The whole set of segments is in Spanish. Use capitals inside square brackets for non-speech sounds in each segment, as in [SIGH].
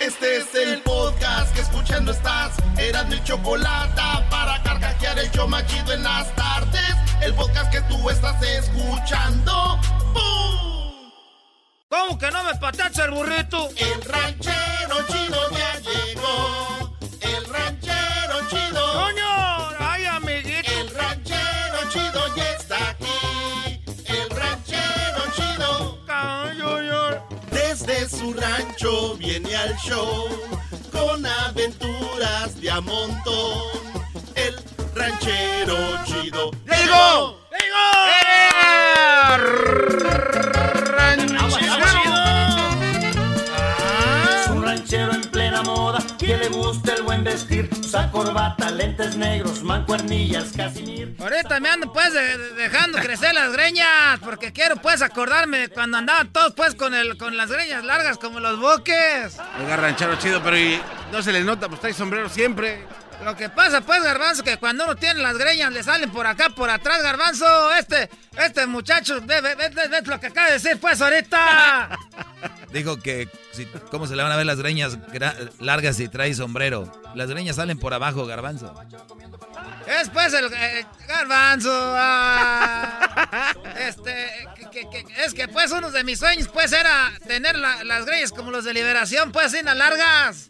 Este es el podcast que escuchando estás. Eran mi chocolate para carcajear el yo machido en las tardes. El podcast que tú estás escuchando. ¡Bum! ¿Cómo que no me patacha el burrito? El ranchero chido ya llegó. Su rancho viene al show con aventuras de a montón. El ranchero chido. ¡Ya llegó! ¡Ya buen vestir. Usa corbata, lentes negros, mancuernillas, casimir. Ahorita me ando pues de- de- dejando crecer las greñas porque quiero pues acordarme de cuando andaban todos pues con el con las greñas largas como los boques. Oiga, ranchero chido, pero y no se les nota, pues trae sombrero siempre. Lo que pasa pues garbanzo que cuando uno tiene las greñas le salen por acá por atrás garbanzo. Este este muchacho ve, ve- ve- ve- ve lo que acaba de decir pues ahorita. [LAUGHS] Dijo que cómo se le van a ver las greñas largas si trae sombrero. Las greñas salen por abajo, garbanzo. Es pues el garbanzo. ah. este, que- es que pues uno de mis sueños pues era tener la- las greñas como los de liberación, pues así largas.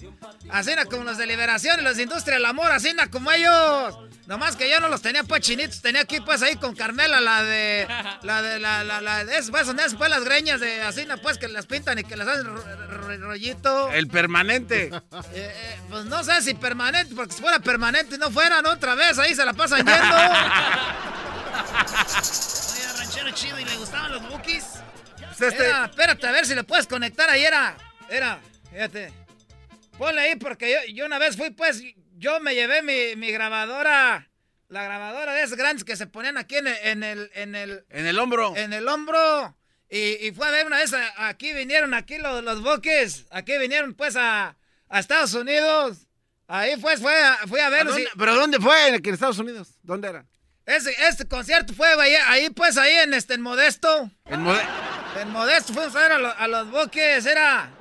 Así como los de liberación y los de industria del amor, así como ellos. Nomás que yo no los tenía pues chinitos, tenía aquí pues ahí con Carmela la de la de la la la esas pues son esas pues las greñas de así pues que las pintan y que las hacen rollito. El permanente. Eh, eh, pues no sé si permanente, porque si fuera permanente y no fueran otra vez, ahí se la pasan yendo. Oye, ranchero chido, ¿y le gustaban los bookies? Pues este- Era, espérate, a ver si le puedes conectar ahí, era, era, fíjate. Ponle ahí, porque yo, yo una vez fui, pues, yo me llevé mi, mi grabadora, la grabadora de esas grandes que se ponían aquí en el, en el, en el, En el hombro. en el hombro. Y, y fue a ver una vez, a- aquí vinieron, aquí los, los boques, aquí vinieron pues a, a Estados Unidos. Ahí pues fue a, fui a ¿A verlos. dónde- y- ¿Pero dónde fue? Aquí en Estados Unidos. ¿Dónde era? ese, este concierto fue ahí, ahí, pues ahí en este en Modesto. En Mode- En Modesto fuimos a ver a, lo- a los boques, era... [LAUGHS]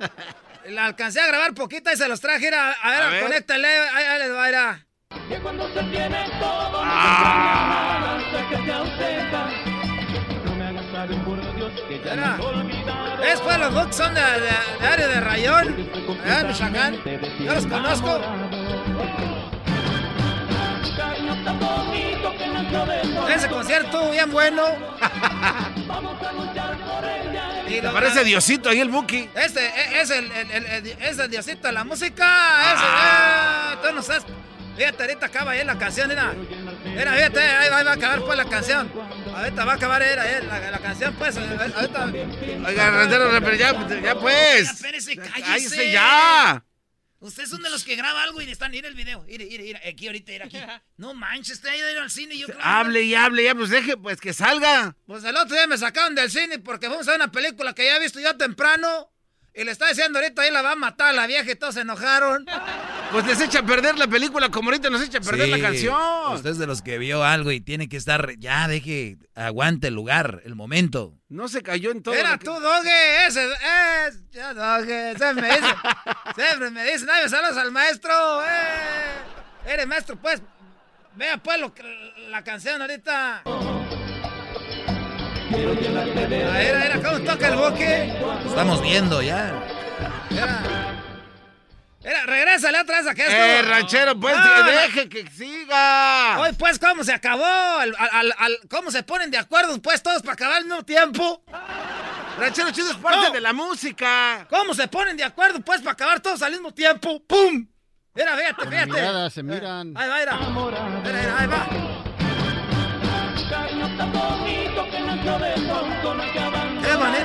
La alcancé a grabar poquita y se los traje, era, a ver, A ver. conéctale, ahí, ahí les va, era. Que cuando se tiene todo, no Ah. se que ausenta. No me hagas olvidado. Después los boques son de, de, de área de Rayón, Michoacán. Yo los conozco. Ese concierto bien bueno. [LAUGHS] Y lo- Parece Diosito ahí el Buki. Este e- es el, el, el- el- es el diosito de la música. Ese, eh, tú no sabes. Fíjate, ahorita acaba ahí la canción, mira. Mira, fíjate, ahí va, ahí va a acabar pues la canción. Ahorita va a acabar eh, eh, la, la canción, pues. Ahorita. Oiga, ranchero, pero ya, ya pues. Ya, espérese, cállese. Cállese ya. Ustedes son de los que graba algo y están, mira el video. Mire, mire, mire, aquí ahorita, mira aquí. No manches, está ahí al cine yo creo que- Hable y hable, ya, pues deje, pues que salga. Pues el otro día me sacaron del cine porque fuimos a ver una película que ya he visto yo temprano. Y le está diciendo ahorita ahí la va a matar a la vieja y todos se enojaron. Pues les echa a perder la película como ahorita nos echa a perder la canción. Usted es de los que vio algo y tiene que estar, ya deje, aguante el lugar, el momento. No se cayó en todo. Era que- tú, Doge, ese es. Ya, Doge, siempre me dice. [LAUGHS] siempre me dicen, ay, saludos al maestro. Eh. Eres maestro, pues. Vea, pues, lo que- la canción ahorita. Ah, Era, era, ¿cómo toca el boque? Estamos viendo ya. Era. Era, regresa salió otra vez a que Eh, ranchero, pues, No, deje que siga. Hoy, pues, ¿cómo se acabó? Al- al- al- ¿Cómo se ponen de acuerdo, pues, todos para acabar al mismo tiempo? Ranchero chido es parte No. de la música. ¿Cómo se ponen de acuerdo, pues, para acabar todos al mismo tiempo? ¡Pum! Mira, fíjate, fíjate. Miradas, se miran. Ahí va, mira. Mira, mira, ahí va.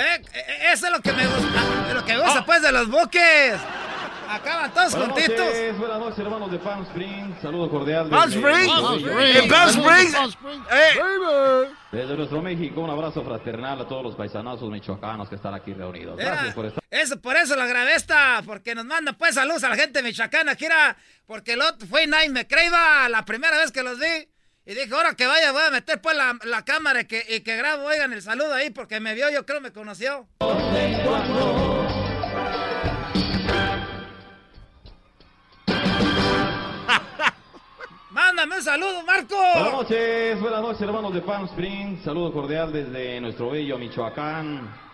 eh, eso es lo que me gusta, lo que me gusta pues de los buques. Acaban todos juntitos. buenas noches, hermanos de Palm Springs. Saludo cordial. Palm desde- Springs. Palm Springs. En Palm Springs. Palm Springs. Eh, Desde nuestro México, un abrazo fraternal a todos los paisanazos michoacanos que están aquí reunidos. Gracias por estar. Eso, por eso la grabé esta, porque nos manda pues saludos a la gente michoacana, que era, porque el otro fue Nine me creíba la primera vez que los vi. Y dije, ahora que vaya, voy a meter pues la, la cámara y que, y que grabo, oigan el saludo ahí, porque me vio, yo creo me conoció. [LAUGHS] Mándame un saludo, Marco. Buenas noches, buenas noches, hermanos de Palm Springs. Saludo cordial desde nuestro bello Michoacán.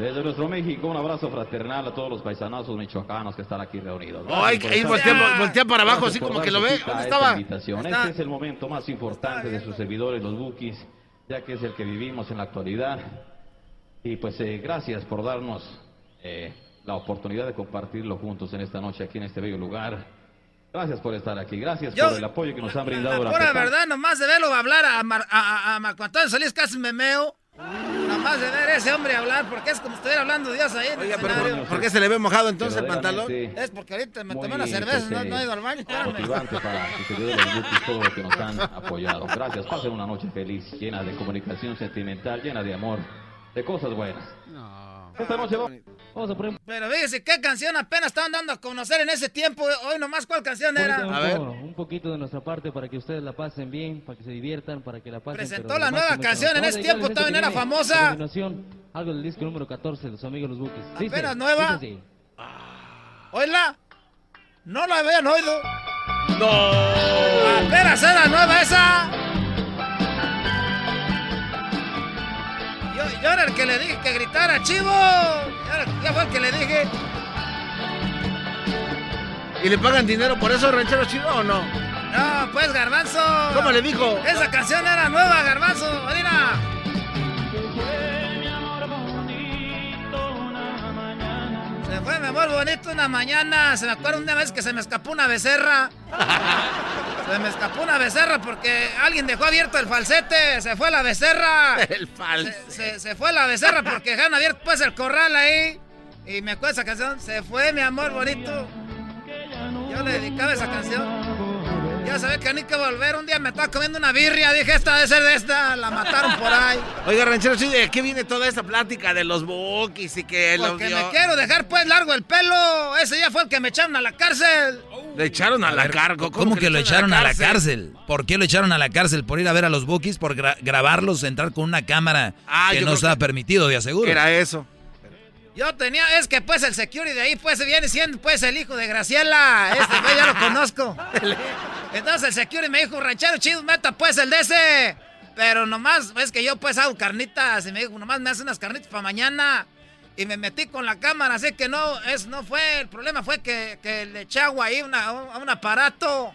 Desde nuestro México, un abrazo fraternal a todos los paisanazos michoacanos que están aquí reunidos. Ahí, por ahí voltea, voltea para abajo, así como que lo ve. ¿Dónde esta estaba? Este es el momento más importante de sus servidores, los Bookies, ya que es el que vivimos en la actualidad. Y pues eh, gracias por darnos eh, la oportunidad de compartirlo juntos en esta noche aquí en este bello lugar. Gracias por estar aquí, gracias Yo- por el apoyo que nos han La brindado. pura durante tan- verdad, nomás de verlo hablar a, Mar- a, a- a Marco Antonio Solís casi me meo. Nomás de ver a ese hombre hablar, porque es como si estuviera hablando Dios ahí en el Oiga, pero. ¿por, por qué se le ve mojado entonces el pantalón? Verdaderamente Es porque ahorita me muy, tomé una cerveza, pues, no, no he ido al baño. motivante para los Bookies, todo lo que nos han apoyado. Gracias, pasen una noche feliz, llena de comunicación sentimental, llena de amor, de cosas buenas. No. Esta noche vamos vamos a poner Pero fíjese qué canción apenas estaban dando a conocer en ese tiempo. Hoy nomás cuál canción era. Un, A ver. po- un poquito de nuestra parte para que ustedes la pasen bien, para que se diviertan, para que la pasen. Presentó pero la nueva canción, en ese tiempo también era famosa. a continuación, algo del disco número 14 de los amigos los Bookies. Dice- ¿Apenas nueva? dice así. Oíla. No la habían oído. No. Apenas era nueva esa. Yo, era el que le dije que gritara, chivo. Yo fue el que le dije. ¿Y le pagan dinero por eso, ranchero chido o no? No, pues, Garbanzo. ¿Cómo le dijo? Esa canción era nueva, Garbanzo. Mira. Se fue mi amor bonito una mañana. Se me acuerda una vez que se me escapó una becerra. [LAUGHS] Se me escapó una becerra porque alguien dejó abierto el falsete. Se fue la becerra. [LAUGHS] El falso. Se, se- se fue la becerra porque dejaron abierto pues el corral ahí. Y me acuerdo esa canción. Se fue mi amor bonito. Yo le dedicaba esa canción. Ya sabía que ni que volver. Un día me estaba comiendo una birria. Dije, esta debe ser de esta. La mataron por ahí. Oiga, ranchero ¿de qué viene toda esta plática de los bookies y que los Porque me quiero dejar pues largo el pelo. Ese ya fue el que me echaron a la cárcel. Le echaron a, la cargo. ¿Cómo, que, lo echaron a la cárcel? ¿Por qué lo echaron a la cárcel? ¿Por ir a ver a los bookies? ¿Por gra- grabarlos, entrar con una cámara Ah, que no estaba que permitido, de aseguro? Era eso. Yo tenía, es que pues el security de ahí pues viene siendo pues el hijo de Graciela. Este güey ya lo conozco. Entonces el security me dijo, ranchero chido, meta pues el de ese. Pero nomás, es que yo pues hago carnitas. Y me dijo, nomás me hace unas carnitas para mañana. Y me metí con la cámara, así que no, es, no fue, el problema fue que, que le eché agua ahí una- a un aparato.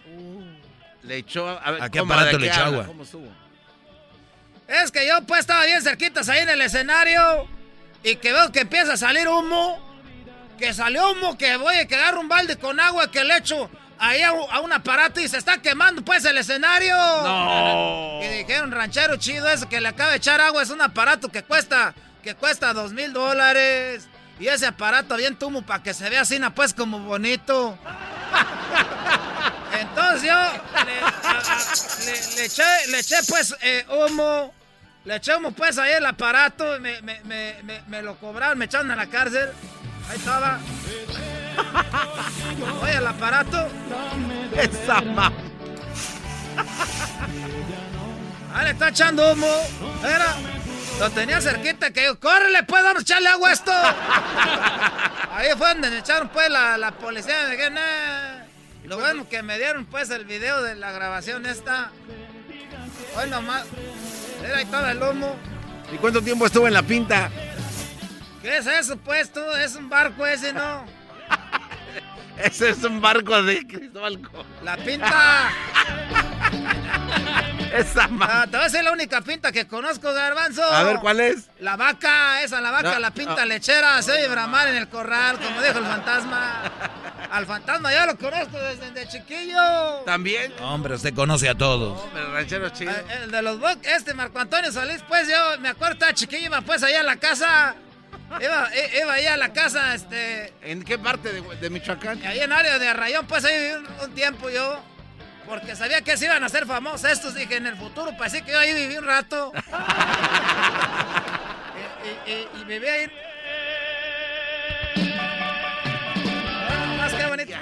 Le echó. A, ver, ¿A qué ¿cómo? aparato ¿De le echó agua? Es que yo pues estaba bien cerquitas ahí en el escenario y que veo que empieza a salir humo, que salió humo, que voy a quedar un balde con agua que le echo ahí a, un- a un aparato y se está quemando pues el escenario. No. [LAUGHS] Y dijeron, ranchero chido, eso que le acaba de echar agua es un aparato que cuesta, que cuesta dos mil dólares. Y ese aparato bien humo para que se vea así, pues como bonito. [LAUGHS] Entonces yo le, a- a- le- le eché, le eché, pues eh, humo, le eché humo pues ahí el aparato, me, me- me- me- lo cobraron, me echaron a la cárcel. Ahí estaba. [LAUGHS] Voy al aparato. Esa ma... Ah, le está echando humo. Era. Lo tenía cerquita que yo, córrele, pues, vamos a echarle agua a esto. [LAUGHS] Ahí fue donde me echaron, pues, la, la policía. Me dije, nah. Lo bueno que me dieron, pues, el video de la grabación esta. Hoy nomás. Era ahí todo el humo. ¿Y cuánto tiempo estuvo en la pinta? ¿Qué es eso, pues? Tú, es un barco ese, ¿no? [LAUGHS] Ese es un barco de Cristóbal Colón. La pinta. [LAUGHS] Esa ma... Ah, te voy a decir la única pinta que conozco, Garbanzo. A ver, ¿cuál es? La vaca, esa, la vaca, No, la pinta no. lechera, se oye bramar en el corral, como dijo el fantasma. Al fantasma ya lo conozco desde, desde chiquillo. ¿También? Hombre, usted conoce a todos. Hombre, ranchero chido. Eh, El de los Buc, este Marco Antonio Solís, pues yo me acuerdo, estaba chiquillo, iba pues allá a la casa. Iba, iba allá a la casa, este. ¿En qué parte de, de Michoacán? Ahí en área de Arrayón, pues ahí viví un, un tiempo yo. Porque sabía que se iban a hacer famosos estos. Dije, en el futuro, pues sí que yo ahí viví un rato. [LAUGHS] y, y- y- y viví ahí. Ah, Más que bonito.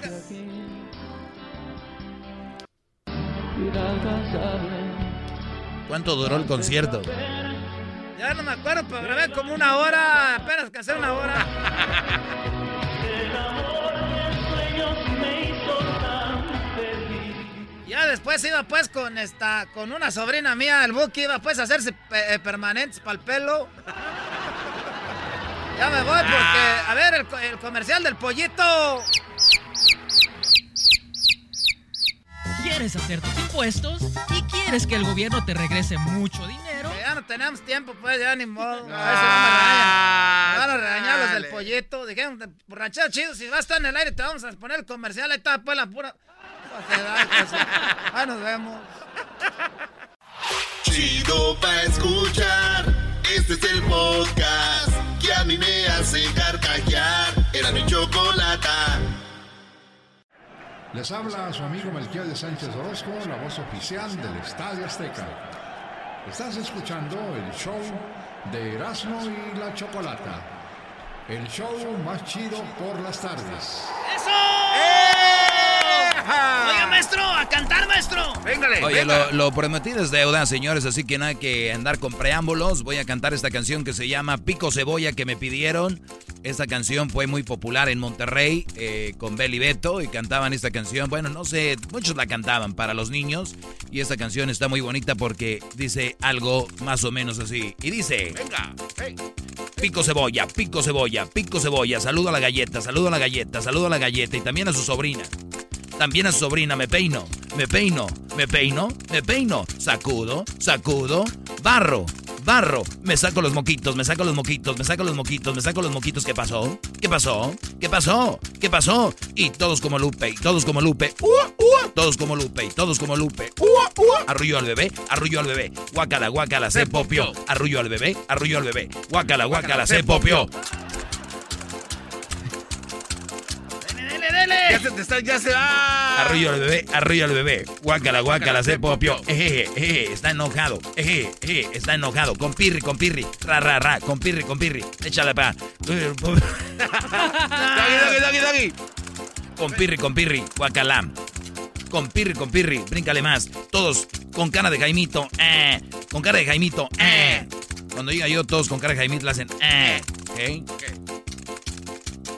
¿Cuánto duró el concierto? Ya no me acuerdo, pero grabé como una hora. Apenas que hacer una hora. [LAUGHS] Ya después iba pues con esta, con una sobrina mía, el Buki iba pues a hacerse pe- eh, permanentes para el pelo. Ya me voy porque, a ver, el, co- el comercial del pollito. ¿Quieres hacer tus impuestos y quieres que el gobierno te regrese mucho dinero? Que ya no tenemos tiempo, pues ya ni modo. A ver si no me regañan. Me van a regañar los del pollito. Dijeron, ranchero chido, si vas a estar en el aire te vamos a poner el comercial. Ahí está pues la pura... Ahí nos vemos. Chido pa' escuchar. Este es el podcast que a mí me hace carcajear. Era mi chocolata. Les habla su amigo Melquiades Sánchez Orozco, la voz oficial del Estadio Azteca. Estás escuchando el show de Erasmo y la Chocolata. El show más chido por las tardes. ¡Eso! Oiga, maestro, a cantar, maestro. Véngale, Oye, venga. lo, lo prometido es deuda, señores, así que nada que andar con preámbulos. Voy a cantar esta canción que se llama Pico Cebolla que me pidieron. Esta canción fue muy popular en Monterrey eh, con Beli Beto y cantaban esta canción. Bueno, no sé, muchos la cantaban para los niños y esta canción está muy bonita porque dice algo más o menos así. Y dice... Venga. Hey. Pico cebolla, pico cebolla, pico cebolla. Saludo a la galleta, saludo a la galleta, saludo a la galleta y también a su sobrina. También a su sobrina me peino, me peino, me peino, me peino. Sacudo, sacudo, barro, barro. Me saco los moquitos, me saco los moquitos, me saco los moquitos, me saco los moquitos. ¿Qué pasó? ¿Qué pasó? ¿Qué pasó? ¿Qué pasó? Y todos como Lupe, y todos como Lupe. ¡Ua, ua! Todos como Lupe, y todos como Lupe. ¡Ua, ua! Arrulló al bebé, arrulló al bebé. Guácala, guácala, se popió. Arrulló al bebé, arrulló al bebé. Guácala, guácala, se popió. Ya se te está, ya se va. Arrullo al bebé, arrullo al bebé. Guácala, guácala, se popió. Eje, eje, está enojado. Eje, eje, está enojado. Con pirri, con pirri. Ra, ra, ra. Con pirri, con pirri. Échale pa. Doggy, doggy, doggy, doggy. Con pirri, con pirri. Guacala. Con pirri, con pirri. Bríncale más. Todos con cara de Jaimito. Eh. Con cara de Jaimito. Eh. Cuando diga yo todos con cara de Jaimito, le hacen eh.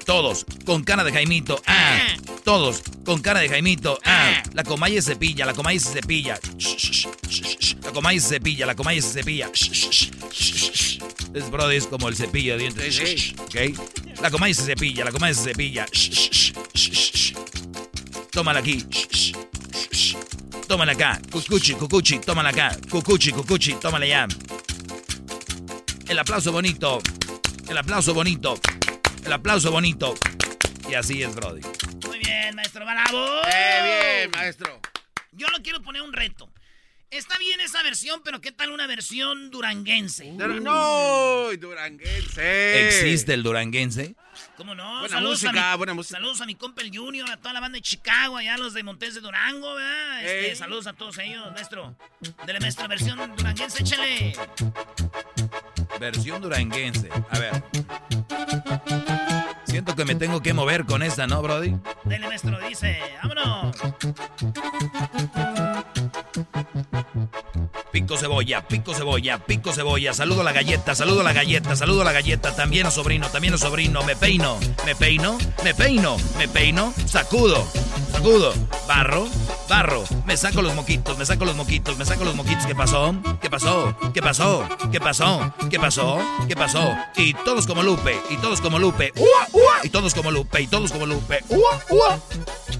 Todos con cara de Jaimito. Ah. Todos con cara de Jaimito. Ah. La comaya se cepilla, la comaya se cepilla. La comaya se cepilla, la comaya se cepilla. Es es como el cepillo de dientes. Sí, sí. ¿Ok? La comaya se cepilla, la comaya se cepilla. Tómala aquí. Tómala acá. Cucuchi, cucuchi, tómala acá. Cucuchi, cucuchi, tómala ya. El aplauso bonito. El aplauso bonito. El aplauso bonito. Y así es, Brody. Muy bien, maestro Bravo. Eh, bien, maestro. Yo no quiero poner un reto. Está bien esa versión, pero ¿qué tal una versión duranguense? Dura- No, duranguense. ¿Existe el duranguense? ¿Cómo no? Buena saludos música, a mi, buena música. Saludos a mi compa el Junior, a toda la banda de Chicago, allá los de Montes de Durango, ¿verdad? Este, saludos a todos ellos, maestro. Dele nuestra versión duranguense, échale. Versión duranguense. A ver. Siento que me tengo que mover con esta, ¿no, Brody? Dele, maestro, dice, vámonos. Pico cebolla, pico cebolla, pico cebolla. Saludo a la galleta, saludo a la galleta, saludo a la galleta. También a sobrino, también a sobrino. Me peino, me peino, me peino, me peino. Sacudo, sacudo. Barro, barro. Me saco los moquitos, me saco los moquitos, me saco los moquitos. ¿Qué pasó? ¿Qué pasó? ¿Qué pasó? ¿Qué pasó? ¿Qué pasó? ¿Qué pasó? Y todos como Lupe, y todos como Lupe. Y todos como Lupe, y todos como Lupe.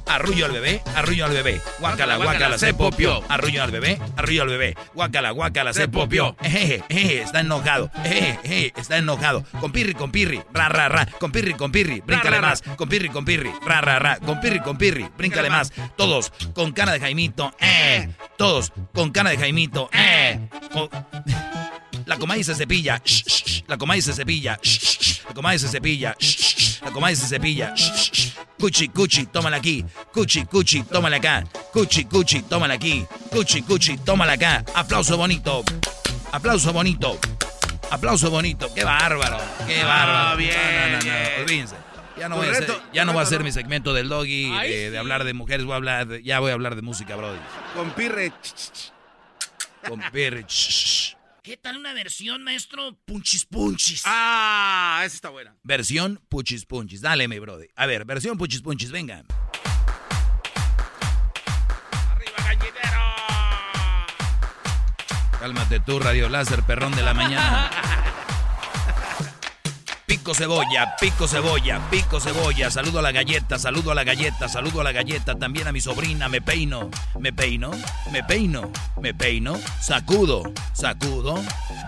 Arrullo al bebé, arrullo al bebé. Guácala, guácala, se popió. Al bebé, arrullo al bebé. Guácala, guácala, se popió. Eje, eje, está enojado. Eje, eje, está enojado. Con pirri, con pirri, ra, ra, ra. Con pirri, con pirri, bríncale más. Con pirri, con pirri, ra, ra, ra. Con pirri, con pirri, bríncale más. Todos con cara de Jaimito, eh. Todos con cara de Jaimito, eh. Con- [LAUGHS] La comadre se cepilla. shh. La comadre se cepilla. shh. La comadre se cepilla. shh. La comadre se cepilla. Cuchi, cuchi, tómala aquí. Cuchi, cuchi, tómala acá. Cuchi, cuchi, tómala aquí. Cuchi, cuchi, tómala acá. Aplauso bonito. Aplauso bonito. Aplauso bonito. Qué bárbaro. Qué bárbaro. bien, No, no, no, no. Olvídense. Ya no voy a hacer, ya no voy a hacer mi segmento del doggy, Ay, de, hablar de mujeres, voy a hablar, de- ya voy a hablar de música, brody. Con pirre. Con Pirre. ¿Qué tal una versión, maestro? Punchis punchis. Ah, esa está buena. Versión Puchis Punchis. Dale, mi brody. A ver, versión Puchis Punchis, venga. Cálmate tú, Radio Láser, perrón de la mañana. [LAUGHS] Pico cebolla, pico cebolla, pico cebolla. Saludo a la galleta, saludo a la galleta, saludo a la galleta. También a mi sobrina, me peino, me peino, me peino, me peino. Sacudo, sacudo.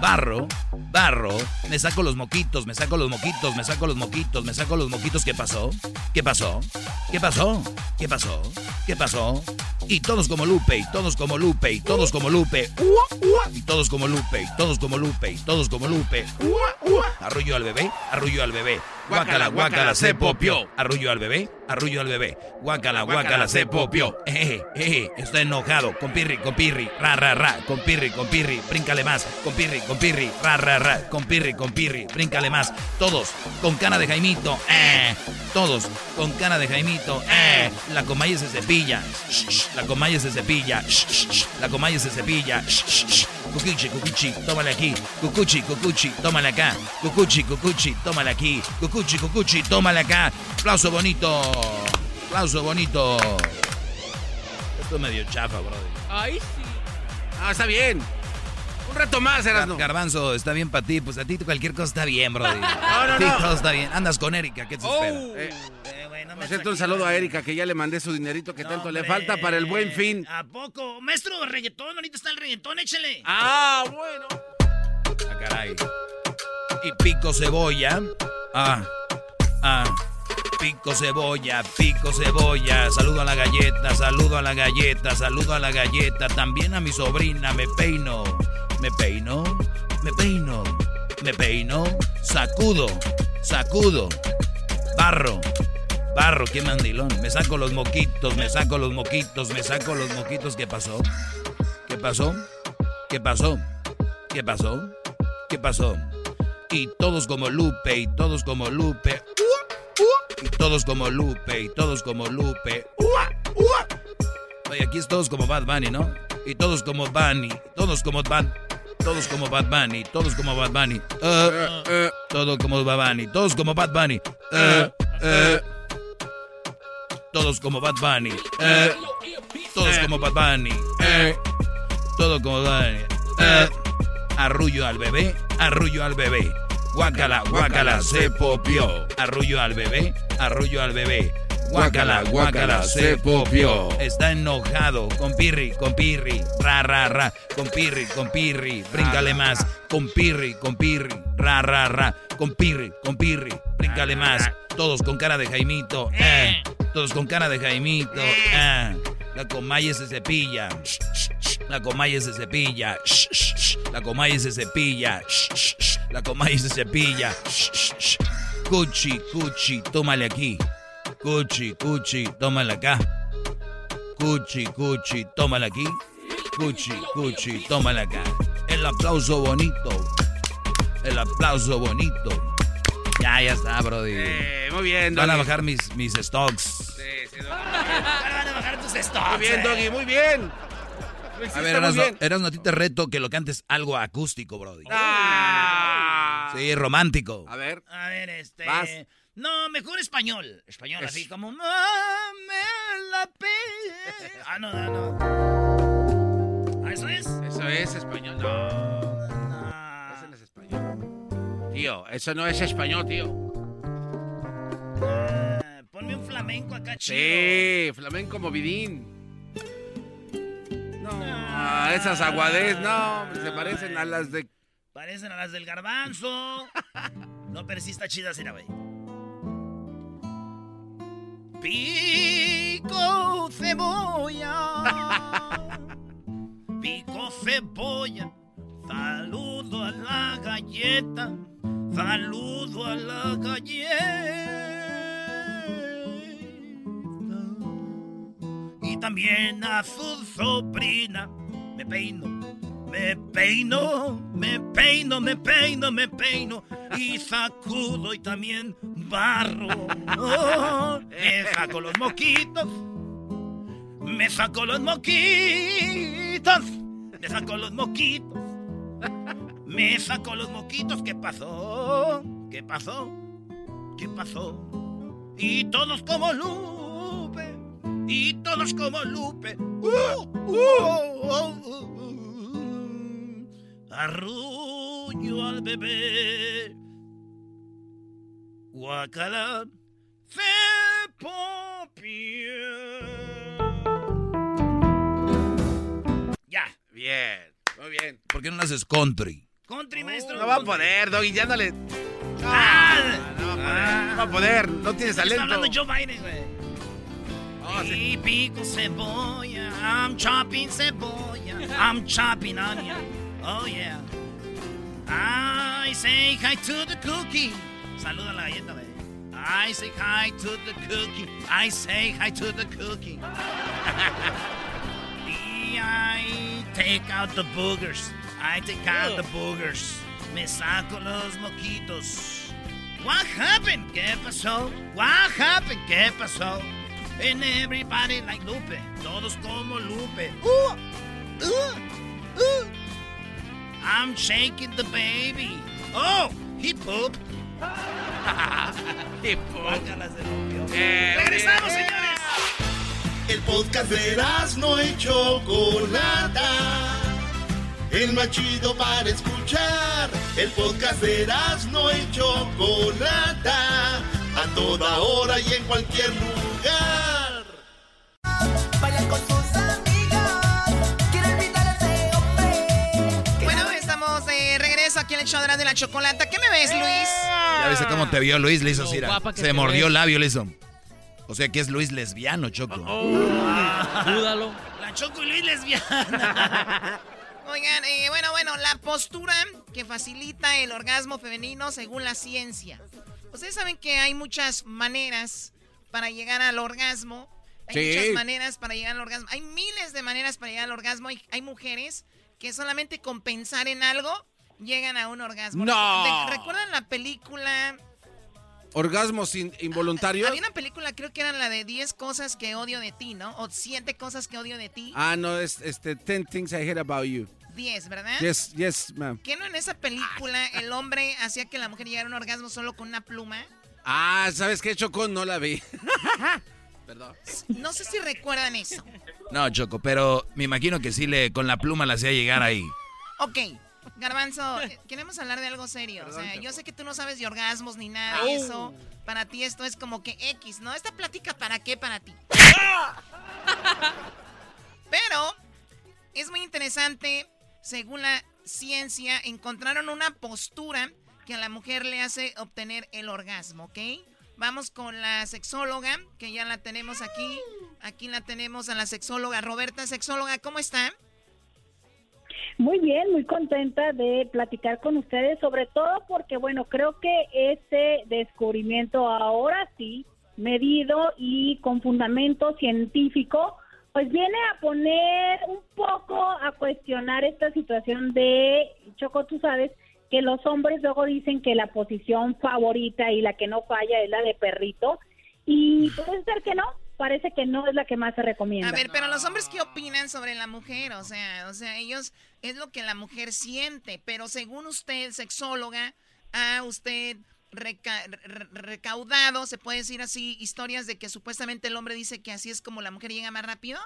Barro, barro. Me saco los moquitos, me saco los moquitos, me saco los moquitos, me saco los moquitos. ¿Qué pasó? ¿Qué pasó? ¿Qué pasó? ¿Qué pasó? ¿Qué pasó? Y todos como Lupe, y todos como Lupe, y todos como Lupe. Y todos como Lupe, y todos como Lupe, y todos como Lupe. Arrullo al bebé, al bebé. Guácala, guácala, se popió. Arrullo al bebé, arrullo al bebé. Guácala, guácala, se popió. Está enojado. Con pirri, con pirri, ra, ra, ra. Con pirri, con pirri, bríncale más. Con pirri, con pirri, ra, ra, ra. Con pirri, con pirri, bríncale más. Todos con cara de Jaimito, eh. Todos con cara de Jaimito, eh. La comaya se cepilla. La comaya se cepilla. La comaya se cepilla. Cucuchi, cucuchi, tómale aquí. Cucuchi, cucuchi, tómale acá. Cucuchi, cucuchi, tómale aquí. Cucuchi, cucuchi, tómale acá. Aplauso bonito. Aplauso bonito. Esto es medio chafa, brother. Ay, sí. Ah, está bien. Un reto más, Erasno. Garbanzo, está bien para ti. Pues a ti cualquier cosa está bien, brother. [LAUGHS] no, A ti no. todo está bien. Andas con Erika, ¿qué te espera? Eh, por cierto, un saludo a Erika, que ya le mandé su dinerito que tanto le falta para el buen fin. ¿A poco? Maestro, reggaetón, ahorita está el reggaetón, échale. Ah, bueno. Ah, caray. Y pico cebolla. Ah, ah. Pico cebolla, pico cebolla. Saludo a la galleta, saludo a la galleta, saludo a la galleta. También a mi sobrina, me peino. Me peino, me peino, me peino. Sacudo, sacudo. Barro, barro, qué mandilón. Me saco los moquitos, me saco los moquitos, me saco los moquitos. ¿Qué pasó? ¿Qué pasó? ¿Qué pasó? ¿Qué pasó? ¿Qué pasó? Y todos como Lupe, y todos como Lupe. Y todos como Lupe, y todos como Lupe. Oye, aquí es todos como Bad Bunny, ¿no? Y todos como Bunny, todos como Bad todos como Bad Bunny, todos como Bad Bunny. Eh, eh, todo como Bad Bunny, todos como Bad Bunny. Eh, eh. Todos como Bad Bunny. Eh, todos como Bad Bunny. Eh, todo como Bad Bunny. Eh, arrullo al bebé, arrullo al bebé. Guácala, guácala, se popió. Arrullo al bebé, arrullo al bebé. Guácala, guácala, se popió. Está enojado. Con pirri, con pirri. Ra, ra, ra. Con pirri, con pirri. Bríncale más. Con pirri, con pirri. Ra, ra, ra. Con pirri, con pirri. Bríncale más. Todos con cara de Jaimito. Eh. Todos con cara de Jaimito. Eh. La comaya se cepilla. La comaya se cepilla. La comaya se cepilla. La comaya se cepilla. Cuchi, cuchi, tómale aquí. Cuchi, cuchi, tómala acá. Cuchi, cuchi, tómala aquí. Cuchi, cuchi, tómala acá. El aplauso bonito. El aplauso bonito. Ya, Ah, ya está, Brody. Eh, muy bien, Van a bajar mis, mis stocks. Sí, sí, Stocks. Muy bien. Doggy, muy bien. A ver, muy Erasno, bien. Erasno, a ti te reto que lo cantes algo acústico, Brody. Ah. Sí, romántico. A ver. A ver, este. Vas. No, mejor español. Español, Es- así como. "Mame la pe-". Ah, no, no, no. ¿Ah, ¿Eso es? Eso es español. No. Eso no es español. Tío, eso no es español, tío. Flamenco acá, chido. Sí, flamenco movidín. No, ah, esas aguadez, no, se parecen a las de... Parecen a las del garbanzo. [LAUGHS] no, pero sí está chida, Sira, güey. Pico cebolla. [LAUGHS] Pico cebolla. Saludo a la galleta. Saludo a la galleta. Y también a su sobrina. Me peino. Me peino, me peino, me peino, me peino y sacudo y también barro. Oh, [LAUGHS] me saco los moquitos, me saco los moquitos, me saco los moquitos, me saco los moquitos. ¿Qué pasó? ¿Qué pasó? ¿Qué pasó? Y todos como Lupe, y todos como Lupe. Uh, uh, uh, uh. Arrullo al bebé. Guacala. Se Ya. Bien, muy bien. ¿Por qué no haces country? Country, maestro. No va a poder, Doggy, ya dale. Ah, No va a poder, no va a poder, no tienes Está talento. hablando Joe Biden, güey. Y pico cebolla. I'm chopping cebolla. [LAUGHS] I'm chopping onion. Oh, yeah. I say hi to the cookie. Saluda la galleta, güey. I say hi to the cookie. I say hi to the cookie. [LAUGHS] I take out the boogers. I take out the boogers. Me saco los moquitos. What happened? ¿Qué pasó? What happened? ¿Qué pasó? And everybody like Lupe. Todos como Lupe. Uh, uh, uh. I'm shaking the baby. Oh, he pooped. [LAUGHS] he pooped. Eh, Regresamos, señores. El podcast de no y Chocolata. El más chido para escuchar. El podcast de no y Chocolata. A toda hora y en cualquier lugar. Aquí en el show de la, chocolata. ¿Qué me ves, Luis? ¿Ya viste cómo te vio Luis? Le hizo Se mordió el labio, le hizo. O sea que es Luis lesbiano, Choco. Dúdalo. La Choco y Luis lesbiana. [LAUGHS] Oigan, eh, bueno, bueno, la postura que facilita el orgasmo femenino según la ciencia. Ustedes saben que hay muchas maneras para llegar al orgasmo. Hay Sí. muchas maneras para llegar al orgasmo. Hay miles de maneras para llegar al orgasmo. Hay, hay mujeres que solamente con pensar en algo llegan a un orgasmo. No. Re- ¿Recuerdan la película? ¿Orgasmos in- involuntarios? Había una película, creo que era la de 10 cosas que odio de ti, ¿no? O 7 cosas que odio de ti. Ah, no, es este 10 things I hate about you. 10, ¿verdad? Yes, yes, ma'am. ¿Qué no en esa película el hombre hacía que la mujer llegara a un orgasmo solo con una pluma? Ah, ¿sabes qué, Choco? No la vi. [LAUGHS] Perdón. No sé si recuerdan eso. No, Choco, pero me imagino que sí le con la pluma la hacía llegar ahí. Ok, Garbanzo, eh, queremos hablar de algo serio. o sea, yo sé que tú no sabes de orgasmos ni nada de eso. Para ti esto es como que X, ¿no? Esta plática, ¿para qué para ti? [LAUGHS] Pero es muy interesante, según la ciencia, encontraron una postura que a la mujer le hace obtener el orgasmo, ¿ok? Vamos con la sexóloga, que ya la tenemos aquí. Aquí la tenemos a la sexóloga Roberta. Sexóloga, ¿cómo está? Muy bien, muy contenta de platicar con ustedes, sobre todo porque, bueno, creo que este descubrimiento ahora sí, medido y con fundamento científico, pues viene a poner un poco a cuestionar esta situación de, Choco, tú sabes, que los hombres luego dicen que la posición favorita y la que no falla es la de perrito y puede ser que no, parece que no es la que más se recomienda. A ver, pero los hombres qué opinan sobre la mujer, o sea, o sea, ellos es lo que la mujer siente, pero según usted, sexóloga, a usted recaudado, se puede decir así, historias de que supuestamente el hombre dice que así es como la mujer llega más rápido?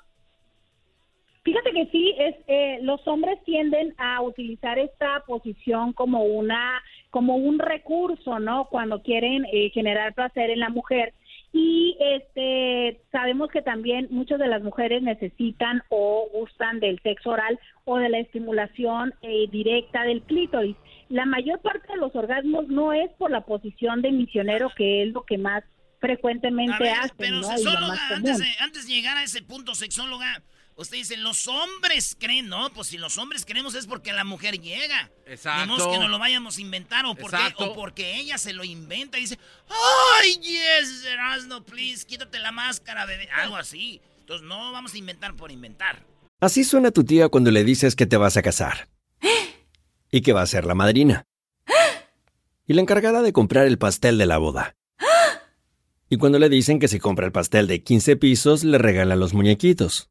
Fíjate que sí, es eh, los hombres tienden a utilizar esta posición como una como un recurso, ¿no? Cuando quieren eh, generar placer en la mujer y este sabemos que también muchas de las mujeres necesitan o gustan del sexo oral o de la estimulación eh, directa del clítoris la mayor parte de los orgasmos no es por la posición de misionero, que es lo que más frecuentemente hacen. Pero ¿no? sexóloga, antes de, antes de llegar a ese punto, sexóloga, usted dice, los hombres creen, ¿no? Pues si los hombres creemos es porque la mujer llega. Exacto. que no lo vayamos a inventar o porque, o porque ella se lo inventa y dice, ¡Ay, yes, Erasno, please, quítate la máscara, bebé! Algo así. Entonces no vamos a inventar por inventar. Así suena tu tía cuando le dices que te vas a casar. y que va a ser la madrina. Y la encargada de comprar el pastel de la boda. Y cuando le dicen que si compra el pastel de 15 pisos, le regalan los muñequitos.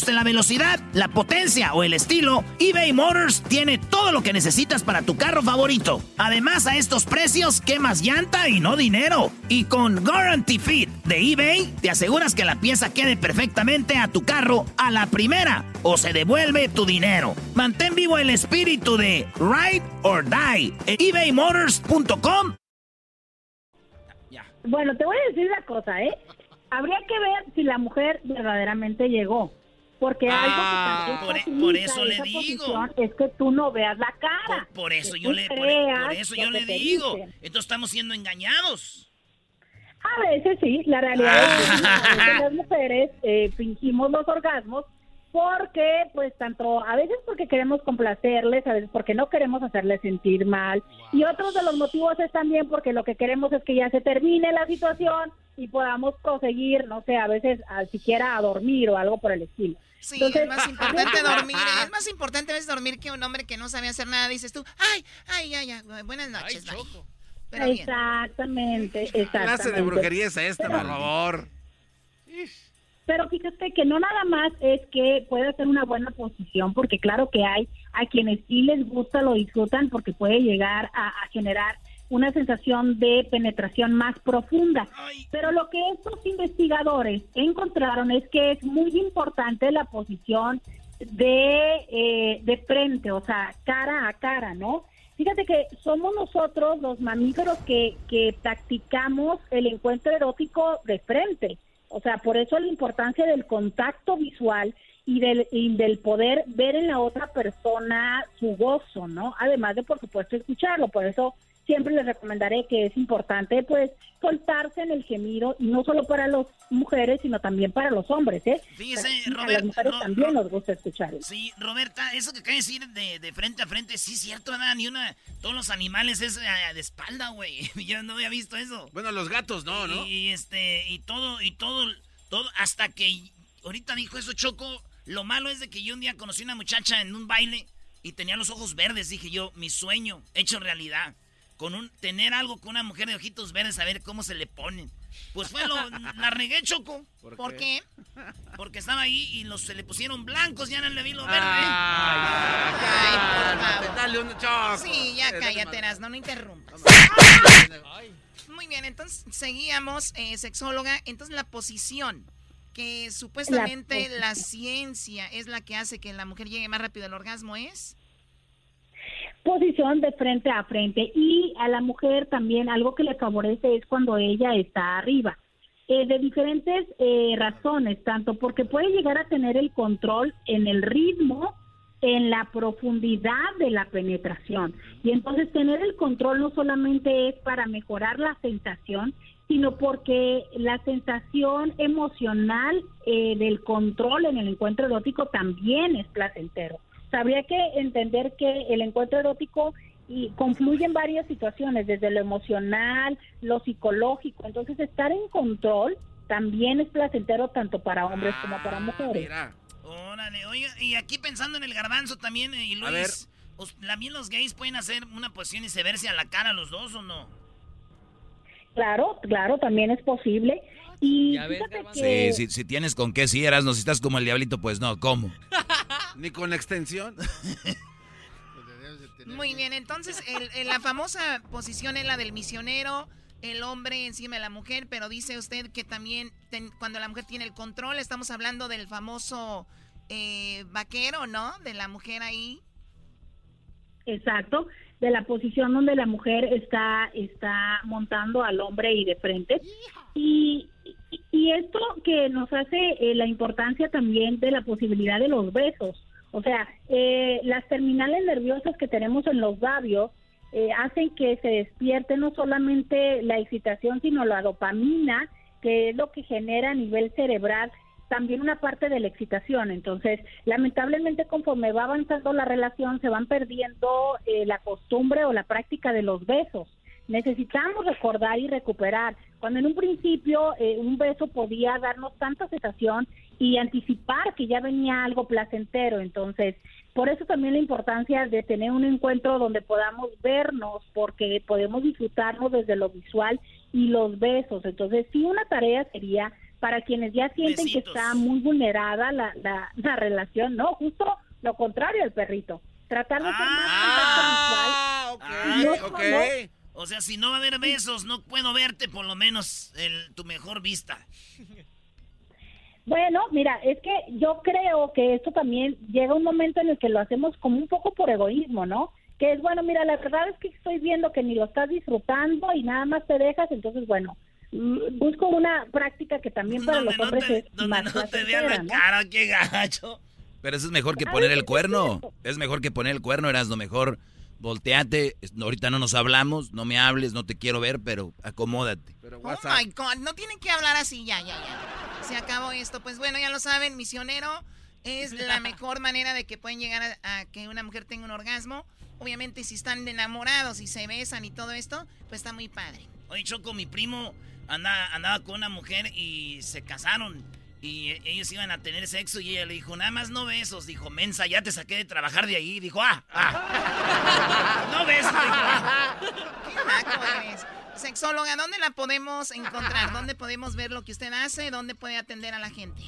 la velocidad, la potencia o el estilo, eBay Motors tiene todo lo que necesitas para tu carro favorito. Además, a estos precios, quemas llanta y no dinero. Y con Guarantee Fit de eBay, te aseguras que la pieza quede perfectamente a tu carro a la primera o se devuelve tu dinero. Mantén vivo el espíritu de Ride or Die en ebaymotors.com. Bueno, te voy a decir una cosa, ¿eh? Habría que ver si la mujer verdaderamente llegó. Porque ah, algo que por, por, eso le digo. Es que tú no veas la cara. Por, eso yo le, por, eso yo le digo. Entonces estamos siendo engañados. A veces sí, la realidad es que ah. las [LAUGHS] mujeres eh, fingimos los orgasmos porque pues tanto a veces porque queremos complacerles, a veces porque no queremos hacerles sentir mal y otros de los motivos es también porque lo que queremos es que ya se termine la situación y podamos conseguir, no sé, a veces a, siquiera a dormir o algo por el estilo. Sí, es más importante dormir, es más importante a veces dormir que un hombre que no sabe hacer nada, dices tú, ay, ay, ay, ay buenas noches. exactamente, exactamente. ¿Qué clase de brujería es esta, por favor? Pero fíjate que no nada más es que puede ser una buena posición, porque claro que hay a quienes sí les gusta, lo disfrutan, porque puede llegar a generar una sensación de penetración más profunda. Pero lo que estos investigadores encontraron es que es muy importante la posición de, eh, de frente, o sea, cara a cara, ¿no? Fíjate que somos nosotros los mamíferos que, que practicamos el encuentro erótico de frente. O sea, por eso la importancia del contacto visual y del, y del poder ver en la otra persona su gozo, ¿no? Además de, por supuesto, escucharlo. Por eso siempre les recomendaré que es importante pues soltarse en el gemido y no solo para las mujeres sino también para los hombres, ¿eh? Fíjese, a las mujeres también nos gusta escuchar. Sí, Roberta, eso que acaba de decir de, frente a frente, sí es cierto, nada, ni una, todos los animales es eh, de espalda, güey. [LAUGHS] Yo no había visto eso. Bueno, los gatos no, ¿no? Y, este, y todo, y todo, todo, hasta que ahorita dijo eso Choco, lo malo es de que yo un día conocí una muchacha en un baile y tenía los ojos verdes. Dije yo, mi sueño hecho realidad. Con un, tener algo con una mujer de ojitos verdes, a ver cómo se le ponen. Pues fue lo, [LAUGHS] la regué, Choco. ¿Por, qué? Porque estaba ahí y los, se le pusieron blancos, ya no le vi lo verde. Ay, por favor. Dale un choco. Sí, ya cállate, Erasno, no interrumpas. Muy bien, entonces seguíamos, eh, sexóloga. Entonces la posición, que supuestamente La la, ciencia es la que hace que la mujer llegue más rápido al orgasmo, ¿es? Posición de frente a frente y a la mujer también algo que le favorece es cuando ella está arriba. Eh, de diferentes eh, razones, tanto porque puede llegar a tener el control en el ritmo, en la profundidad de la penetración. Y entonces tener el control no solamente es para mejorar la sensación, sino porque la sensación emocional eh, del control en el encuentro erótico también es placentero. Habría que entender que el encuentro erótico y confluye en varias situaciones, desde lo emocional, lo psicológico. Entonces, estar en control también es placentero tanto para hombres como para mujeres. Órale, oiga, y aquí pensando en el garbanzo también, eh, y Luis, A ver. os- ¿también los gays pueden hacer una posición y se verse a la cara los dos o no? Claro, claro, también es posible. Y Ya ves, fíjate Garbanzo. que Sí, si, si tienes con qué, si eras, no, si estás como el diablito, pues no, ¿cómo? [LAUGHS] Ni con extensión. [LAUGHS] Muy bien, entonces el- el- la famosa posición es la del misionero, el hombre encima de la mujer, pero dice usted que también ten- cuando la mujer tiene el control, estamos hablando del famoso eh, vaquero, ¿no? De la mujer ahí. Exacto, de la posición donde la mujer está está montando al hombre y de frente. Y, y- esto que nos hace eh, la importancia también de la posibilidad de los besos. O sea, eh, las terminales nerviosas que tenemos en los labios eh, hacen que se despierte no solamente la excitación, sino la dopamina, que es lo que genera a nivel cerebral también una parte de la excitación. Entonces, lamentablemente, conforme va avanzando la relación, se van perdiendo eh, la costumbre o la práctica de los besos. Necesitamos recordar y recuperar. Cuando en un principio eh, un beso podía darnos tanta sensación y anticipar que ya venía algo placentero. Entonces, por eso también la importancia de tener un encuentro donde podamos vernos, porque podemos disfrutarnos desde lo visual y los besos. Entonces, sí, una tarea sería para quienes ya sienten que está muy vulnerada la, la, la relación, no, justo lo contrario al perrito. Tratar de ser más contacto visual. Ay, No, ok. no. O sea, si no va a haber besos, no puedo verte por lo menos el, tu mejor vista. Bueno, mira, es que yo creo que esto también llega un momento en el que lo hacemos como un poco por egoísmo, ¿no? Que es, bueno, mira, la verdad es que estoy viendo que ni lo estás disfrutando y nada más te dejas, entonces, bueno, mm, busco una práctica que también para los hombres es más No te vean placentera, la ¿no? cara, qué gacho. Pero eso es mejor que poner el cuerno. Es mejor que poner el cuerno, eras lo mejor. Volteate, ahorita no nos hablamos, no me hables, no te quiero ver, pero acomódate. Oh my God, no tienen que hablar así, ya, ya, ya. Se acabó esto. Pues bueno, ya lo saben, misionero es la [LAUGHS] mejor manera de que pueden llegar a, a que una mujer tenga un orgasmo. Obviamente, si están enamorados y se besan y todo esto, pues está muy padre. Oye, Choco, mi primo andaba, andaba con una mujer y se casaron. Y ellos iban a tener sexo y ella le dijo, nada más no besos. Dijo, mensa, ya te saqué de trabajar de ahí. Dijo, ah, ah. [LAUGHS] no besos. Dijo, ah. Qué naco eres. Sexóloga, ¿dónde la podemos encontrar? ¿Dónde podemos ver lo que usted hace? ¿Dónde puede atender a la gente?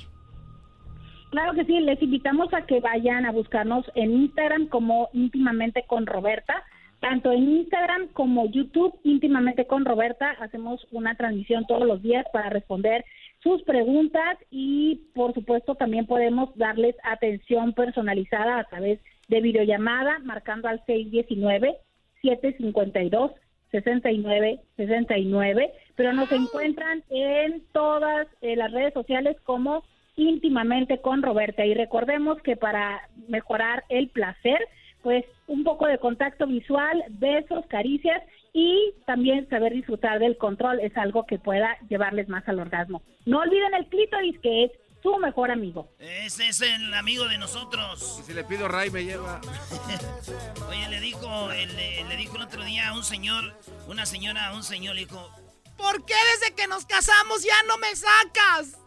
Claro que sí, les invitamos a que vayan a buscarnos en Instagram como íntimamente con Roberta. Tanto en Instagram como YouTube, íntimamente con Roberta, hacemos una transmisión todos los días para responder sus preguntas y por supuesto también podemos darles atención personalizada a través de videollamada marcando al 619-752-6969, pero nos encuentran en todas eh, las redes sociales como íntimamente con Roberta. Y recordemos que para mejorar el placer, pues un poco de contacto visual, besos, caricias y también saber disfrutar del control es algo que pueda llevarles más al orgasmo. No olviden el clítoris que es su mejor amigo. Ese es el amigo de nosotros. Si le pido Ray, me lleva. [LAUGHS] Oye, le dijo, el- le, le dijo el otro día a un señor, una señora a un señor, le dijo, ¿Por qué desde que nos casamos ya no me sacas?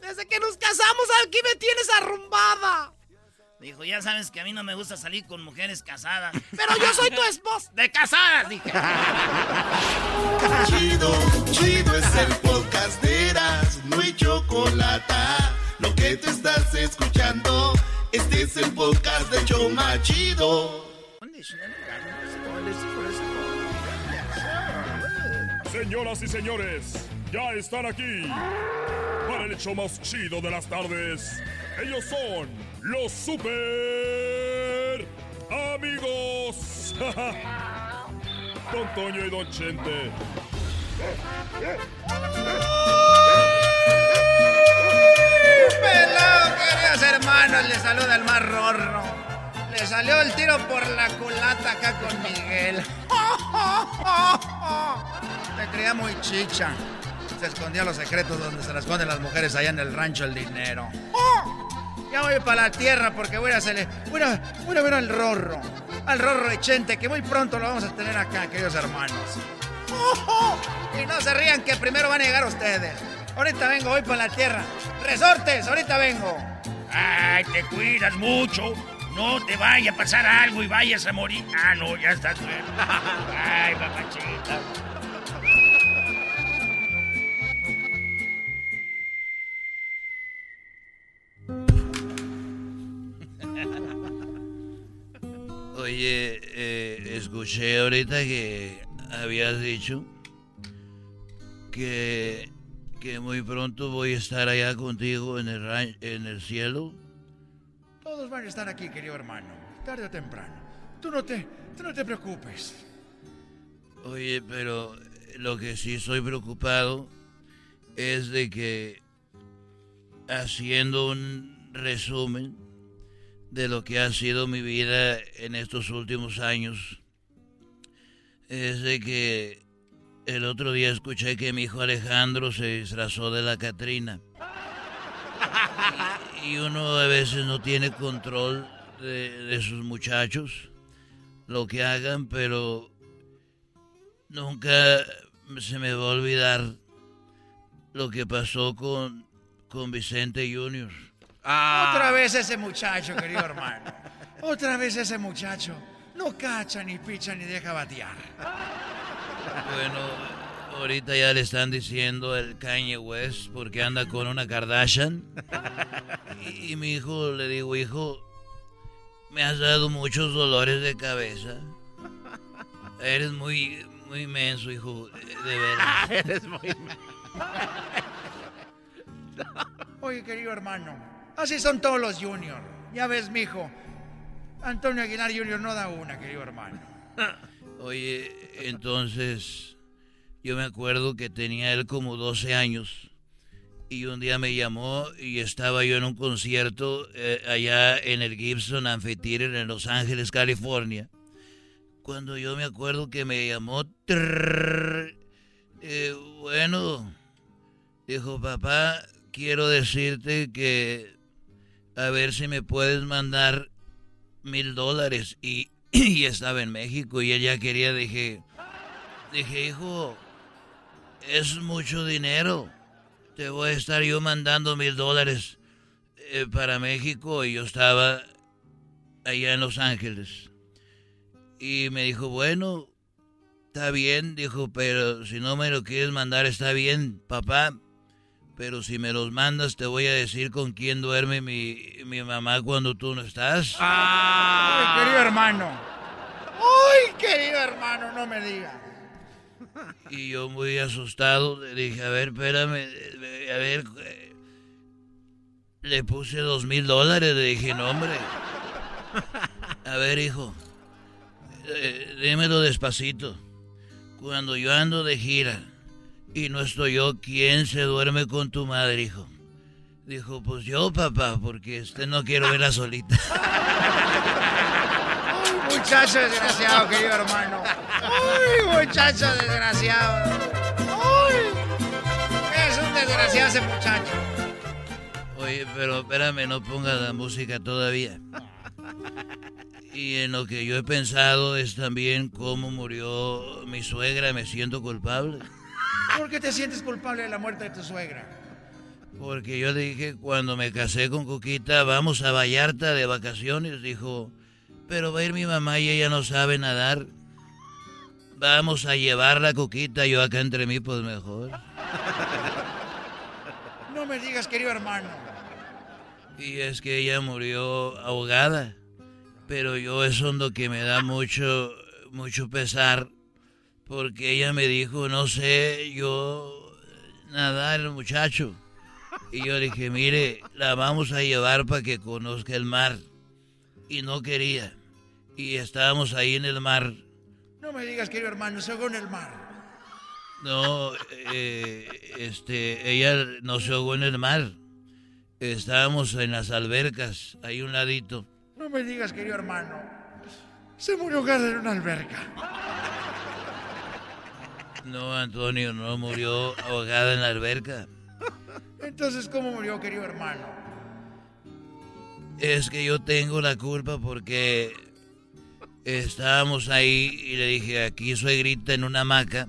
Desde que nos casamos aquí me tienes arrumbada. Dijo, ya sabes que a mí no me gusta salir con mujeres casadas. Pero yo soy tu esposa. De casadas, dije. [LAUGHS] Chido, chido es el podcast de Eras, no hay chocolate. Lo que te estás escuchando, este es el podcast de Choma Chido. Señoras y señores, ya están aquí para el hecho más chido de las tardes. Ellos son los super amigos. [LAUGHS] Don Toño y Don Chente. Pelado, queridos hermanos, le saluda el más rorro. Le salió el tiro por la culata acá con Miguel. [LAUGHS] Se creía muy chicha. Se escondía los secretos donde se las esconden las mujeres allá en el rancho el dinero. Ya voy para la tierra porque voy a hacerle. Voy a, voy a ver al rorro. Al rorro Echente, que muy pronto lo vamos a tener acá, queridos hermanos. [LAUGHS] Y no se rían que primero van a llegar ustedes. Ahorita vengo, voy para la tierra. Resortes, ahorita vengo. Ay, te cuidas mucho. No te vaya a pasar algo y vayas a morir. Ah, no, ya estás bueno. [LAUGHS] Ay, papachita. Oye, eh, escuché ahorita que habías dicho que, que muy pronto voy a estar allá contigo en el, ran- en el cielo. Todos van a estar aquí, querido hermano. Tarde o temprano. Tú no te, tú no te preocupes. Oye, pero lo que sí estoy preocupado es de que haciendo un resumen de lo que ha sido mi vida en estos últimos años, es de que el otro día escuché que mi hijo Alejandro se disfrazó de la Catrina. Y, uno a veces no tiene control de, de sus muchachos, lo que hagan, pero nunca se me va a olvidar lo que pasó con, con Vicente Junior. Otra vez ese muchacho, querido hermano. Otra vez ese muchacho. No cacha, ni picha, ni deja batear. Bueno, ahorita ya le están diciendo el Kanye West porque anda con una Kardashian. Y, y mi hijo, le digo, hijo, me has dado muchos dolores de cabeza. Eres muy, muy menso, hijo, de, veras. [LAUGHS] Eres muy Oye, querido hermano, así son todos los juniors. Ya ves, mijo. Antonio Aguilar Junior no da una, querido hermano. [LAUGHS] Oye, entonces, yo me acuerdo que tenía él como 12 años y un día me llamó y estaba yo en un concierto eh, allá en el Gibson Amphitheater en Los Ángeles, California. Cuando yo me acuerdo que me llamó, eh, bueno, dijo papá, quiero decirte que a ver si me puedes mandar mil dólares y, [CLEARS THROAT] estaba en México y ella quería, dije, dije, hijo, es mucho dinero. Te voy a estar yo mandando mil dólares eh, para México y yo estaba allá en Los Ángeles. Y me dijo, bueno, está bien, dijo, pero si no me lo quieres mandar está bien, papá. Pero si me los mandas te voy a decir con quién duerme mi, mi mamá cuando tú no estás. Ay, querido hermano. Ay, querido hermano, no me digas. Y yo muy asustado le dije, a ver, espérame, a ver, le puse dos mil dólares, le dije, no hombre. A ver, hijo, eh, démelo despacito. Cuando yo ando de gira y no estoy yo, ¿quién se duerme con tu madre, hijo? Dijo, pues yo, papá, porque este no quiero verla solita. Ay, muchacho desgraciado, querido hermano. Ay, muchacho desgraciado. Ay, es un desgraciado ese muchacho. Oye, pero espérame, no pongas la música todavía. Y en lo que yo he pensado es también cómo murió mi suegra, me siento culpable. ¿Por qué te sientes culpable de la muerte de tu suegra? Porque yo dije, cuando me casé con Coquita, vamos a Vallarta de vacaciones. Dijo, pero va a ir mi mamá y ella no sabe nadar. Vamos a llevar la Coquita, yo acá entre mí, pues mejor. [LAUGHS] No me digas, querido hermano. Y es que ella murió ahogada. Pero yo es lo que me da mucho, mucho pesar. Porque ella me dijo, no sé, yo nadar el muchacho. Y yo dije, mire, la vamos a llevar para que conozca el mar. Y no quería. Y estábamos ahí en el mar. No me digas, querido hermano, se ahogó en el mar. No, eh, este, ella no se ahogó en el mar. Estábamos en las albercas, ahí un ladito. No me digas, querido hermano. Se murió en una alberca. No, Antonio, no murió ahogada en la alberca. Entonces, ¿cómo murió, querido hermano? Es que yo tengo la culpa porque estábamos ahí y le dije, aquí soy grita en una hamaca.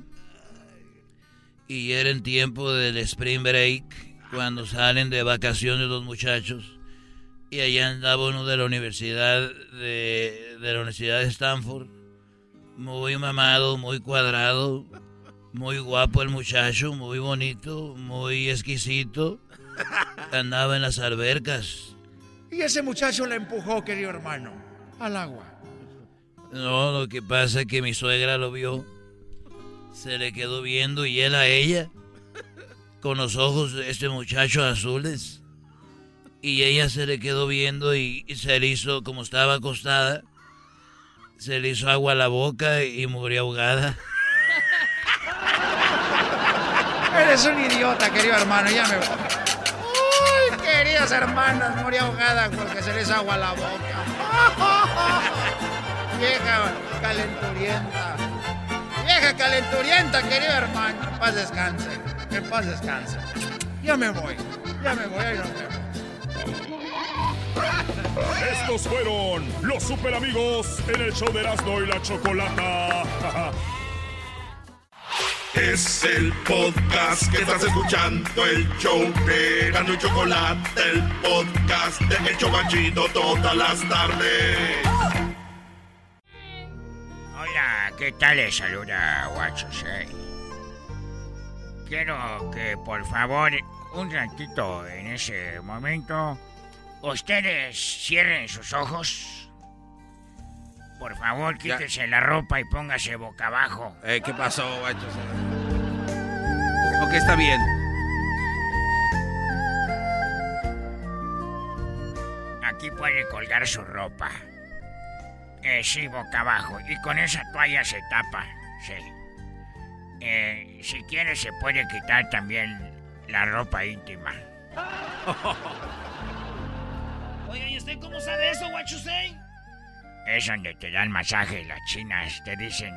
Y era en tiempo del spring break, cuando salen de vacaciones los muchachos. Y allá andaba uno de la universidad de, de la Universidad de Stanford. Muy mamado, muy cuadrado, muy guapo el muchacho, muy bonito, muy exquisito. [LAUGHS] Andaba en las albercas. Y ese muchacho la empujó, querido hermano, al agua. No, lo que pasa es que mi suegra lo vio. Se le quedó viendo y él a ella. Con los ojos de este muchacho azules. Y ella se le quedó viendo y, y se le hizo, como estaba acostada, se le hizo agua a la boca y murió ahogada. Eres un idiota, querido hermano, ya me voy. Uy, queridas hermanas, murió ahogada porque se les agua la boca. [LAUGHS] Vieja calenturienta. Vieja calenturienta, querido hermano. En paz descanse. En paz descanse. Ya me voy. Ya me voy. Ahí nos vemos. Estos fueron los super amigos en el show de Erasmo y la Chocolata. [LAUGHS] Es el podcast que estás escuchando, el show de y Chocolate, el podcast de El Chobachito todas las tardes. Hola, ¿qué tal? Les saluda Guachos. Quiero que por favor, un ratito en ese momento, ustedes cierren sus ojos. Por favor, quítese la ropa y póngase boca abajo. Eh, ¿Qué pasó, guachos? Ok, está bien. Aquí puede colgar su ropa. Eh, sí, boca abajo. Y con esa toalla se tapa. Sí. Eh, si quiere se puede quitar también la ropa íntima. [LAUGHS] Oiga, ¿y usted cómo sabe eso, say? Es donde te dan masaje las chinas. Te dicen,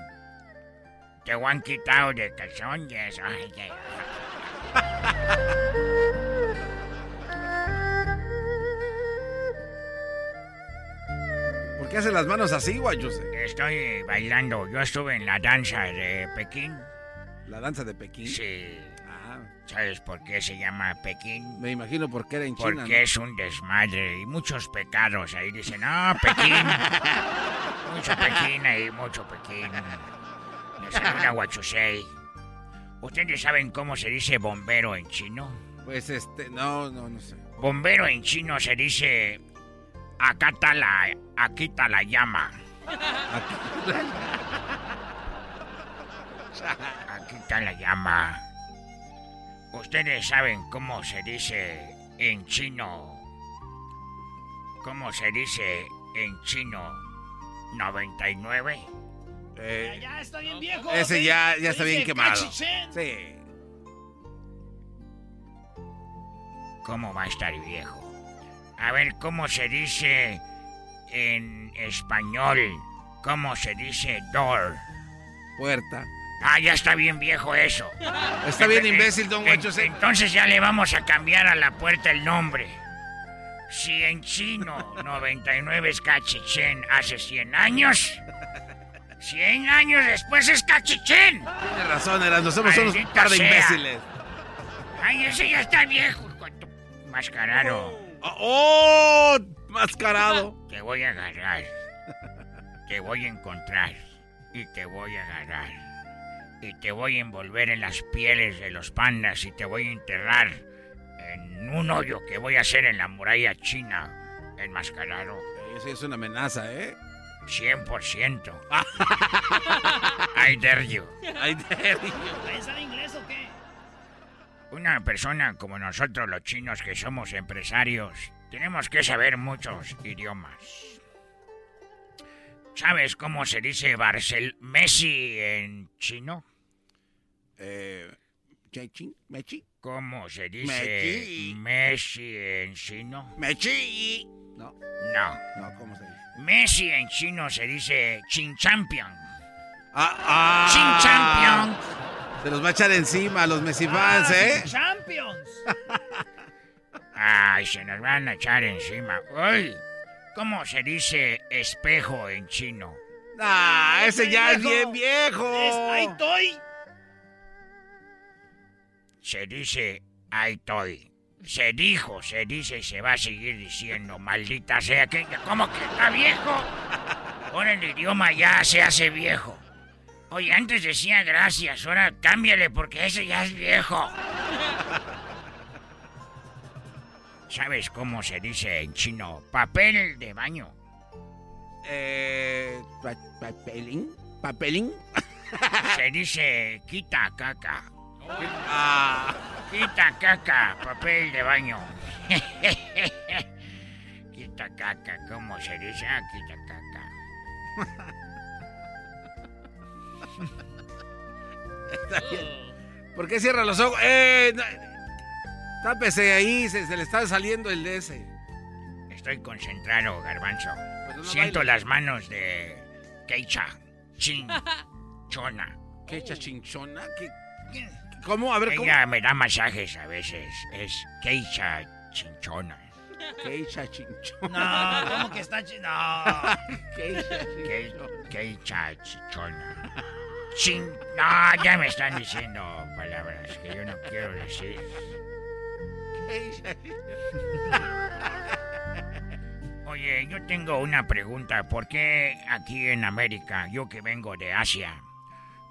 te han quitado de calzones. Ay, ay. ¿Por qué hace las manos así, guachos? Estoy bailando. Yo estuve en la danza de Pekín. ¿La danza de Pekín? Sí. ¿Sabes por qué se llama Pekín? me imagino por qué era en China. Porque es un desmadre y muchos pecados. Ahí dicen, no, Pekín. [LAUGHS] mucho Pekín ahí, mucho Pekín. Le saluda Huachusei. ¿Ustedes saben cómo se dice bombero en chino? ¿no? Pues este, no, no, no sé. Bombero en chino se dice, acá está la, aquí está la llama. [LAUGHS] Aquí está la llama. ¿Ustedes saben cómo se dice en chino? ¿Cómo se dice en chino 99? Eh, Ya está bien viejo. ese Se- ya, ya está bien quemado. cachichén. Sí. ¿Cómo va a estar viejo? A ver, ¿cómo se dice en español? ¿Cómo se dice door? Puerta. Ah, ya está bien viejo eso. Está bien imbécil, don Guachos. Entonces ya le vamos a cambiar a la puerta el nombre. Si en chino 99 es cachichén hace 100 años, 100 años después es cachichén. Tiene razón, Erasmo. Somos unos par de imbéciles. Ay, ese ya está viejo. Mascarado. ¡Oh! Mascarado. Te voy a agarrar. Te voy a encontrar. Y te voy a agarrar. Y te voy a envolver en las pieles de los pandas y te voy a enterrar en un hoyo que voy a hacer en la muralla china. Enmascarado. Eso es una amenaza, ¿eh? 100%. [LAUGHS] I dare you. I dare you. ¿Sabe inglés o qué? Una persona como nosotros los chinos que somos empresarios, tenemos que saber muchos idiomas. ¿Sabes cómo se dice Barcel Messi en chino? Eh, Mechi, Mechi. ¿Cómo se dice Mechi. Messi en chino? Mechi. No. No. No, ¿cómo se dice? Messi en chino se dice Chin Champion. Ah, ah. Chin Champion. Se los va a echar encima a los Messi fans, ¿eh? Champions. [LAUGHS] Ay, se nos van a echar encima. Uy, ¿cómo se dice espejo en chino? Ah, ese ya es bien viejo. Es ahí estoy. Se dice ahí estoy. Se dijo, se dice y se va a seguir diciendo, maldita sea, que ¿cómo que está viejo? Ahora el idioma ya se hace viejo. Oye, antes decía gracias, ahora cámbiale porque ese ya es viejo. ¿Sabes cómo se dice en chino papel de baño? Eh, pa- papelín, papelín. Se dice quita caca. Ah, Quita caca, papel de baño. [LAUGHS] quita caca, ¿cómo se dice? Ah, quita caca. está bien. [LAUGHS] ¿Por qué cierra los ojos? Eh, no, tápese ahí, se, se le está saliendo el ese. Estoy concentrado, garbanzo. Pues no Siento las manos de Keicha, Chin, Chona. ¿Qué [LAUGHS] echa chinchona? ¿Qué, qué- ¿Cómo? A ver, ¿cómo? Ella me da masajes a veces. Es Keicha Chinchona. ¿Qué echa chinchona? No, ¿cómo que está chi- No. [LAUGHS] ¿Qué echa Kei- chinchona? Keicha Chinchona. Chin... No, ya me están diciendo palabras que yo no quiero decir. ¿Qué echa Oye, yo tengo una pregunta. ¿Por qué aquí en América, yo que vengo de Asia,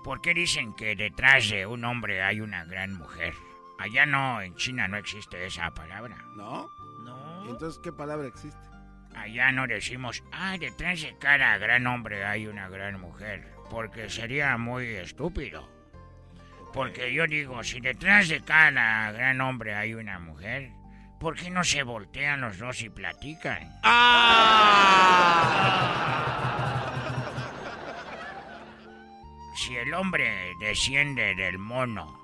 por qué dicen que detrás de un hombre hay una gran mujer? Allá no, en China no existe esa palabra. ¿No? No. ¿Y entonces qué palabra existe? Allá no decimos, ah, detrás de cada gran hombre hay una gran mujer, porque sería muy estúpido. Porque yo digo, si detrás de cada gran hombre hay una mujer, ¿por qué no se voltean los dos y platican? Si el hombre desciende del mono,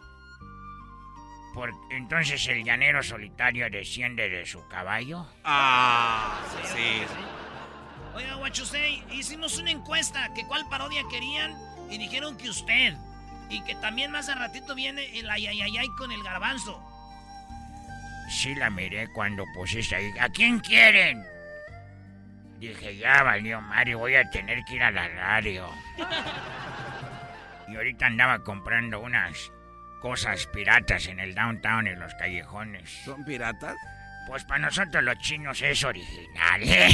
por, entonces el llanero solitario desciende de su caballo. Ah, sí. Oiga, Guachusei, hicimos una encuesta que cuál parodia querían y dijeron que usted. Y que también más a ratito viene el ayayayay con el garbanzo. Sí la miré cuando pusiste ahí. ¿A quién quieren? Dije, ya valió Mario, voy a tener que ir a la radio. [LAUGHS] Y ahorita andaba comprando unas cosas piratas en el downtown, en los callejones. ¿Son piratas? Pues para nosotros los chinos es original. [LAUGHS]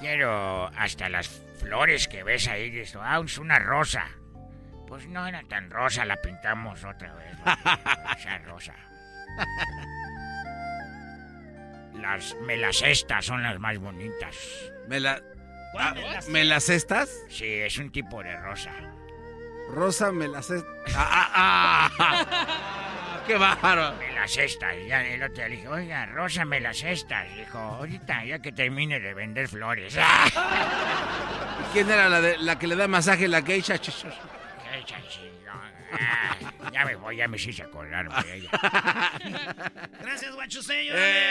Quiero hasta las flores que ves ahí. Dices, ah, es una rosa. Pues no era tan rosa, la pintamos otra vez. Esa rosa. Las melacestas son las más bonitas. ¿Me, la, ¿Cuál ah, me las- ¿Me las cestas? Sí, es un tipo de rosa. Rosa, me las cestas. ¡Ah, ah, ah! [LAUGHS] ¡Qué bárbaro! Me las cestas. Ya el otro día le dije, oiga, Rosa, me las cestas. Dijo, ahorita, ya que termine de vender flores. [LAUGHS] ¿Quién era la, de, la que le da masaje la geisha? Chachillo. Ah, ya me voy, ya me hice acordarme de ella. [LAUGHS] Gracias, Guachusei. Eh,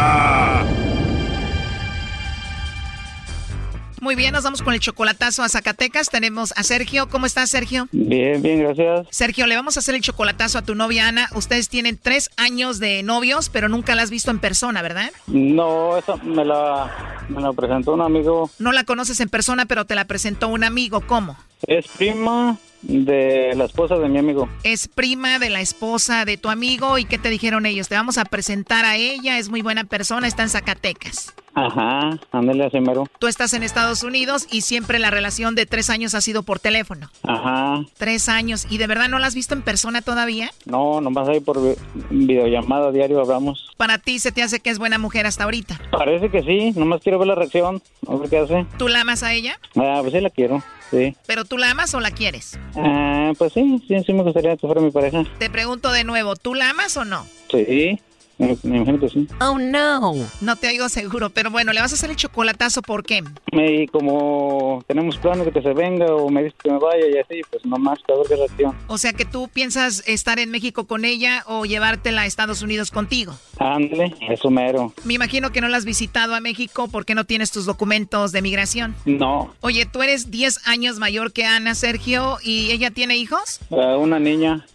Muy bien, nos vamos con el chocolatazo a Zacatecas. Tenemos a Sergio. ¿Cómo estás, Sergio? Bien, bien, gracias. Sergio, le vamos a hacer el chocolatazo a tu novia Ana. Ustedes tienen tres años de novios, pero nunca la has visto en persona, ¿verdad? No, esa me la, me la presentó un amigo. No la conoces en persona, pero te la presentó un amigo. ¿Cómo? Es prima de la esposa de mi amigo. Es prima de la esposa de tu amigo. ¿Y qué te dijeron ellos? Te vamos a presentar a ella. Es muy buena persona. Está en Zacatecas. Ajá, ándale así mero. Tú estás en Estados Unidos y siempre la relación de tres años ha sido por teléfono. Ajá. Tres años. ¿Y de verdad no la has visto en persona todavía? No, nomás ahí por vi- videollamada diario hablamos. Para ti se te hace que es buena mujer hasta ahorita. Parece que sí, nomás quiero ver la reacción, a ver qué hace. ¿Tú la amas a ella? Ah, pues sí la quiero, sí. ¿Pero tú la amas o la quieres? Ah, pues sí, sí, sí me gustaría que fuera mi pareja. Te pregunto de nuevo, ¿tú la amas o no? Sí, me, me imagino que sí. Oh no. No te oigo seguro, pero bueno, le vas a hacer el chocolatazo, ¿por qué? Y como tenemos planes de que se venga o me dice que me vaya y así, pues nomás a ver qué reacción. O sea que tú piensas estar en México con ella o llevártela a Estados Unidos contigo. Ándale, eso mero. Me imagino que no la has visitado a México porque no tienes tus documentos de migración. No, Oye, tú eres 10 años mayor que Ana, Sergio, ¿y ella tiene hijos? ah, una niña.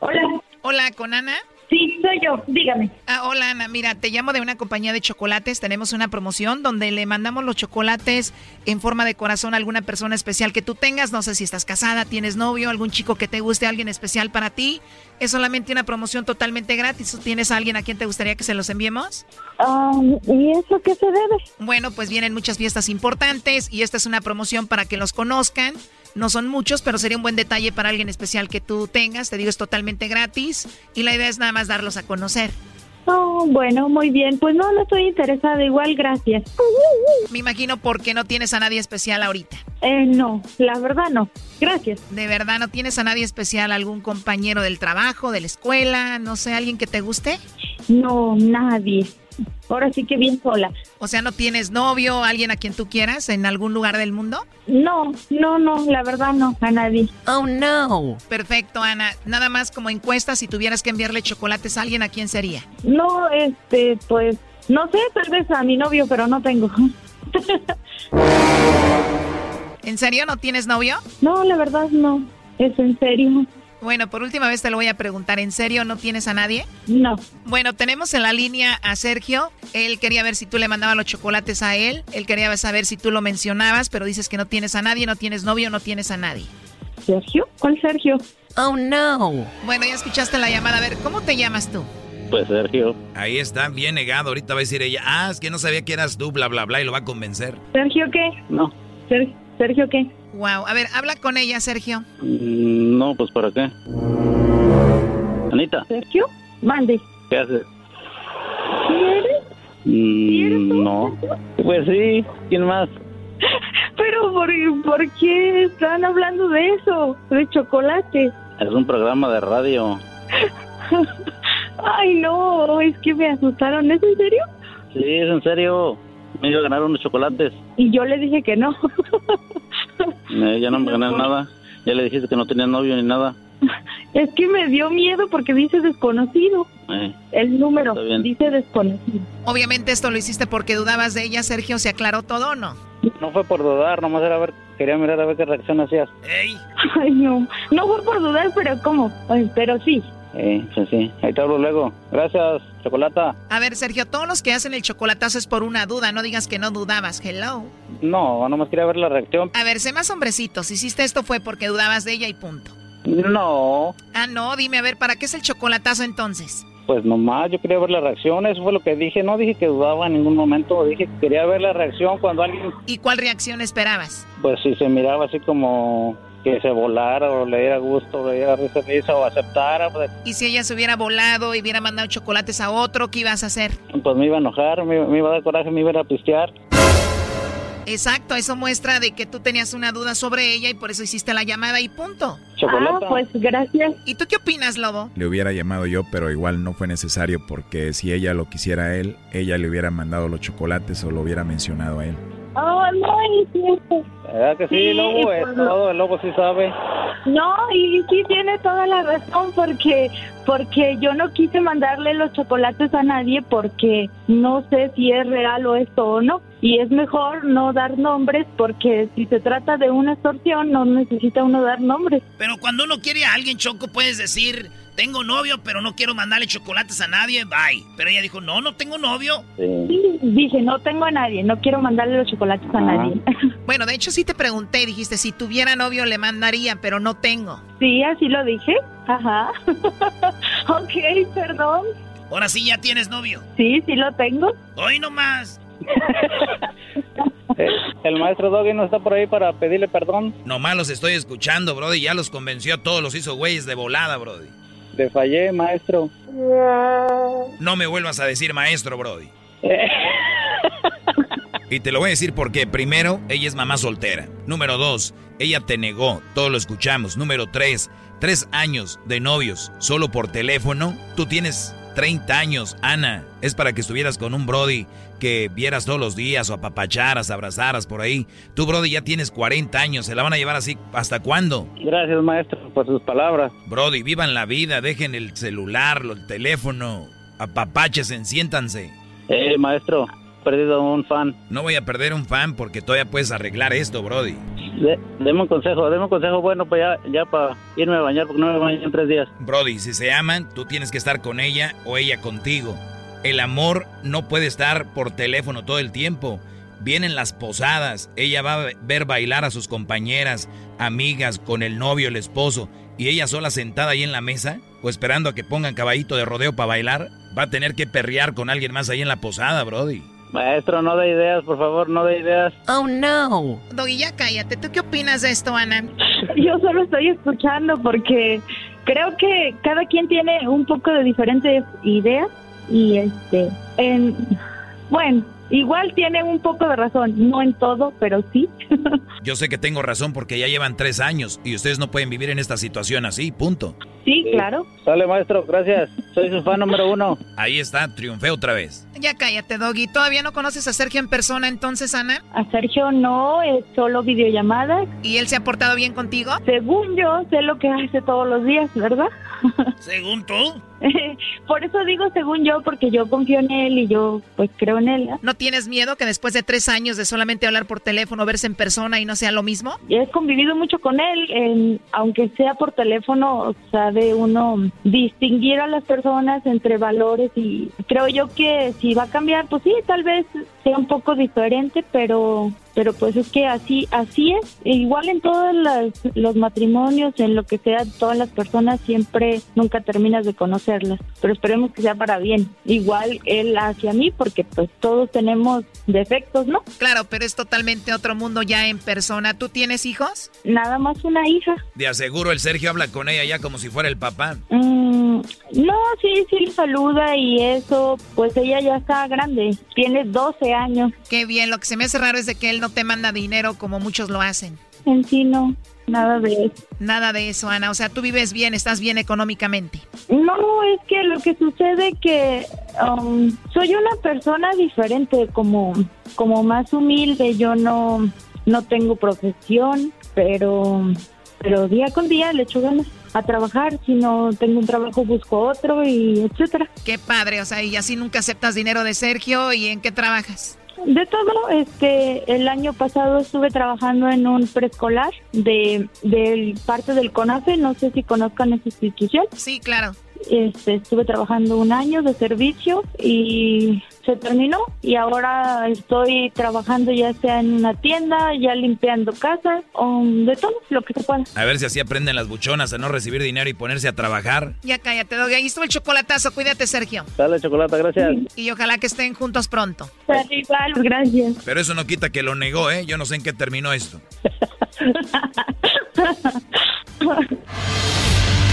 Hola. Hola, ¿con Ana? Sí, soy yo, dígame. Ah, hola Ana, mira, te llamo de una compañía de chocolates. Tenemos una promoción donde le mandamos los chocolates en forma de corazón a alguna persona especial que tú tengas. No sé si estás casada, tienes novio, algún chico que te guste, alguien especial para ti. Es solamente una promoción totalmente gratis. ¿Tú ¿Tienes a alguien a quien te gustaría que se los enviemos? Ah, ¿Y eso qué se debe? Bueno, pues vienen muchas fiestas importantes y esta es una promoción para que los conozcan. No son muchos, pero sería un buen detalle para alguien especial que tú tengas. Te digo, es totalmente gratis y la idea es nada más darlos a conocer. Oh, bueno, muy bien. Pues no, no estoy interesada. Igual, gracias. Me imagino porque no tienes a nadie especial ahorita. Eh, no, la verdad no. Gracias. ¿De verdad no tienes a nadie especial? ¿Algún compañero del trabajo, de la escuela? No sé, ¿alguien que te guste? No, nadie. Ahora sí que bien sola. O sea, ¿no tienes novio, alguien a quien tú quieras en algún lugar del mundo? No, no, no, la verdad no, a nadie. Oh, no. Perfecto, Ana. Nada más como encuesta, si tuvieras que enviarle chocolates a alguien, ¿a quién sería? No, este, pues, no sé, tal vez a mi novio, pero no tengo. ¿En serio no tienes novio? No, la verdad no. Es en serio. Bueno, por última vez te lo voy a preguntar. ¿En serio no tienes a nadie? No. Bueno, tenemos en la línea a Sergio. Él quería ver si tú le mandabas los chocolates a él. Él quería saber si tú lo mencionabas, pero dices que no tienes a nadie, no tienes novio, no tienes a nadie. ¿Sergio? ¿Cuál Sergio? Oh, no. Bueno, ya escuchaste la llamada. A ver, ¿cómo te llamas tú? Pues Sergio. Ahí está, bien negado. Ahorita va a decir ella, ah, es que no sabía que eras tú, bla, bla, bla, y lo va a convencer. ¿Sergio qué? No. Ser- ¿Sergio qué? Wow. A ver, habla con ella, Sergio. Mm, No, pues ¿para qué? Anita, ¿Sergio? Mande. ¿qué haces? ¿Quieres? Mm, no. Pues sí, ¿quién más? [LAUGHS] Pero ¿por, ¿por qué están hablando de eso? De chocolate. Es un programa de radio. [LAUGHS] Ay, no, es que me asustaron. ¿Es en serio? Sí, es en serio. Me iba a ganar unos chocolates. Y yo le dije que no. [LAUGHS] Eh, ya no me gané nada. Ya le dijiste que no tenía novio ni nada. Es que me dio miedo porque dice desconocido. Eh, El número dice desconocido. Obviamente esto lo hiciste porque dudabas de ella, Sergio. ¿Se aclaró todo o no? no fue por dudar, nomás era ver, quería mirar a ver qué reacción hacías. Ay, no. No fue por dudar, pero ¿cómo? Ay, pero sí. Eh, sí, sí. Ahí te hablo luego. Gracias, chocolata. A ver, Sergio, todos los que hacen el chocolatazo es por una duda. No digas que no dudabas. Hello. No, nomás quería ver la reacción. A ver, sé más hombrecitos. Si hiciste esto fue porque dudabas de ella y punto. No, Ah, no, dime, a ver, ¿para qué es el chocolatazo entonces? pues nomás yo quería ver la reacción. Eso fue lo que dije. No dije que dudaba en ningún momento. Dije que quería ver la reacción cuando alguien, ¿Y cuál reacción esperabas? pues si se miraba así como que se volara o le diera gusto, le diera risa, risa o aceptara, pues, ¿Y si ella se hubiera volado y hubiera mandado chocolates a otro, qué ibas a hacer? pues me iba a enojar, me, me iba a dar coraje, me iba a ir a pistear. Exacto, eso muestra de que tú tenías una duda sobre ella y por eso hiciste la llamada y punto. Chocolata. Ah, pues gracias. ¿Y tú qué opinas, Lobo? Le hubiera llamado yo, pero igual no fue necesario porque si ella lo quisiera a él, ella le hubiera mandado los chocolates o lo hubiera mencionado a él. Oh, no, es cierto. ¿Verdad que sí, Sí, Lobo? Pues, todo el Lobo sí sabe. No, y sí tiene toda la razón porque porque yo no quise mandarle los chocolates a nadie porque no sé si es real o esto o no. Y es mejor no dar nombres porque si se trata de una extorsión no necesita uno dar nombres. Pero cuando uno quiere a alguien, Choco, puedes decir, tengo novio, pero no quiero mandarle chocolates a nadie, bye. Pero ella dijo, no, no tengo novio. Sí, dije, no tengo a nadie, no quiero mandarle los chocolates a nadie. [LAUGHS] Bueno, de hecho sí te pregunté y dijiste, si tuviera novio le mandaría, pero no tengo. Sí, así lo dije. Ajá. [LAUGHS] ok, perdón. Ahora sí ya tienes novio. Sí, sí lo tengo. Hoy nomás. [LAUGHS] Eh, el maestro Doggy no está por ahí para pedirle perdón. Nomás los estoy escuchando, Brody. Ya los convenció a todos, los hizo güeyes de volada, Brody. Le fallé, maestro. No me vuelvas a decir maestro, Brody. [LAUGHS] Y te lo voy a decir porque, primero, ella es mamá soltera. Número dos, ella te negó. Todos lo escuchamos. Número tres, tres años de novios solo por teléfono. Tú tienes 30 años, Ana. Es para que estuvieras con un Brody que vieras todos los días o apapacharas, abrazaras por ahí. Tú, Brody, ya tienes 40 años. ¿Se la van a llevar así hasta cuándo? Gracias, maestro, por sus palabras. Brody, vivan la vida. Dejen el celular, el teléfono. Apapaches, siéntanse. Eh, maestro, perdido un fan. No voy a perder un fan porque todavía puedes arreglar esto, Brody. De- deme un consejo, deme un consejo bueno pues ya, ya para irme a bañar porque no me baño en tres días. Brody, si se aman, tú tienes que estar con ella o ella contigo. El amor no puede estar por teléfono todo el tiempo. Vienen las posadas, ella va a ver bailar a sus compañeras, amigas, con el novio, el esposo, y ella sola sentada ahí en la mesa, o esperando a que pongan caballito de rodeo para bailar, va a tener que perrear con alguien más ahí en la posada, Brody. Maestro, no de ideas, por favor, no de ideas. Oh, no. Doggy, ya cállate. ¿Tú qué opinas de esto, Ana? [LAUGHS] Yo solo estoy escuchando porque creo que cada quien tiene un poco de diferentes ideas y este, en, bueno, igual tiene un poco de razón, no en todo, pero sí. [LAUGHS] Yo sé que tengo razón porque ya llevan tres años y ustedes no pueden vivir en esta situación así, punto. Sí, claro. Sale, maestro, gracias. Soy su fan número uno. Ahí está, triunfé otra vez. Ya cállate, Doggy. ¿Todavía no conoces a Sergio en persona entonces, Ana? A Sergio no, es solo videollamadas. ¿Y él se ha portado bien contigo? Según yo, sé lo que hace todos los días, ¿verdad? [LAUGHS] ¿Según tú? [LAUGHS] Por eso digo según yo, porque yo confío en él y yo pues creo en él. ¿eh? ¿No tienes miedo que después de tres años de solamente hablar por teléfono, verse en persona y no sea lo mismo? He convivido mucho con él, en- aunque sea por teléfono, sabe uno distinguir a las personas entre valores y creo yo que si va a cambiar, pues sí, tal vez sea un poco diferente, pero pero pues es que así así es. E igual en todos los matrimonios, en lo que sea, todas las personas siempre nunca terminas de conocerlas, pero esperemos que sea para bien. Igual él hacia mí, porque pues todos tenemos defectos, ¿no? Claro, pero es totalmente otro mundo ya en persona. ¿Tú tienes hijos? Nada más una hija. De aseguro el Sergio habla con ella ya como si fuera el papá. Mm, no, sí, sí le saluda y eso, pues ella ya está grande, tiene 12 años. Qué bien, lo que se me hace raro es de que él no te manda dinero como muchos lo hacen. En sí no, nada de eso. Nada de eso, Ana. O sea, tú vives bien, estás bien económicamente. No, es que lo que sucede que um, soy una persona diferente, como, como más humilde, yo no, no tengo profesión, pero, pero día con día le echo ganas a trabajar, si no tengo un trabajo busco otro y etcétera. Qué padre, o sea, y así nunca aceptas dinero de Sergio. ¿Y en qué trabajas? De todo, este, el año pasado estuve trabajando en un preescolar de, del parte del CONAFE, no sé si conozcan esa institución. Sí, claro. Este, estuve trabajando un año de servicio y se terminó y ahora estoy trabajando ya sea en una tienda, ya limpiando casas, o de todo lo que se pueda. A ver si así aprenden las buchonas a no recibir dinero y ponerse a trabajar. Ya cállate, Doggy. Ahí estuvo el chocolatazo. Cuídate, Sergio. Dale, chocolate, gracias. Y ojalá que estén juntos pronto. Igual, gracias. Pero eso no quita que lo negó, ¿eh? Yo no sé en qué terminó esto. [LAUGHS]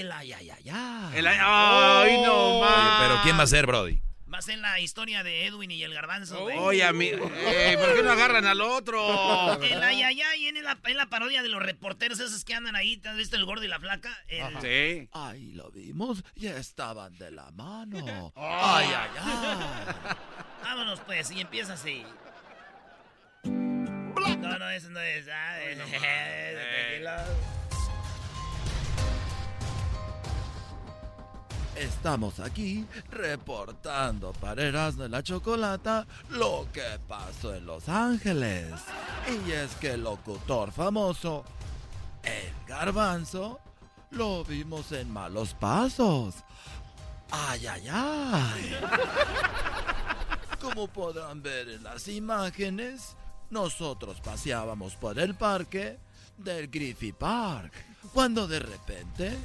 El ay, ay, ay, ay. El ay, ay, no Oye, más. pero ¿quién va a ser, Brody? Va a ser la historia de Edwin y el garbanzo. güey. Oye, a mí. Ey, ¿Por qué no agarran al otro? El ay, ay, ay, en la, en la parodia de los reporteros esos que andan ahí. ¿Te has visto el gordo y la flaca? El- Sí. Ahí lo vimos, ya estaban de la mano. [LAUGHS] Ay, ay, ay. Vámonos pues, y empieza así. No, no, eso no es. Ah, [LAUGHS] es- tranquilo. Estamos aquí reportando para Erasmo y la Chocolata lo que pasó en Los Ángeles. Y es que el locutor famoso, el garbanzo, lo vimos en malos pasos. ¡Ay, ay, ay! Como podrán ver en las imágenes, nosotros paseábamos por el parque del Griffith Park, cuando de repente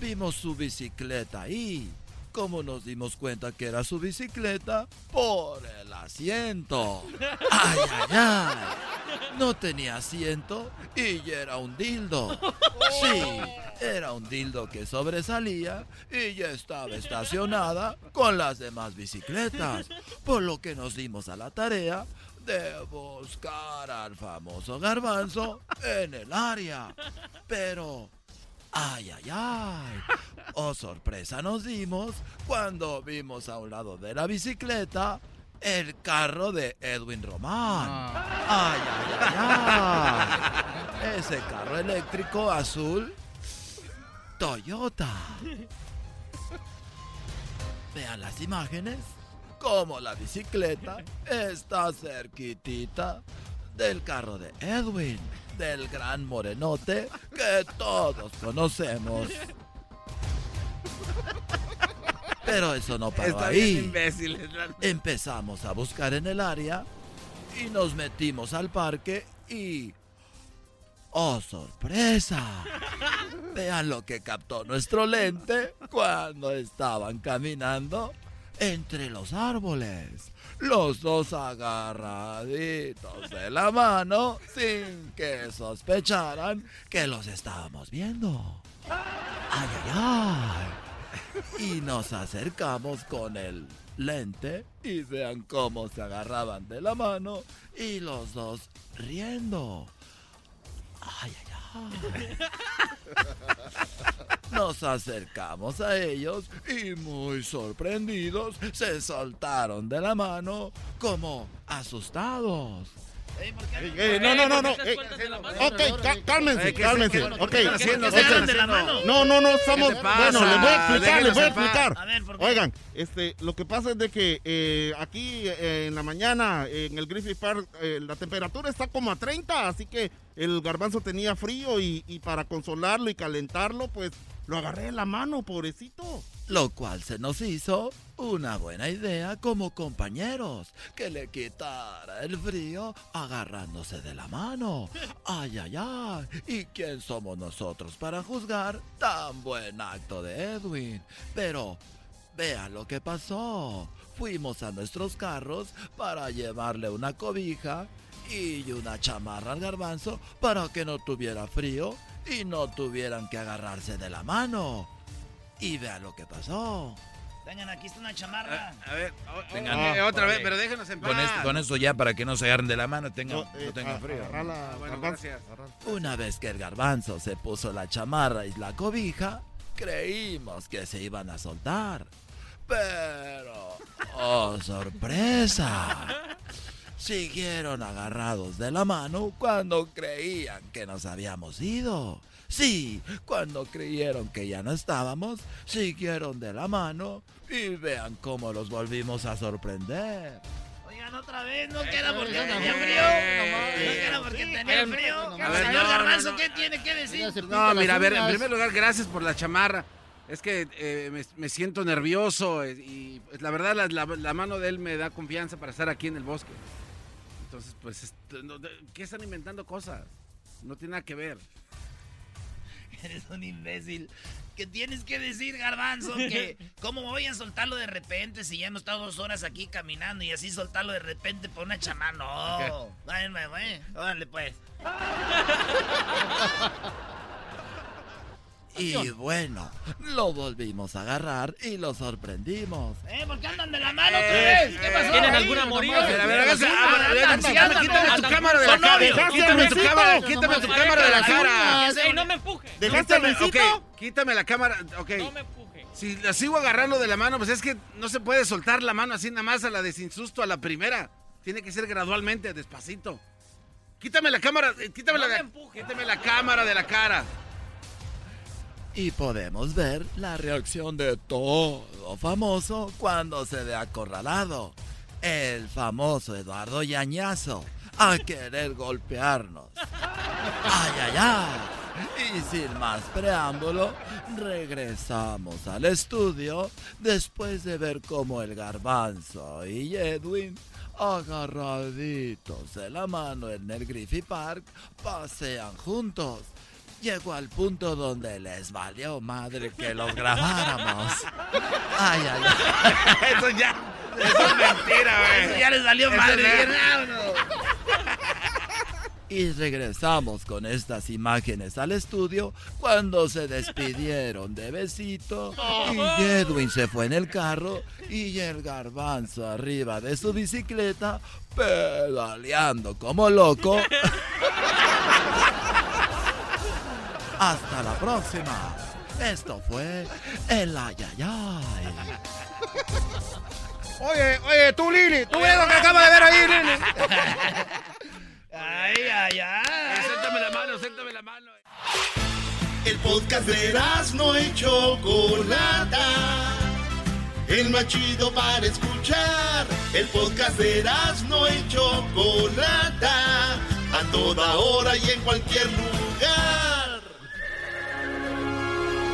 vimos su bicicleta ahí. Como nos dimos cuenta que era su bicicleta? Por el asiento. ¡Ay, ay, ay! No tenía asiento y era un dildo. Sí, era un dildo que sobresalía y ya estaba estacionada con las demás bicicletas. Por lo que nos dimos a la tarea de buscar al famoso garbanzo en el área. Pero Ay, ay, ay. Oh, sorpresa nos dimos cuando vimos a un lado de la bicicleta el carro de Edwin Román. Ay, ay, ay, ay. Ese carro eléctrico azul Toyota. Vean las imágenes como la bicicleta está cerquitita del carro de Edwin, del gran morenote que todos conocemos. Pero eso no paró Está ahí. Empezamos a buscar en el área y nos metimos al parque y... ¡Oh, sorpresa! Vean lo que captó nuestro lente cuando estaban caminando entre los árboles. Los dos agarraditos de la mano sin que sospecharan que los estábamos viendo. ¡Ay, ay, ay! Y nos acercamos con el lente y vean cómo se agarraban de la mano y los dos riendo. Ay, ay. [LAUGHS] Nos acercamos a ellos y muy sorprendidos se soltaron de la mano como asustados. Eh, no, no, no, no. eh, ok, cá- cálmense, Eh, ¿qué- cálmense. ok. No, no, no, estamos. Bueno, les voy a explicar, les voy a explicar. A ver, ¿por qué? Oigan, este, lo que pasa es de que eh, aquí eh, en la mañana en el Griffith Park eh, la temperatura está como a 30, así que el garbanzo tenía frío y, y para consolarlo y calentarlo, pues lo agarré en la mano, pobrecito. Lo cual se nos hizo una buena idea como compañeros, que le quitara el frío agarrándose de la mano. Ay, ay, ay. ¿Y quién somos nosotros para juzgar tan buen acto de Edwin? Pero vean lo que pasó. Fuimos a nuestros carros para llevarle una cobija y una chamarra al garbanzo para que no tuviera frío y no tuvieran que agarrarse de la mano. Y vean lo que pasó. Tengan, aquí está una chamarra. A ver, o- Tengan. eh, otra vez, pero déjenos en paz. Con, esto, con ya para que no se agarren de la mano, tengan, No, eh, no tengan a- frío. agarrala, Bueno, garbanzo. gracias. Una vez que el garbanzo se puso la chamarra y la cobija, creímos que se iban a soltar. Pero, oh sorpresa, [LAUGHS] siguieron agarrados de la mano cuando creían que nos habíamos ido. Sí, cuando creyeron que ya no estábamos, siguieron de la mano y vean cómo los volvimos a sorprender. Oigan, otra vez, no queda porque tenía frío. No queda porque tenía frío. A ver, Señor no, Garbanzo, no, no. ¿qué tiene que decir? No, mira, a ver, en primer lugar, gracias por la chamarra. Es que eh, me, me siento nervioso eh, y pues, la verdad la, la- la mano de él me da confianza para estar aquí en el bosque. Entonces, pues, este, ¿qué están inventando cosas? No tiene nada que ver. [LAUGHS] Eres un imbécil. ¿Qué tienes que decir, Garbanzo? Que [LAUGHS] cómo voy a soltarlo de repente si ya hemos estado dos horas aquí caminando y así soltarlo de repente por una chamana? No. Güey. Órale, pues. [LAUGHS] Y bueno, lo volvimos a agarrar y lo sorprendimos. ¿Eh? ¿Por qué andan de la mano otra vez? ¿Qué pasó? ¿Tienen nomás. moría? A ver, a ver, quítame- tu cámara de la cara. Quítame tu cámara, quítame tu cámara de la cara. No me empuje. Quítame, ok, quítame la cámara, ok. No me empuje. Si la sigo agarrando de la mano, pues es que no se puede soltar la mano así nada más a la de sin susto a la primera. Tiene que ser gradualmente, despacito. Quítame la cámara, eh, quítame, la, quítame la cámara de la cara. Y podemos ver la reacción de todo famoso cuando se ve acorralado. El famoso Eduardo Yañazo a querer golpearnos. ¡Ay, ay, ay! Y sin más preámbulo, regresamos al estudio después de ver cómo el garbanzo y Edwin, agarraditos de la mano en el Griffith Park, pasean juntos. Llegó al punto donde les valió madre que los grabáramos. Ay, ay, ay. [LAUGHS] Eso ya, eso es mentira, güey. Eso ya les valió Eso madre. Y regresamos con estas imágenes al estudio cuando se despidieron de besito y Edwin se fue en el carro y el garbanzo arriba de su bicicleta pedaleando como loco. [LAUGHS] Hasta la próxima. Esto fue el ayayay. Oye, oye, tú, Lili, tú ves lo que acabas de ver ahí, Lili. Ay, ay, ay. Suéltame la mano, suéltame la mano. El podcast de no y Chocolata. El más chido para escuchar. El podcast de no y Chocolata. A toda hora y en cualquier lugar.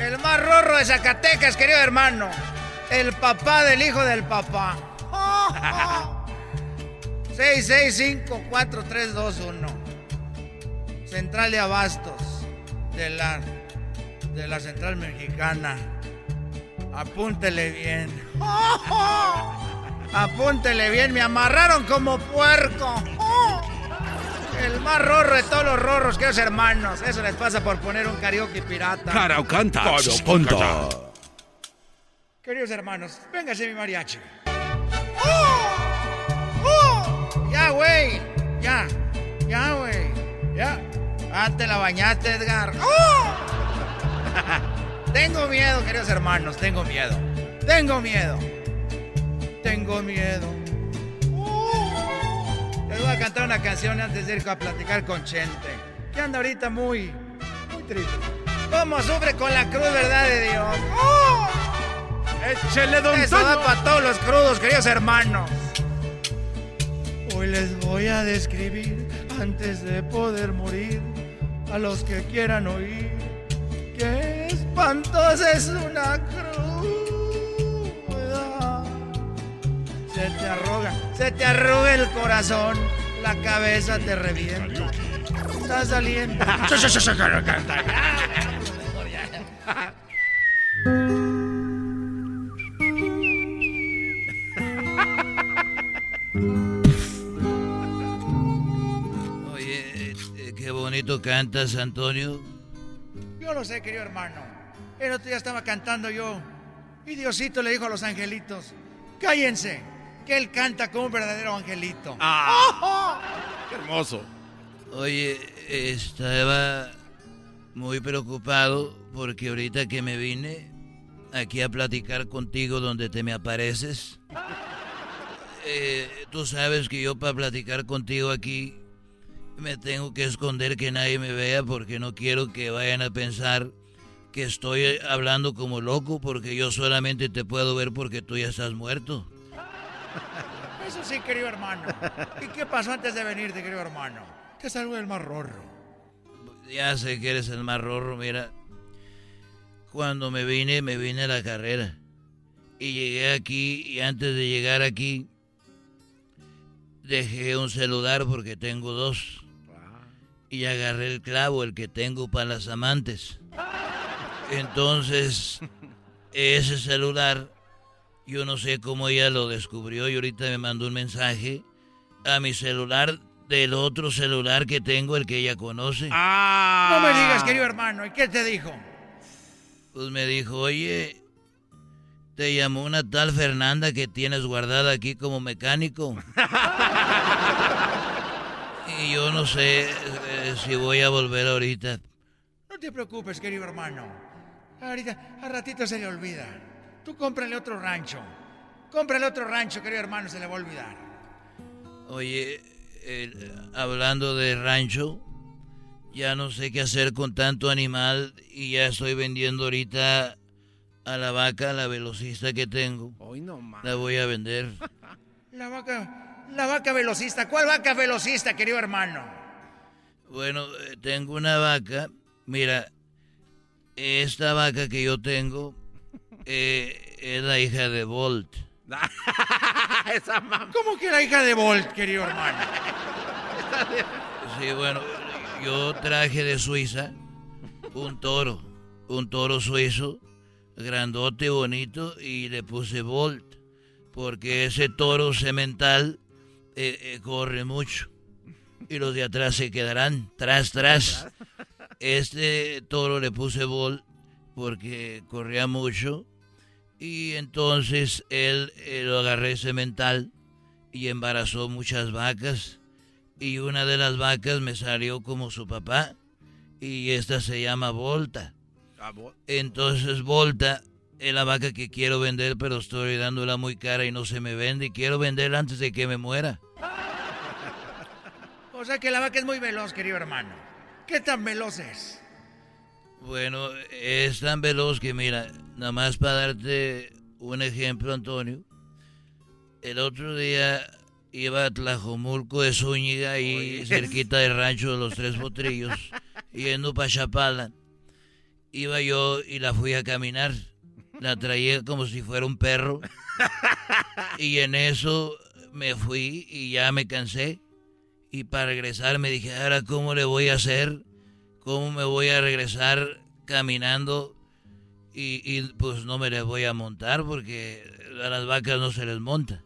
El más rorro de Zacatecas, querido hermano. El papá del hijo del papá. [LAUGHS] 665-4321. Central de Abastos. De la, de la Central Mexicana. Apúntele bien. [LAUGHS] Apúntele bien, me amarraron como puerco. [LAUGHS] El más rorro de todos los rorros, queridos hermanos. Eso les pasa por poner un karaoke pirata. Caraucanta. Caraucanta. Queridos hermanos, véngase mi mariachi. ¡Oh! ¡Oh! Ya, güey. Ya. Ya, güey. Ya. Ah, te la bañaste, Edgar. ¡Oh! [LAUGHS] tengo miedo, queridos hermanos. Tengo miedo. Tengo miedo. Tengo miedo. Voy a cantar una canción antes de ir a platicar con Chente. Que anda ahorita muy, muy triste. ¿Cómo sufre con la cruz, verdad de Dios? ¡Oh! Échele, don Eso Toño. para todos los crudos, queridos hermanos. Hoy les voy a describir, antes de poder morir, a los que quieran oír, que espantosa es una cruda. Se te arruga, se te arruga el corazón, la cabeza te revienta. Está saliendo. Oye, eh, qué bonito cantas, Antonio. Yo lo sé, querido hermano. El otro día estaba cantando yo. Y Diosito le dijo a los angelitos, cállense, que él canta como un verdadero angelito. Ah. Qué hermoso. Oye, estaba muy preocupado porque ahorita que me vine aquí a platicar contigo donde te me apareces, eh, tú sabes que yo para platicar contigo aquí me tengo que esconder que nadie me vea porque no quiero que vayan a pensar que estoy hablando como loco porque yo solamente te puedo ver porque tú ya estás muerto. Eso sí, querido hermano. ¿Y qué pasó antes de venirte, querido hermano? Que salgo del mar rorro. Ya sé que eres el más rorro, mira. Cuando me vine, me vine a la carrera. Y llegué aquí y antes de llegar aquí dejé un celular porque tengo dos. Y agarré el clavo, el que tengo para las amantes. [LAUGHS] Entonces, ese celular, yo no sé cómo ella lo descubrió y ahorita me mandó un mensaje a mi celular del otro celular que tengo, el que ella conoce. No me digas, querido hermano. ¿Y qué te dijo? Pues me dijo, oye, te llamó una tal Fernanda que tienes guardada aquí como mecánico. [LAUGHS] y yo no sé eh, si voy a volver ahorita. No te preocupes, querido hermano. Ahorita, a ratito se le olvida. Tú cómprale otro rancho. Cómprale otro rancho, querido hermano, se le va a olvidar. Oye, eh, hablando de rancho, ya no sé qué hacer con tanto animal y ya estoy vendiendo ahorita a la vaca, la velocista que tengo. Hoy no más. La voy a vender. [LAUGHS] La vaca, la vaca velocista. ¿Cuál vaca velocista, querido hermano? Bueno, eh, tengo una vaca. Mira, esta vaca que yo tengo eh, es la hija de Bolt. [LAUGHS] Esa mamá. ¿Cómo que la hija de Bolt, querido hermano? Sí, bueno, yo traje de Suiza un toro, un toro suizo, grandote y bonito, y le puse Bolt, porque ese toro semental eh, eh, corre mucho. Y los de atrás se quedarán, tras, tras. Este toro le puse Bolt porque corría mucho. Y entonces él eh, lo agarré semental y embarazó muchas vacas. Y una de las vacas me salió como su papá. Y esta se llama Volta. Entonces Volta es la vaca que quiero vender, pero estoy dándola muy cara y no se me vende. Y quiero venderla antes de que me muera. [LAUGHS] O sea que la vaca es muy veloz, querido hermano. ¿Qué tan veloz es? Bueno, es tan veloz que mira, nada más para darte un ejemplo, Antonio. El otro día iba a Tlajomulco de Zúñiga, ahí [LAUGHS] cerquita del rancho de los Tres Potrillos, yendo para Chapala. Iba yo y la fui a caminar. La traía como si fuera un perro. [LAUGHS] Y en eso me fui y ya me cansé. Y para regresar me dije, ahora cómo le voy a hacer, cómo me voy a regresar caminando y, y, pues no me les voy a montar porque a las vacas no se les monta.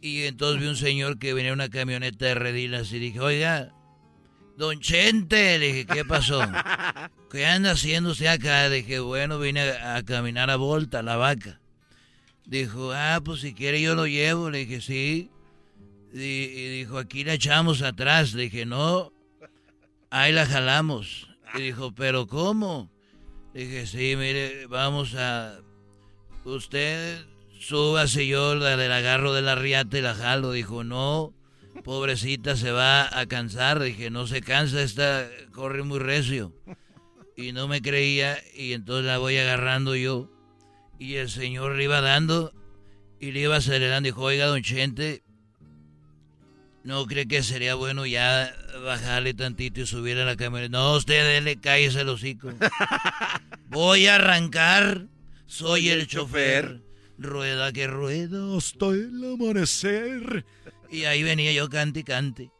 Y entonces vi un señor que venía en una camioneta de redilas y dije, oiga, don Chente, le dije, ¿qué pasó? ¿Qué anda haciendo usted acá? Dije, bueno, vine a, a caminar a Volta, la vaca. Dijo, ah, pues si quiere yo lo llevo. Le dije, sí. Y, y dijo, aquí la echamos atrás. Le dije, no, ahí la jalamos. Y dijo, ¿pero cómo? Dije, sí, mire, vamos a... Usted súbase yo, la del agarro de la riata y la jalo. Dijo, no, pobrecita se va a cansar. Dije, no se cansa, esta corre muy recio. Y no me creía y entonces la voy agarrando yo. Y el señor le iba dando y le iba acelerando. Dijo, oiga, don Chente, ¿no cree que sería bueno ya bajarle tantito y subir a la camioneta? No, usted dele, cállese el hocico. [LAUGHS] Voy a arrancar, soy el chofer. Rueda que rueda hasta el amanecer. Y ahí venía yo cante y cante.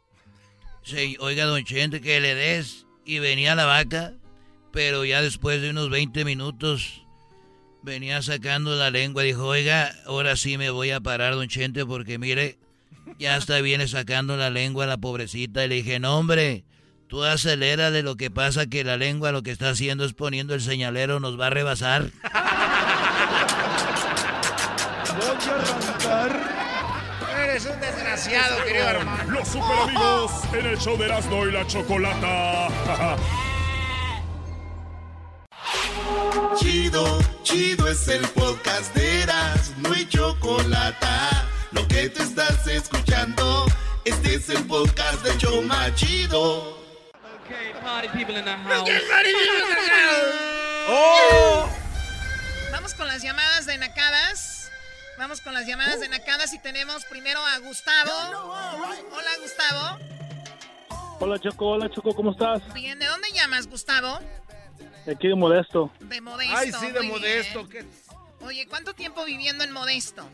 Sí, oiga, don Chente, que le des. Y venía la vaca, pero ya después de unos 20 minutos venía sacando la lengua. Dijo, oiga, ahora sí me voy a parar, don Chente, porque mire, ya hasta viene sacando la lengua la pobrecita. Y le dije, no, hombre, tú acelérale. Lo que pasa que la lengua lo que está haciendo es poniendo el señalero, nos va a rebasar. Voy a arrancar. Eres un desgraciado, querido hermano. Los super amigos en el show de Erasmo y la Chocolata. [LAUGHS] Chido, chido es el podcast de Eras, no hay chocolate. Lo que te estás escuchando, este es el podcast de Choma Chido. Party people in the [LAUGHS] ¡Oh! Vamos con las llamadas de nacadas. Vamos con las llamadas de nacadas y tenemos primero a Gustavo. Hola, Gustavo. Hola Choco, hola Choco, ¿cómo estás? Bien, ¿de dónde llamas, Gustavo? Aquí de Modesto. De Modesto. Ay, sí, de modesto. Oye, ¿cuánto tiempo viviendo en Modesto?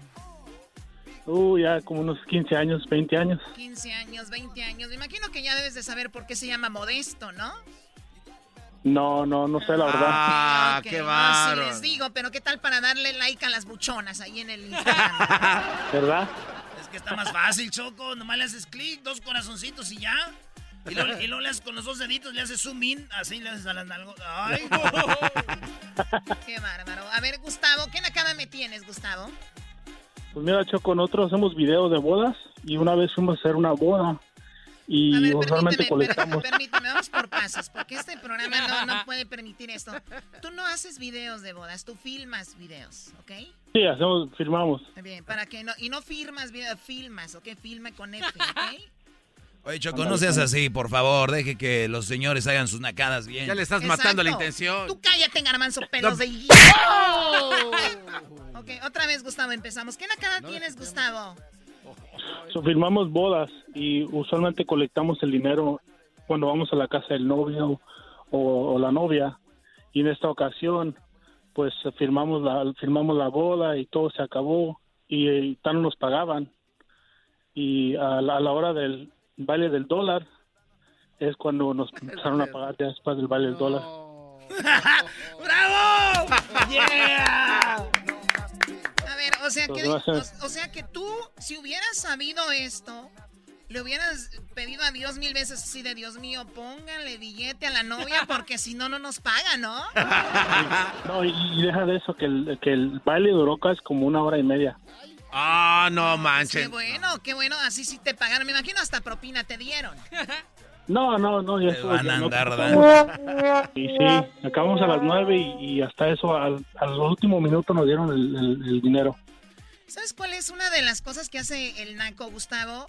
Uh, ya como unos 15 años, 20 años. 15 años, 20 años. Me imagino que ya debes de saber por qué se llama Modesto, ¿no? No, no, no sé la verdad. Ah, Ok, qué no, bárbaro. sí les digo, pero ¿qué tal para darle like a las buchonas ahí en el Instagram? [LAUGHS] ¿Verdad? Es que está más fácil, Choco. Nomás le haces clic, dos corazoncitos y ya. Y luego, y luego le haces con los dos deditos, le haces zoom in, así le haces a las nalgas. ¡Ay, no! [LAUGHS] Qué bárbaro. A ver, Gustavo, ¿qué nakada me tienes, Gustavo? Pues mira Choco, nosotros hacemos videos de bodas y una vez fuimos a hacer una boda y usualmente colectamos. Permíteme, vamos por pasos, porque este programa no, no [LAUGHS] puede permitir esto. Tú no haces videos de bodas, tú filmas videos, ¿ok? Sí, hacemos, firmamos. Bien, para que no, y no firmas videos, filmas, ¿ok? Filma con F, ¿ok? [LAUGHS] Oye, Choco, no seas así, por favor. Deje que los señores hagan sus nacadas bien. Ya le estás Exacto. matando la intención. Tú cállate, garbanzo, pelos de [LAUGHS] Ok, otra vez, Gustavo, empezamos. ¿Qué nakada tienes, Gustavo? So, firmamos bodas y usualmente colectamos el dinero cuando vamos a la casa del novio o, o la novia. Y en esta ocasión, pues firmamos la, firmamos la boda y todo se acabó y, eh, tal no nos pagaban. Y a la, a la hora del baile del dólar es cuando nos [LAUGHS] empezaron a pagar ya después del baile del dólar. [LAUGHS] ¡Bravo! ¡Yeah! A ver, o sea, que, o, o sea que tú, si hubieras sabido esto, le hubieras pedido a Dios mil veces así de Dios mío, pónganle billete a la novia porque si no, no nos paga, ¿no? [LAUGHS] No, y, y deja de eso, que el, que el baile duró casi como una hora y media. Ah, no Qué manches. bueno, qué bueno, así sí te pagaron. Me imagino hasta propina te dieron. No, no, no, ya van a no andar ocupamos. Y sí, acabamos a las nueve y, y hasta eso, al, al último minuto nos dieron el, el- el dinero. ¿Sabes cuál es una de las cosas que hace el naco, Gustavo?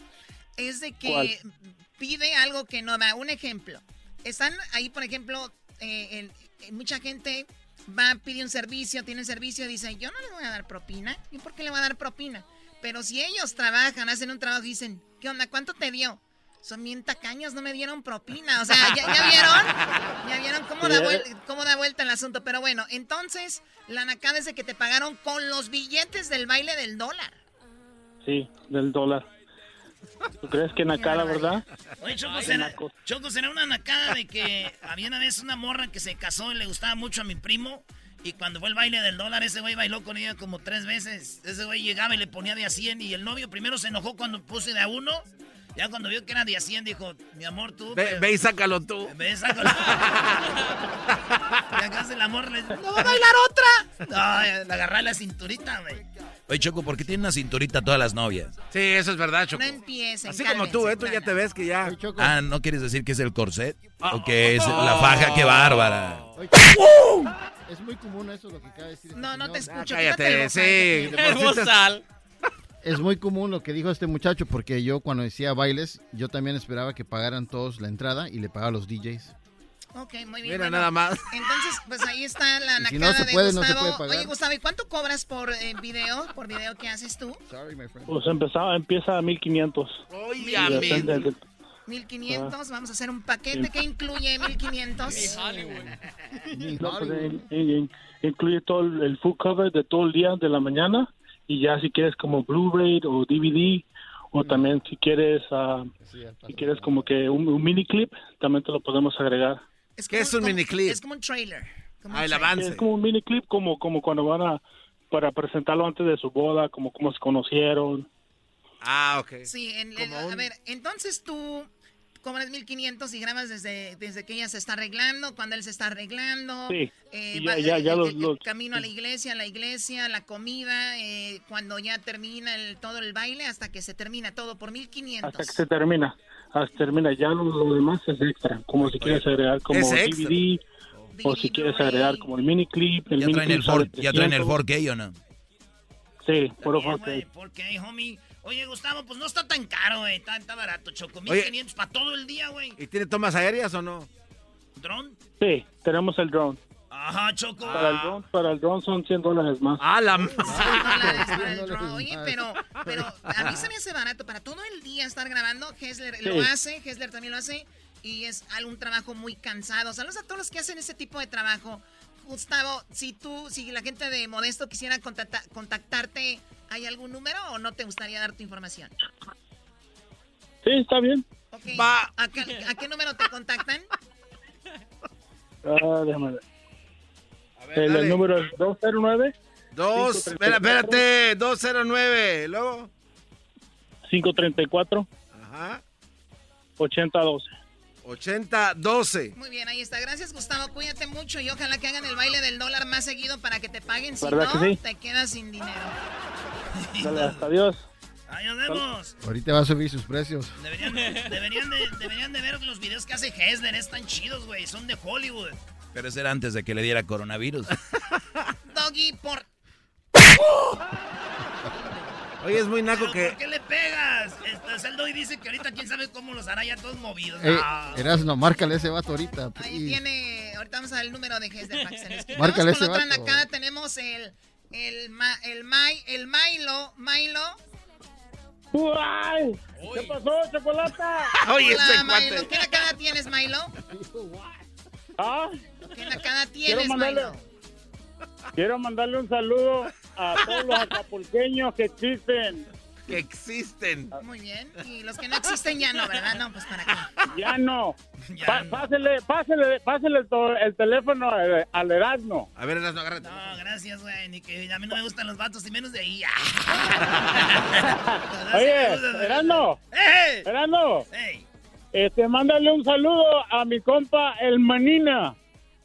Es de que ¿Cuál? pide algo que no da. Un ejemplo. Están ahí, por ejemplo, eh, el- eh, mucha gente va, pide un servicio, tiene un servicio dice, yo no le voy a dar propina. ¿Y por qué le voy a dar propina? Pero si ellos trabajan, hacen un trabajo y dicen, ¿qué onda? ¿Cuánto te dio? Son bien tacaños, no me dieron propina. O sea, ¿ya, ya vieron? ¿Ya vieron cómo da, [LAUGHS] cómo da vuelta el asunto? Pero bueno, entonces, la nacada es de que te pagaron con los billetes del baile del dólar. Sí, del dólar. ¿Tú crees que Nakada, verdad? Oye, Choco, será, Choco, será una nacada de que había una vez una morra que se casó y le gustaba mucho a mi primo. Y cuando fue el baile del dólar, ese güey bailó con ella como tres veces. Ese güey llegaba y le ponía de a 100. Y el novio primero se enojó cuando puse de a uno. Ya cuando vio que era de a 100, dijo, mi amor, tú... Ve, pero- ve y sácalo tú. Ve, sácalo. y acá se el amor le dice, ¡no va a bailar otra! No, le agarré la cinturita, güey. Oye, Choco, ¿por qué tiene una cinturita todas las novias? Sí, eso es verdad, Choco. No empiecen, Así como tú, ¿eh? Tú ya te ves que ya... Ah, ¿no quieres decir que es el corset? ¿O que es la faja? ¡Qué bárbara! Es muy común eso lo que acaba de decir. este No, no te escucho. cállate, el bozal. sí. Bozal. Es muy común lo que dijo este muchacho porque yo cuando decía bailes, yo también esperaba que pagaran todos la entrada y le pagaba a los DJs. Ok, muy bien. Mira, bueno, nada más. Entonces, pues ahí está la [LAUGHS] Y si nacada no se de puede, no se Gustavo. puede pagar. Oye, Gustavo, ¿y cuánto cobras por eh, video? ¿Por video que haces tú? Sorry, my friend. Pues empezaba, empieza a 1500. Oye, de- 1500, vamos a hacer un paquete que incluye 1500. [LAUGHS] No, pues, in- in- incluye todo el, el full cover de todo el día de la mañana y ya si quieres como Blu-ray o DVD o también si quieres ah, si quieres como que un, un mini clip también te lo podemos agregar. ¿Qué es un miniclip? Es como un trailer. como Ah, un el trailer. avance. Es como un mini clip como como cuando van a para presentarlo antes de su boda, como cómo se conocieron. Ah, ok. Sí, en- en- a ver, entonces tú, cobras 1500 y grabas desde, desde que ella se está arreglando, cuando él se está arreglando. Sí. eh, Y va- ya, ya, el- los, el- el los- camino a la iglesia, la iglesia, la comida, eh, cuando ya termina el, todo el baile, hasta que se termina todo por 1500. hasta que se termina. Hasta termina. Ya lo, lo demás es extra. Como si quieres agregar como es extra. DVD. O si quieres agregar como el mini clip. El ¿Ya mini traen el, clip sale for- ¿Ya traen el 300. 4K o no? Sí, puro Bien, 4K. güey, ¿Por qué, homie? Oye, Gustavo, pues no está tan caro, güey. Está, está barato, Choco. Oye. 1500 para todo el día, güey. ¿Y tiene tomas aéreas o no? ¿Dron? Sí, tenemos el drone. Ajá, Choco. Para el drone, para el drone son 100 dólares más. Ah, la dólares para el drone. Oye, pero, pero a mí se me hace barato para todo el día estar grabando. Hessler lo hace, Hessler también lo hace. Y es algún trabajo muy cansado. Saludos a todos los que hacen ese tipo de trabajo. Gustavo, si tú, si la gente de Modesto quisiera contacta- contactarte, ¿hay algún número o no te gustaría dar tu información? Sí, está bien. Ok. ¿A, qué, a qué número te contactan? Ah, déjame ver. El, el número es 209 Dos, espera, espérate, 209, luego. 534 Ajá. 8012. 8012. Muy bien, ahí está. Gracias, Gustavo. Cuídate mucho y ojalá que hagan el baile del dólar más seguido para que te paguen. Si ¿Verdad no, que sí? te quedas sin dinero. Dale, hasta adiós. Ahí nos vemos. Ahorita va a subir sus precios. Deberían, deberían, de, deberían de ver los videos que hace Hessler. Están chidos, güey. Son de Hollywood. Pero eso era antes de que le diera coronavirus. [LAUGHS] Doggy, por... [LAUGHS] Oye, es muy naco ¿Pero que. ¿Por qué le pegas? Este, el Doggy dice que ahorita quién sabe cómo los hará ya todos movidos. Eh, Ah. Erasno, márcale ese vato ahorita. Ahí tiene... Ahorita vamos a dar el número de se les quite. Márcale Vamos con ese otra vato. nacada. Tenemos el... El, ma, el, Mai- el Milo. Milo. ¡Ay! ¿Qué pasó, Chocolata? [LAUGHS] Oye, Hola, Milo. ¿Qué nacada tienes, Milo? ¿Ah? ¿Qué nacada Quiero tienes, mandarle, Milo? quiero mandarle un saludo a todos los acapulqueños que existen. Que existen. Muy bien. Y los que no existen ya no, ¿verdad? No, pues para qué. Ya no. Pa- Pásele, pásele, pásele el, teléfono al, al Erasmo. A ver, Erasmo, agárrate. No, gracias, güey. Ni que a mí no me gustan los vatos y menos de ahí. [LAUGHS] Oye, Erasmo. ¡Eh! Erasmo. Este, mándale un saludo a mi compa, el Manina.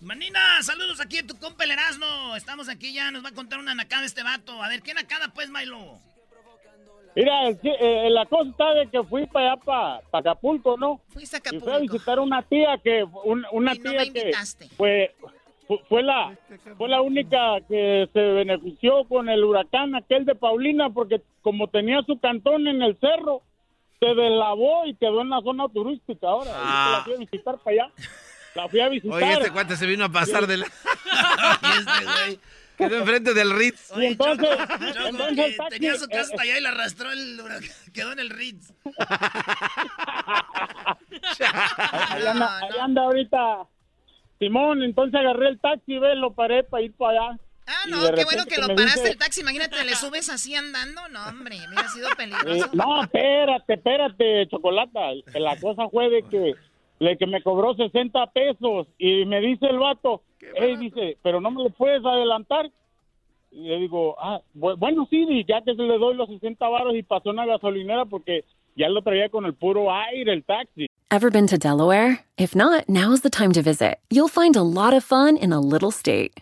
Manina, saludos aquí a tu compa el Erasmo. Estamos aquí ya, nos va a contar una nacada este vato. A ver, ¿qué nacada pues, Milo? Mira, el chi- eh, la cosa está de que fui para allá, para Acapulco, ¿no? Fuiste a Y fui a visitar una tía que, un- una Y no tía me que invitaste. fue, fu- fue la, fue la única que se benefició con el huracán aquel de Paulina, porque como tenía su cantón en el cerro, se deslavó y quedó en la zona turística ahora. Y Ah. La fui a visitar para allá. [LAUGHS] La fui a visitar. Oye, este cuate se vino a pasar de la. [LAUGHS] Este güey. Quedó enfrente del Ritz. Y entonces, Choco, entonces taxi, tenía su casa eh, hasta allá y la arrastró el. Quedó en el Ritz. [LAUGHS] Ahí anda, ahí anda ahorita Simón, entonces agarré el taxi, ve, lo paré para ir para allá. Ah, no, qué bueno que lo paraste dice- el taxi. Imagínate, le subes así andando. No, hombre, hubiera sido [LAUGHS] Eh, peligroso. no, espérate, espérate, Chocolata. La cosa fue de que, de que me cobró 60 pesos y me dice el vato, "Ey", dice, pero no me lo puedes adelantar. Y le digo, ah, bu- bueno, sí, ya que se le doy los 60 varos y pasó una gasolinera porque ya lo traía con el puro aire el taxi. Ever been to Delaware? If not, now's the time to visit. You'll find a lot of fun in a little state.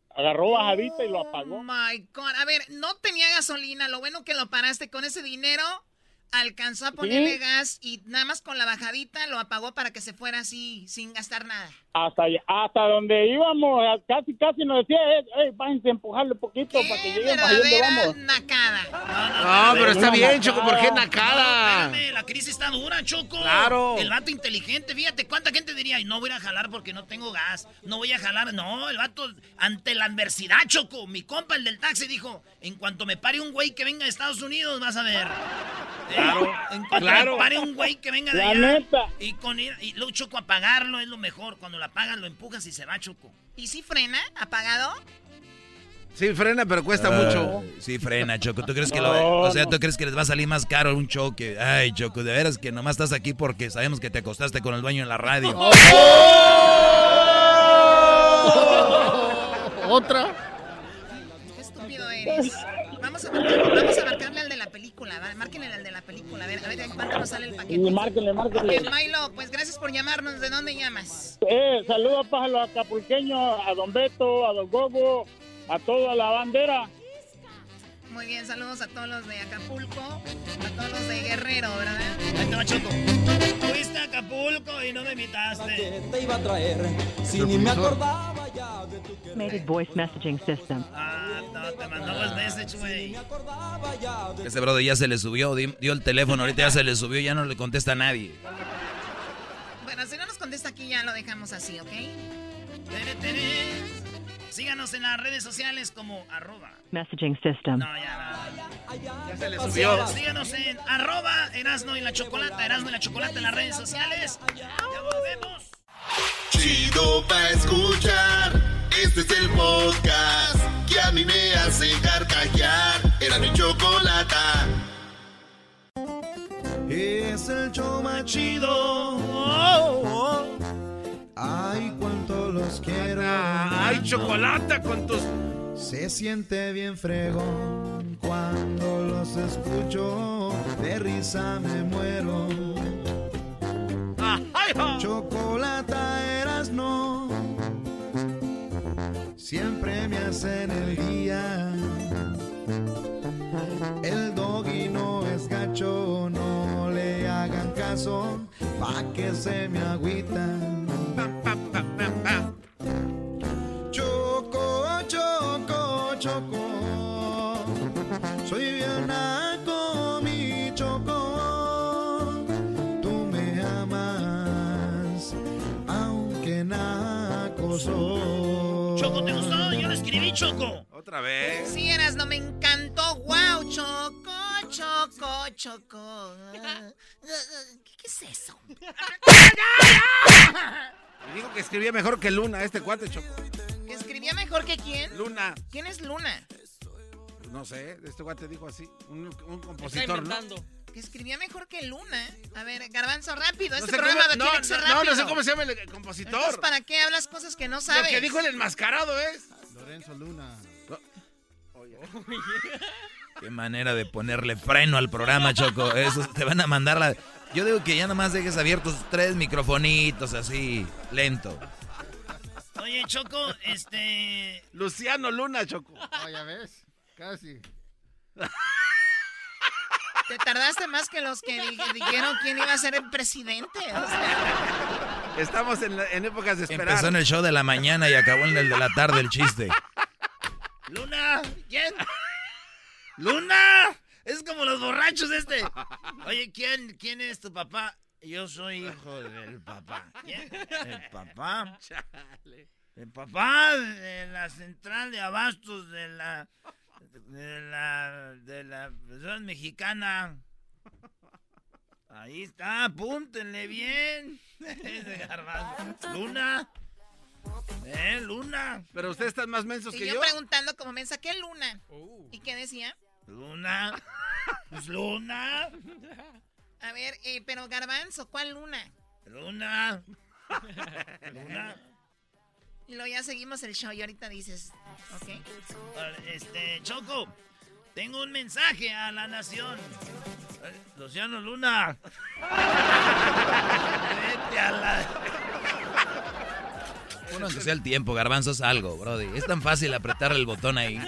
agarró bajadita y lo Oh apagó. my God. A ver, no tenía gasolina. Lo bueno que lo paraste con ese dinero. alcanzó a ponerle gas y nada más con la bajadita lo apagó para que se fuera así sin gastar nada. Hasta, hasta donde íbamos, casi casi nos decía, eh, eh, váyanse a empujarle un poquito para que lleguemos a donde vamos. nacada. No, pero está bien, Choco, ¿por qué nacada? Espérame, la crisis está dura, Choco. Claro. El vato inteligente, fíjate, ¿cuánta gente diría, "Ay, no voy a jalar porque no tengo gas? No voy a jalar. No, el vato, ante la adversidad, Choco, mi compa, el del taxi, dijo, en cuanto me pare un güey que venga de Estados Unidos, vas a ver. Claro, En cuanto claro. me pare un güey que venga de La allá. neta. Y, con ir- y luego, Choco, apagarlo es lo mejor. Cuando lo apagas, lo empujas y se va, Choco. ¿Y si frena? ¿Apagado? Sí, frena, pero cuesta Ah, mucho. Sí, frena, Choco. ¿Tú crees que lo, o sea, tú crees que les va a salir más caro un choque? Ay, Choco, de veras que nomás estás aquí porque sabemos que te acostaste con el dueño en la radio. [LAUGHS] Otra. Qué estúpido eres. Vamos a, marcar- vamos a marcarle al de la película, ¿va? Márquenle al de la película, a ver, a ver cuánto nos sale el paquete. Y márquenle, márquenle. Ok, Milo, pues gracias por llamarnos. ¿De dónde llamas? Eh, saludos para los acapulqueños, a Don Beto, a Don Gogo, a toda la bandera. Muy bien, saludos a todos los de Acapulco, a todos los de Guerrero, ¿verdad? Ahí te va, Choco. Fuiste a Acapulco y no me invitaste. Te iba a traer si ni me acordaba ya de tu Automated voice messaging system. Ah, no, te mandamos message, güey. Ese brother ya se le subió, di- dio el teléfono, ahorita ya se le subió, ya no le contesta a nadie. Bueno, si no nos contesta aquí ya lo dejamos así, ¿ok? Síganos en las redes sociales como arroba. Messaging system. No, ya, Ya se le subió. Síganos en arroba Erasno y la Chocolata, Erasno y la Chocolata en las redes sociales. Ya volvemos. Chido pa' escuchar. Este es el podcast que a mí me hace carcajear. Era mi chocolata. Es el show más chido. Ay, cuánto los quiero. Ay, chocolate con tus. Se siente bien fregón cuando los escucho. De risa me muero. Chocolata eras no. Siempre me hacen el día. El doggy no es gacho, no le hagan caso, pa' que se me agüitan. Choco, choco, choco, soy bien naco, mi choco. Tú me amas, aunque naco soy. Choco, ¿te gustó? Yo lo escribí, Choco. Otra vez. Sí, Erasno, me encantó. ¡Wow! Choco, choco, choco. ¿Qué, qué es eso? [LAUGHS] Que escribía mejor que Luna, este cuate, Choco. ¿Que escribía mejor que quién? Luna. ¿Quién es Luna? No sé, este cuate dijo así. Un, un compositor, ¿no? Que escribía mejor que Luna. A ver, Garbanzo, rápido. No Este sé programa cómo- no, tiene que ser no, rápido. no sé cómo se llama el compositor. Entonces, ¿para qué hablas cosas que no Lo sabes? que dijo el enmascarado es. Lorenzo Luna. Qué manera de ponerle freno al programa, Choco. Eso te van a mandar la. Yo digo que ya nomás dejes abiertos tres microfonitos así, lento. Oye, Choco, este. Luciano Luna, Choco. Oh, ya ves, casi. Te tardaste más que los que di- dijeron quién iba a ser el presidente. O sea, Estamos en, la- en épocas de esperar. Empezó en el show de la mañana y acabó en el de la tarde el chiste. Luna, ¿quién? Luna, es como los borrachos este. Oye, ¿quién, quién es tu papá? Yo soy hijo del papá. ¿Quién? El papá. El papá de la central de abastos de la de la de la Federación mexicana. Ahí está, apúntenle bien. Ese garbanzo. Luna. Eh, Luna. Pero ustedes están más mensos y que yo, yo. preguntando como me saqué Luna. ¿Y qué decía? Luna. Pues Luna. A ver, eh, pero Garbanzo, ¿cuál Luna? Luna. Luna. Y luego ya seguimos el show y ahorita dices, ¿ok? Este, Choco, tengo un mensaje a la nación. Luciano Luna. Vete a la... Bueno, aunque sea el tiempo, garbanzos algo, brody. Es tan fácil apretar el botón ahí.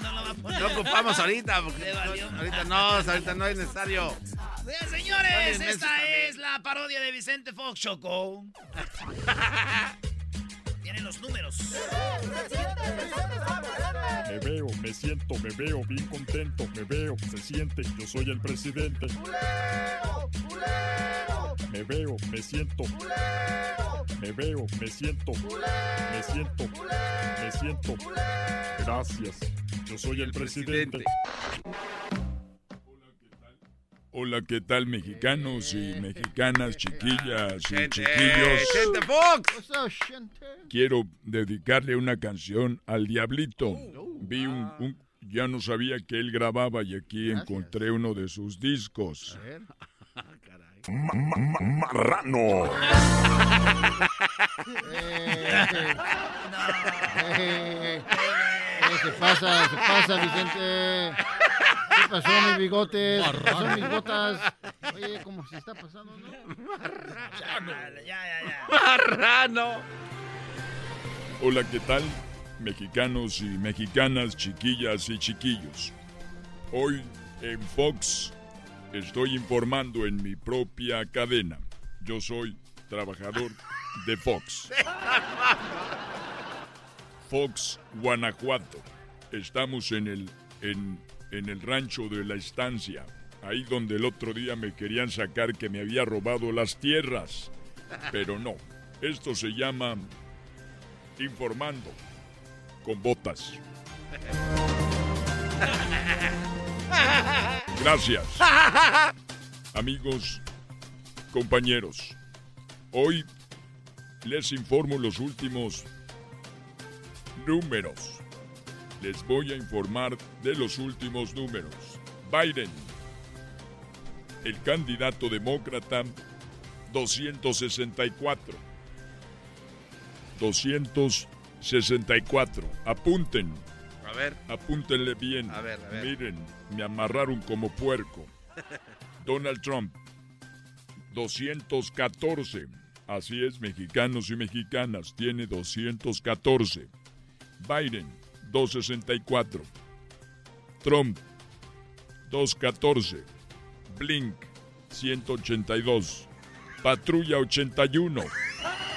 No, lo va a poner. No ocupamos ahorita, porque ahorita no, ahorita no es necesario. Bien, señores, esta es la parodia de Vicente Fox Choco. [LAUGHS] Tienen los números. Me veo, me siento, me veo bien contento, me veo, se siente, yo soy el presidente. Me veo, me siento. Me veo, me siento. Me siento. Me siento. Gracias. Yo soy el presidente. Hola, ¿qué tal mexicanos y mexicanas, chiquillas y chiquillos? Quiero dedicarle una canción al Diablito. Vi un, un- ya no sabía que él grababa y aquí encontré uno de sus discos. Marrano. Eh, eh, se pasa, se pasa, Vicente. ¿Qué pasó, mis bigotes? ¿Qué pasó, mis botas? Oye, como se está pasando, ¿no? Ya, ya, ya. Marrano. Hola, ¿qué tal? Mexicanos y mexicanas, chiquillas y chiquillos. Hoy en Fox estoy informando en mi propia cadena. Yo soy trabajador de Fox. Fox, Guanajuato. Estamos en el, en, en el rancho de la estancia. Ahí donde el otro día me querían sacar que me había robado las tierras. Pero no. Esto se llama informando con botas. [LAUGHS] Gracias. Amigos, compañeros, hoy les informo los últimos números. Les voy a informar de los últimos números. Biden, el candidato demócrata, 264. 264. Apunten. A ver. Apúntenle bien. A ver, a ver. Miren, me amarraron como puerco. [LAUGHS] Donald Trump, 214. Así es, mexicanos y mexicanas, tiene 214. Biden, 264. Trump, 214. Blink, 182. Patrulla 81.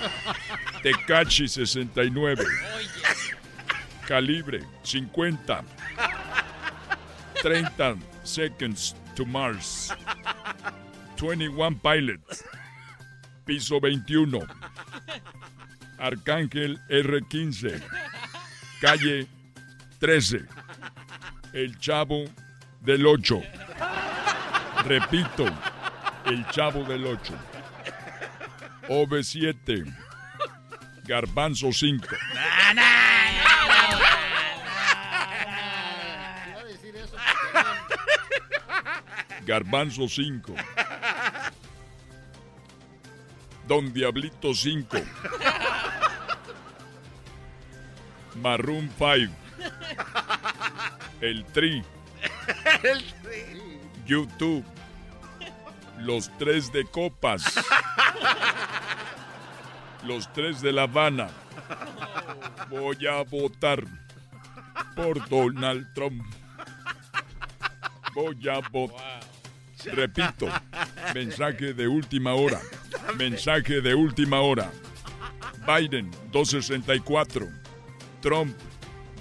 [LAUGHS] Tecachi 69. Calibre 50. 30 Seconds to Mars. 21 Pilots. Piso 21. Arcángel R15. Calle 13. El Chavo del 8. Repito, el Chavo del 8. OV7. Garbanzo 5. Garbanzo 5. Don Diablito 5. Maroon 5. El Tri. YouTube. Los tres de copas. Los tres de La Habana. Voy a votar por Donald Trump. Voy a votar. Repito, mensaje de última hora. Mensaje de última hora. Biden, 264. Trump,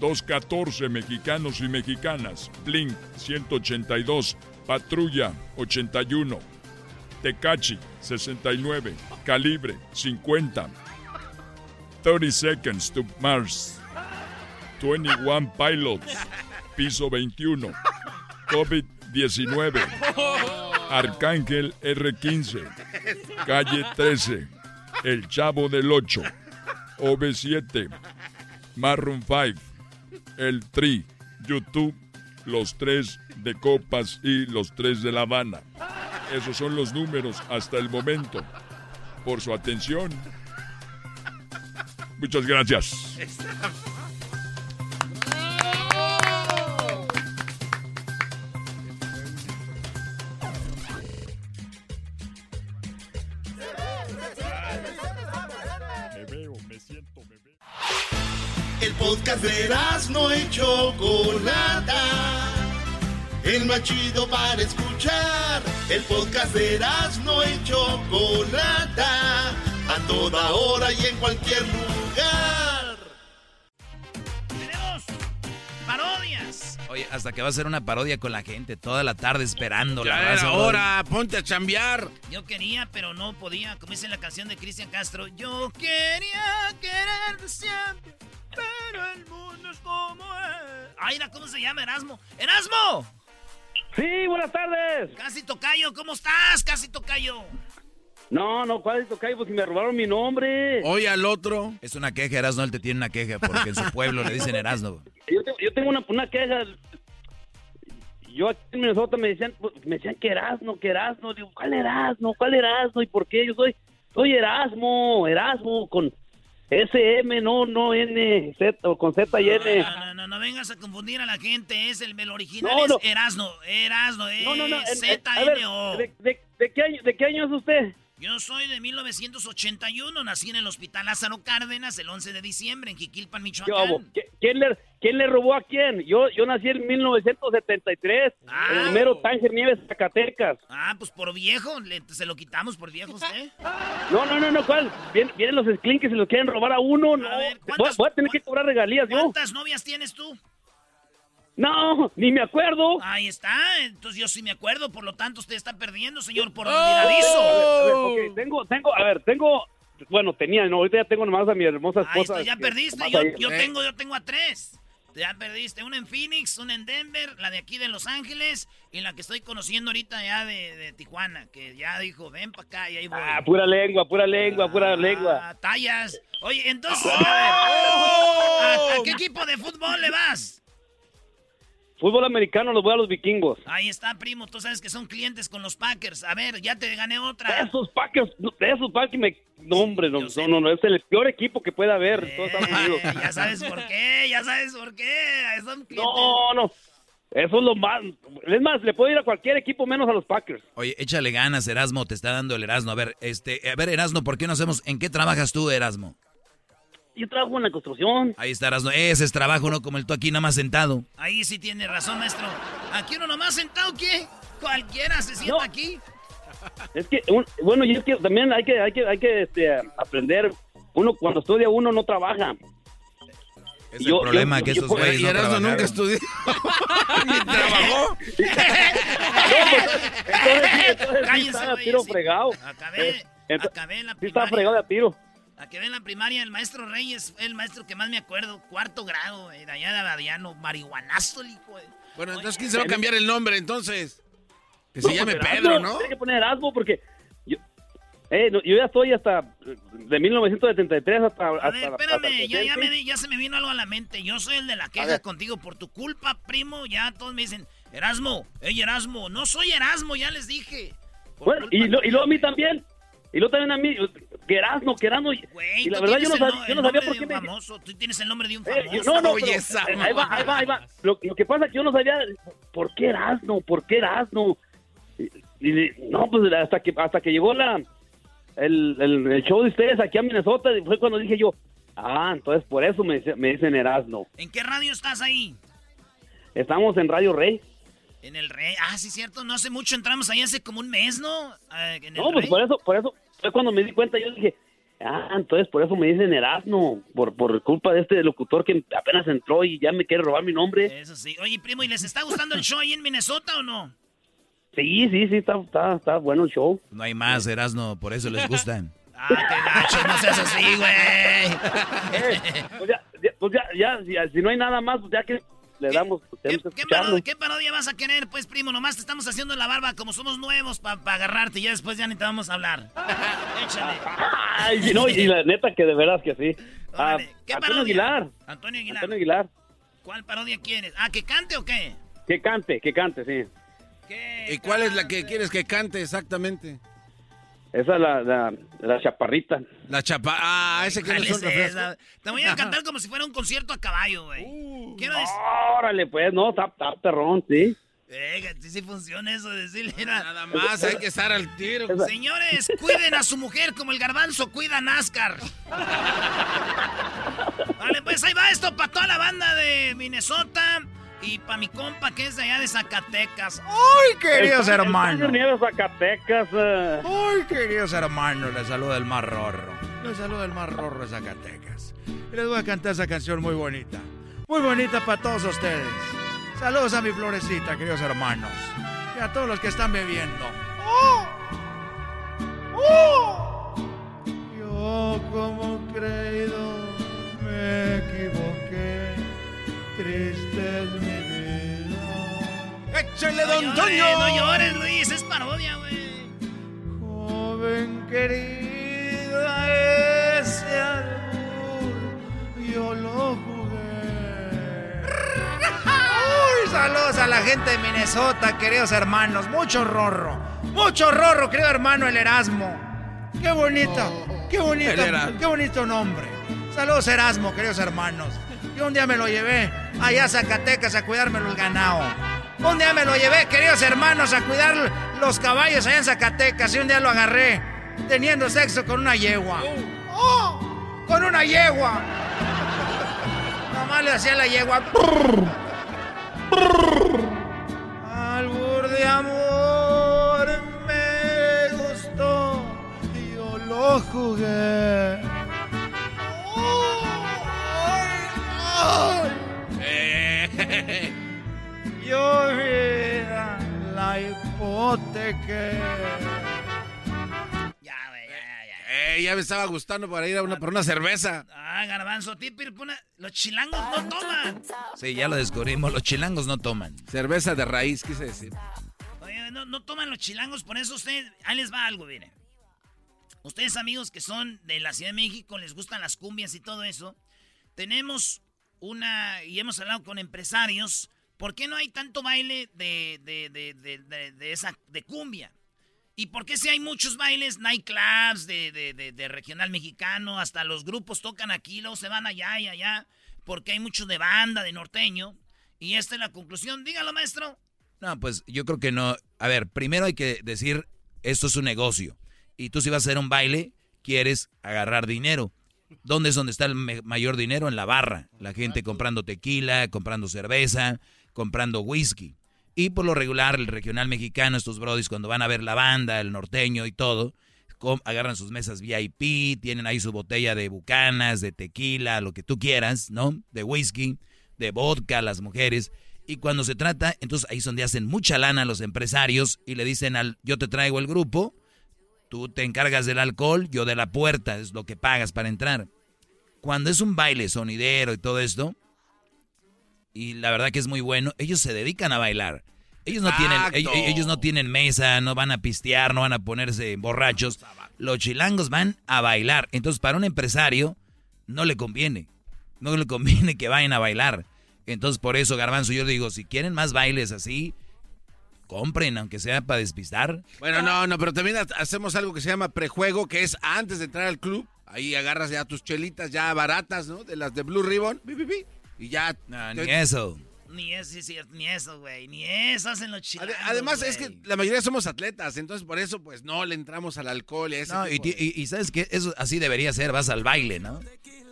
214 mexicanos y mexicanas. Blink, 182. Patrulla, 81. Tecachi, 69. Calibre, 50. 30 Seconds to Mars. 21 Pilots. Piso 21. COVID-19. Arcángel R15. Calle 13. El Chavo del 8. OV7. Marron 5. El Tri. YouTube. Los tres de Copas y los tres de La Habana. Esos son los números hasta el momento. Por su atención. Muchas gracias. Podcast de no y Chocolata. El más chido para escuchar. El podcast de no y Chocolata. A toda hora y en cualquier lugar. Tenemos parodias. Oye, hasta que va a ser una parodia con la gente toda la tarde esperando Ya la era hora, ponte a chambear. Yo quería, pero no podía. Como dice la canción de Cristian Castro. Yo quería quererte siempre, pero el mundo es como es. Ay, mira, ¿cómo se llama Erasmo? ¡Erasmo! Sí, buenas tardes. Casi Tocayo, ¿cómo estás? Casi Tocayo. No, no, ¿cuál es Tocayo? Pues si me robaron mi nombre. Oye al otro. Es una queja, Erasno, él te tiene una queja porque en su pueblo le dicen Erasno. Yo tengo, yo tengo una, una queja. Yo aquí en Minnesota me decían, pues, me decían que Erasmo, que Erasmo. Digo, ¿cuál Erasmo? ¿Cuál Erasmo? ¿Y por qué? Yo soy, soy Erasmo, Erasmo, con SM, no, no N, Z, o con Z y N. No, no, no, no vengas a confundir a la gente. Es el, original No, no. es Erasno. Erasno, No, no, no. Z N O. ¿de, de, de qué año, ¿De qué año es usted? Yo soy de 1981, nací en el Hospital Lázaro Cárdenas el 11 de diciembre en Jiquilpan, ¿Qué Michoacán. ¿Quién le, ¿Quién le robó a quién? Yo, yo nací en 1973, en el mero Tánger Nieves, Zacatecas. Ah, pues por viejo, le- se lo quitamos por viejo usted. No, no, no, no, ¿cuál? Vien- vienen los sklinks y los quieren robar a uno, no. voy, voy a tener que cobrar regalías yo. ¿Cuántas novias tienes tú? No, ni me acuerdo. Ahí está, entonces yo sí me acuerdo, por lo tanto usted está perdiendo, señor, por A ver, a ver, olvidadizo. ok, tengo, tengo, a ver, tengo, bueno, tenía, no, ahorita ya tengo nomás a mi hermosa Ahí esposa. está, ya que- perdiste, yo, yo Eh, tengo, yo tengo a tres. Ya perdiste, una en Phoenix, una en Denver, la de aquí de Los Ángeles y la que estoy conociendo ahorita ya de, de Tijuana, que ya dijo, ven para acá y ahí voy. Ah, pura lengua, pura lengua, pura lengua. Ah, tallas. Oye, entonces, Oh. a ver, ¿a, a qué equipo de fútbol le vas? Fútbol americano los voy a los vikingos. Ahí está, primo, tú sabes que son clientes con los Packers. A ver, ya te gané otra. Esos Packers, esos Packers me... No, hombre, no, no, no, no, es el peor equipo que puede haber en todos Estados Unidos. Eh, [LAUGHS] ya sabes por qué, ya sabes por qué. Son clientes. No, no, eso es lo más... Es más, le puedo ir a cualquier equipo menos a los Packers. Oye, échale ganas, Erasmo, te está dando el Erasmo. A ver, este, a ver, Erasmo, ¿por qué no hacemos? ¿En qué trabajas tú, Erasmo? Yo trabajo en la construcción. Ahí está, Erasmo. Ese es trabajo, no como el tú aquí nada más sentado. Ahí sí tiene razón, maestro. Aquí uno nomás sentado, ¿qué? Cualquiera se sienta aquí. Es que, un- bueno, y es que también hay que, hay que, hay que este, aprender. Uno, cuando estudia, uno no trabaja. Es el problema que esos güeyes no Erasmo nunca trabajaron. estudió. [LAUGHS] Ni trabajó. Entonces, sí, entonces sí Cállense, está a güeyes, tiro sí. fregado. Acabé, Eh, acabé la Sí está primaria. fregado de a tiro. Acabé en la primaria, el maestro Reyes fue el maestro que más me acuerdo. Cuarto grado, de allá de Abadiano. Marihuanazo, el hijo. de- Bueno, Oye, entonces, ¿quién se va a cambiar el nombre entonces? Que se No, llame pues, Pedro, ¿no? Tiene que poner Erasmo porque yo, eh, no, yo ya estoy hasta eh, de 1973 hasta, A hasta ver, espérame, hasta ya, ya, 70. me, di- ya se me vino algo a la mente. Yo soy el de la queja contigo por tu culpa, primo. Ya todos me dicen, Erasmo, ey, Erasmo. No soy Erasmo, ya les dije. Bueno, y, lo, y luego a mí también. Y luego también a mí. Que Erasmo. Güey, y la verdad yo no, yo sabía por qué me... famoso. Tú tienes el nombre de un Eh, famoso. no, no, Oye, pero, esa eh, ahí va, ahí va, ahí va. Lo, lo que pasa es que yo no sabía por qué Erasmo, por qué Erasmo. Y, y- no, pues hasta que hasta que llegó la el, el, el show de ustedes aquí a Minnesota fue cuando dije yo, ah, entonces por eso me, dice- me dicen Erasmo. ¿En qué radio estás ahí? Estamos en Radio Rey. En el Rey. Ah, sí, cierto. No hace mucho entramos ahí hace como un mes, ¿no? En el No, pues Rey. por eso, por eso fue cuando me di cuenta, yo dije, ah, entonces por eso me dicen Erasmo, por, por culpa de este locutor que apenas entró y ya me quiere robar mi nombre. Eso sí. Oye, primo, ¿y les está gustando el show ahí en Minnesota o no? Sí, sí, sí, está, está, está bueno el show. No hay más, Erasmo, por eso les gustan. [LAUGHS] Ah, qué gacho, no seas así, güey. [LAUGHS] Pues ya, ya- pues ya, ya, ya, si no hay nada más, pues ya que le damos, pues tenemos que ¿Qué escucharlo. parodia, qué parodia vas a querer, pues, primo? Nomás te estamos haciendo la barba como somos nuevos para agarrarte y ya después ya ni te vamos a hablar. [LAUGHS] Échale. Ay, no, y la neta que de veras que sí. [LAUGHS] Ah, ¿Qué Antonio parodia? Aguilar. Antonio Aguilar. Antonio Aguilar. ¿Cuál parodia quieres? Ah, ¿que cante o qué? Que cante, que cante, sí. ¿Y cuál es la que quieres que cante exactamente? Esa es la, la, la chaparrita. La chapa. Ah, ese que no ¿Cuál es es un refresco. esa? Te voy a cantar como si fuera un concierto a caballo, güey. Uh, Quiero decir... Órale, pues, no, está, está perrón, sí. Eh, sí, sí funciona eso, decirle. Nada más, hay que estar al tiro. Señores, cuiden a su mujer como el garbanzo cuida a NASCAR. [LAUGHS] Vale, pues ahí va esto para toda la banda de Minnesota y para mi compa que es de allá de Zacatecas. ¡Ay, queridos El- hermanos! De Zacatecas. eh. ¡Ay, queridos hermanos! Les saluda el más rorro. Les saluda el más rorro de Zacatecas. Y les voy a cantar esa canción muy bonita. Muy bonita para todos ustedes. Saludos a mi florecita, queridos hermanos. Y a todos los que están bebiendo. ¡Oh! ¡Oh! Yo como creído me equivoqué. Triste es mi ¡Échale, don no Toño! llores, no llores, Luis, es parodia, güey. Joven querida, ese albur yo lo jugué. [LAUGHS] Uy, saludos a la gente de Minnesota, queridos hermanos. Mucho rorro, mucho rorro, querido hermano el Erasmo. Qué bonito, qué bonito, El Erasmo. qué bonito nombre. Saludos Erasmo, queridos hermanos. Yo un día me lo llevé allá a Zacatecas a cuidármelo el ganado. Un día me lo llevé, queridos hermanos, a cuidar los caballos allá en Zacatecas y un día lo agarré teniendo sexo con una yegua. ¡Oh! ¡Con una yegua! Nomás le hacía la yegua. Albur de amor me gustó yo lo jugué. Yo vida la hipoteca. Eh, ya me estaba gustando para ir a una, por una cerveza. Ah, garbanzo, típico, los chilangos no toman. Sí, ya lo descubrimos. Los chilangos no toman. Cerveza de raíz, quise decir. Oye, no, no toman los chilangos, por eso ustedes, ahí les va algo, miren. Ustedes amigos que son de la Ciudad de México, les gustan las cumbias y todo eso. Tenemos una, y hemos hablado con empresarios, ¿por qué no hay tanto baile de, de, de, de, esa, de cumbia? ¿Y por qué si hay muchos bailes, nightclubs de, de, de, regional mexicano, hasta los grupos tocan aquí, luego se van allá y allá, porque hay mucho de banda, de norteño? Y esta es la conclusión. Dígalo, maestro. No, pues yo creo que no. A ver, primero hay que decir, esto es un negocio. Y tú si vas a hacer un baile, quieres agarrar dinero. ¿Dónde es donde está el mayor dinero? En la barra. La gente comprando tequila, comprando cerveza, comprando whisky. Y por lo regular, el regional mexicano, estos brodis, cuando van a ver la banda, el norteño y todo, agarran sus mesas VIP, tienen ahí su botella de bucanas, de tequila, lo que tú quieras, ¿no? De whisky, de vodka, las mujeres. Y cuando se trata, entonces ahí es donde hacen mucha lana los empresarios y le dicen al, yo te traigo el grupo, tú te encargas del alcohol, yo de la puerta, es lo que pagas para entrar. Cuando es un baile sonidero y todo esto, y la verdad que es muy bueno, ellos se dedican a bailar. Ellos no tienen, Exacto. ellos, ellos no tienen mesa, no van a pistear, no van a ponerse borrachos. Los chilangos van a bailar. Entonces, para un empresario, no le conviene. No le conviene que vayan a bailar. Entonces, por eso, Garbanzo, yo digo, si quieren más bailes así, compren, aunque sea para despistar. Bueno, no, no, pero también ha- hacemos algo que se llama prejuego, que es antes de entrar al club. Ahí agarras ya tus chelitas ya baratas, ¿no? De las de Blue Ribbon. pi, y ya. ni eso. Ni eso, sí, es cierto, ni eso, güey. Ni eso hacen los chilangos, Además, es que la mayoría somos atletas, entonces por eso, pues no le entramos al alcohol y a ese No, y, tipo ti- y- y sabes que eso así debería ser, vas al baile, ¿no?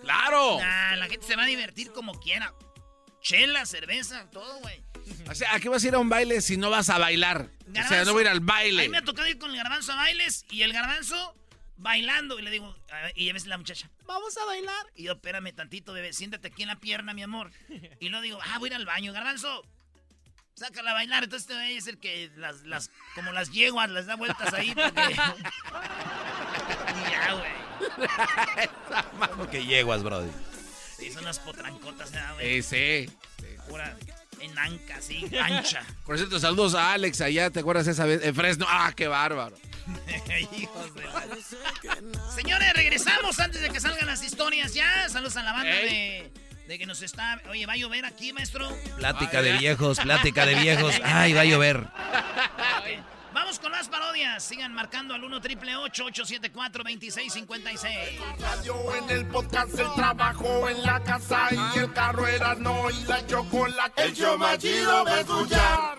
¡Claro! Nah, la gente se va a divertir como quiera. Chela, cerveza, todo, güey. O sea, ¿a qué vas a ir a un baile si no vas a bailar? O sea, no voy a ir al A baile. mí me ha tocado ir con el garbanzo a bailes y el garbanzo bailando. Y le digo, y a veces la muchacha, vamos a bailar. Y yo, espérame tantito, bebé, siéntate aquí en la pierna, mi amor. Y luego digo, ah, voy a ir al baño, garbanzo. Sácala a bailar, entonces te voy a decir que las, las, como las yeguas, las da vueltas ahí porque... [LAUGHS] y ya, güey. ¿Cómo que yeguas, brody? Sí, son las potrancotas, ¿verdad, güey? Sí, sí. Pura enanca, así, ancha. Por cierto, saludos a Alex allá, ¿te acuerdas esa vez? En Fresno. ¡Ah, qué bárbaro! [LAUGHS] Hijos de la- Señores, regresamos antes de que salgan las historias ya. Saludos a la banda de, de que nos está. Oye, ¿va a llover aquí, maestro? Plática de viejos, plática de [LAUGHS] viejos. Ay, va a llover. Vamos con más parodias. Sigan marcando al 1 triple 874 2656. Radio en el podcast, el trabajo en la casa y el carro era no y la chocolate. El show más chido va a escuchar.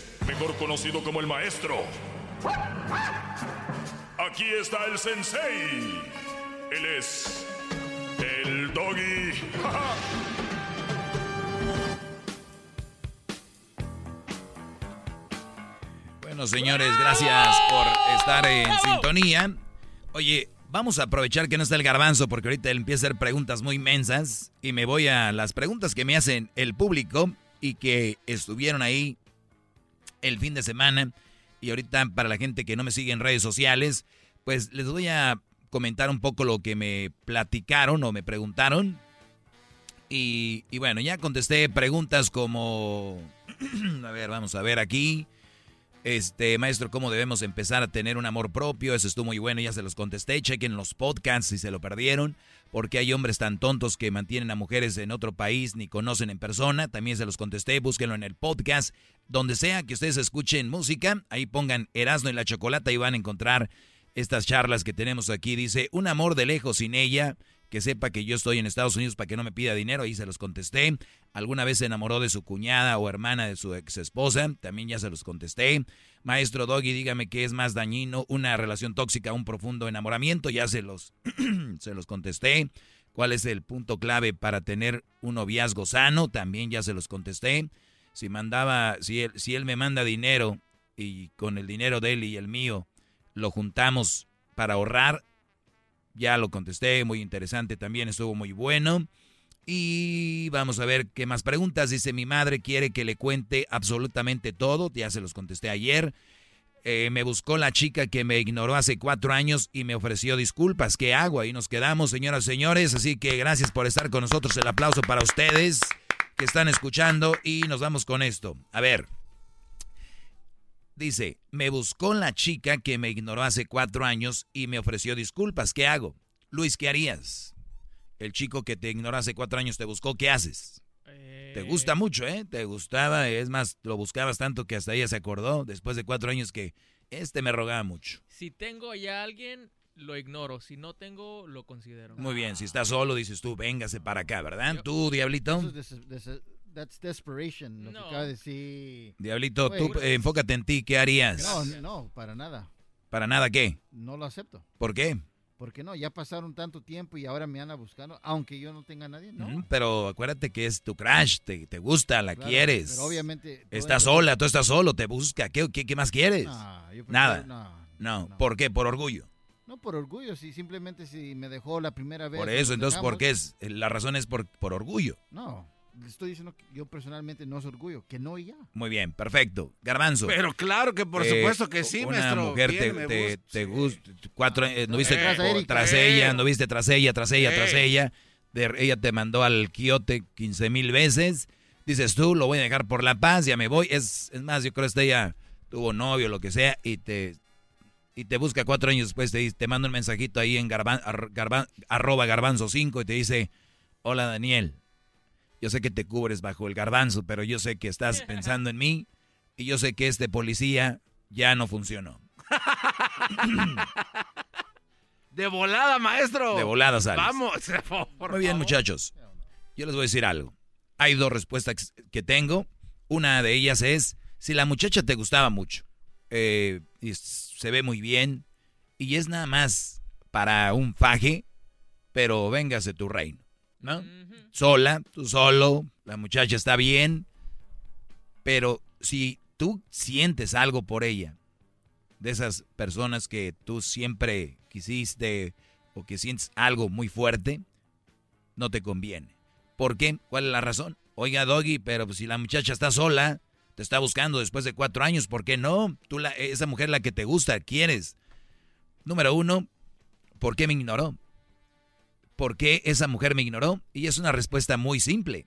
Mejor conocido como el maestro. Aquí está el sensei. Él es el doggy. [LAUGHS] Bueno, señores, gracias por estar en sintonía. Oye, vamos a aprovechar que no está el garbanzo porque ahorita él empieza a hacer preguntas muy mensas y me voy a las preguntas que me hacen el público y que estuvieron ahí el fin de semana. Y ahorita para la gente que no me sigue en redes sociales, pues les voy a comentar un poco lo que me platicaron o me preguntaron. Y, bueno, ya contesté preguntas como... [CLEARS THROAT] a ver, vamos a ver aquí. Este, maestro, ¿cómo debemos empezar a tener un amor propio? Eso estuvo muy bueno, ya se los contesté. Chequen los podcasts si se lo perdieron, porque hay hombres tan tontos que mantienen a mujeres en otro país ni conocen en persona. También se los contesté, búsquenlo en el podcast. Donde sea que ustedes escuchen música, ahí pongan Erasmo y la Chocolata y van a encontrar estas charlas que tenemos aquí. Dice, un amor de lejos sin ella, que sepa que yo estoy en Estados Unidos para que no me pida dinero, ahí se los contesté. ¿Alguna vez se enamoró de su cuñada o hermana de su ex esposa? También ya se los contesté. Maestro Doggy, dígame qué es más dañino, una relación tóxica, un profundo enamoramiento, ya se los, [CLEARS THROAT] se los contesté. ¿Cuál es el punto clave para tener un noviazgo sano? También ya se los contesté. Si mandaba, si él, si él me manda dinero y con el dinero de él y el mío lo juntamos para ahorrar, ya lo contesté, muy interesante también, estuvo muy bueno. Y vamos a ver qué más preguntas. Dice, mi madre quiere que le cuente absolutamente todo, ya se los contesté ayer. Eh, me buscó la chica que me ignoró hace cuatro años y me ofreció disculpas. ¿Qué hago? Ahí nos quedamos, señoras y señores. Así que gracias por estar con nosotros. El aplauso para ustedes que están escuchando y nos vamos con esto. A ver. Dice, me buscó la chica que me ignoró hace cuatro años y me ofreció disculpas. ¿Qué hago? Luis, ¿qué harías? El chico que te ignoró hace cuatro años te buscó, ¿qué haces? Te gusta mucho, ¿eh? Te gustaba, es más, lo buscabas tanto que hasta ella se acordó después de cuatro años que este me rogaba mucho. Si tengo ya alguien, lo ignoro. Si no tengo, lo considero. Muy bien, si estás solo, dices tú, véngase para acá, ¿verdad? Tú, Diablito. That's desperation, lo que acaba de decir. Diablito, tú eh, enfócate en ti, ¿qué harías? No, no, para nada. ¿Para nada qué? No lo acepto. ¿Por qué? Porque no, ya pasaron tanto tiempo y ahora me anda buscando, aunque yo no tenga nadie, ¿no? pero acuérdate que es tu crash, te, te gusta, la quieres. Pero obviamente... Estás sola, tú estás solo, te busca, ¿qué, qué, más quieres? Nada. No, no, ¿por qué? ¿Por orgullo? No, por orgullo, si simplemente si me dejó la primera vez... Por eso, entonces, ¿por qué es? La razón es por, por orgullo. No, estoy diciendo que yo personalmente no es orgullo, que no y ya. Muy bien, perfecto. Garbanzo. Pero claro que por supuesto que sí, una mujer te, te, gusta, cuatro, eh, no viste tras, ella, no viste tras ella, tras ella, tras ella. De, ella te mandó al quiote 15 mil veces. Dices tú, lo voy a dejar por la paz, ya me voy. Es, es más, yo creo que ella tuvo novio, lo que sea, y te y te busca cuatro años después, te, te manda un mensajito ahí en garban, arroba garbanzo 5 y te dice, hola Daniel, yo sé que te cubres bajo el garbanzo, pero yo sé que estás [LAUGHS] pensando en mí y yo sé que este policía ya no funcionó. [CLEARS THROAT] De volada, maestro. De volada sales. Vamos. [LAUGHS] Muy bien, muchachos. Yo les voy a decir algo. Hay dos respuestas que tengo. Una de ellas es, si la muchacha te gustaba mucho, eh, y se ve muy bien, y es nada más para un faje, pero véngase tu reino. ¿No? Sola, tú solo, la muchacha está bien, pero si tú sientes algo por ella, de esas personas que tú siempre quisiste o que sientes algo muy fuerte, no te conviene. ¿Por qué? ¿Cuál es la razón? Oiga, Doggy, pero si la muchacha está sola, te está buscando después de cuatro años, ¿por qué no? Tú, la, esa mujer la que te gusta, quieres. Número uno, ¿por qué me ignoró? ¿Por qué esa mujer me ignoró? Y es una respuesta muy simple.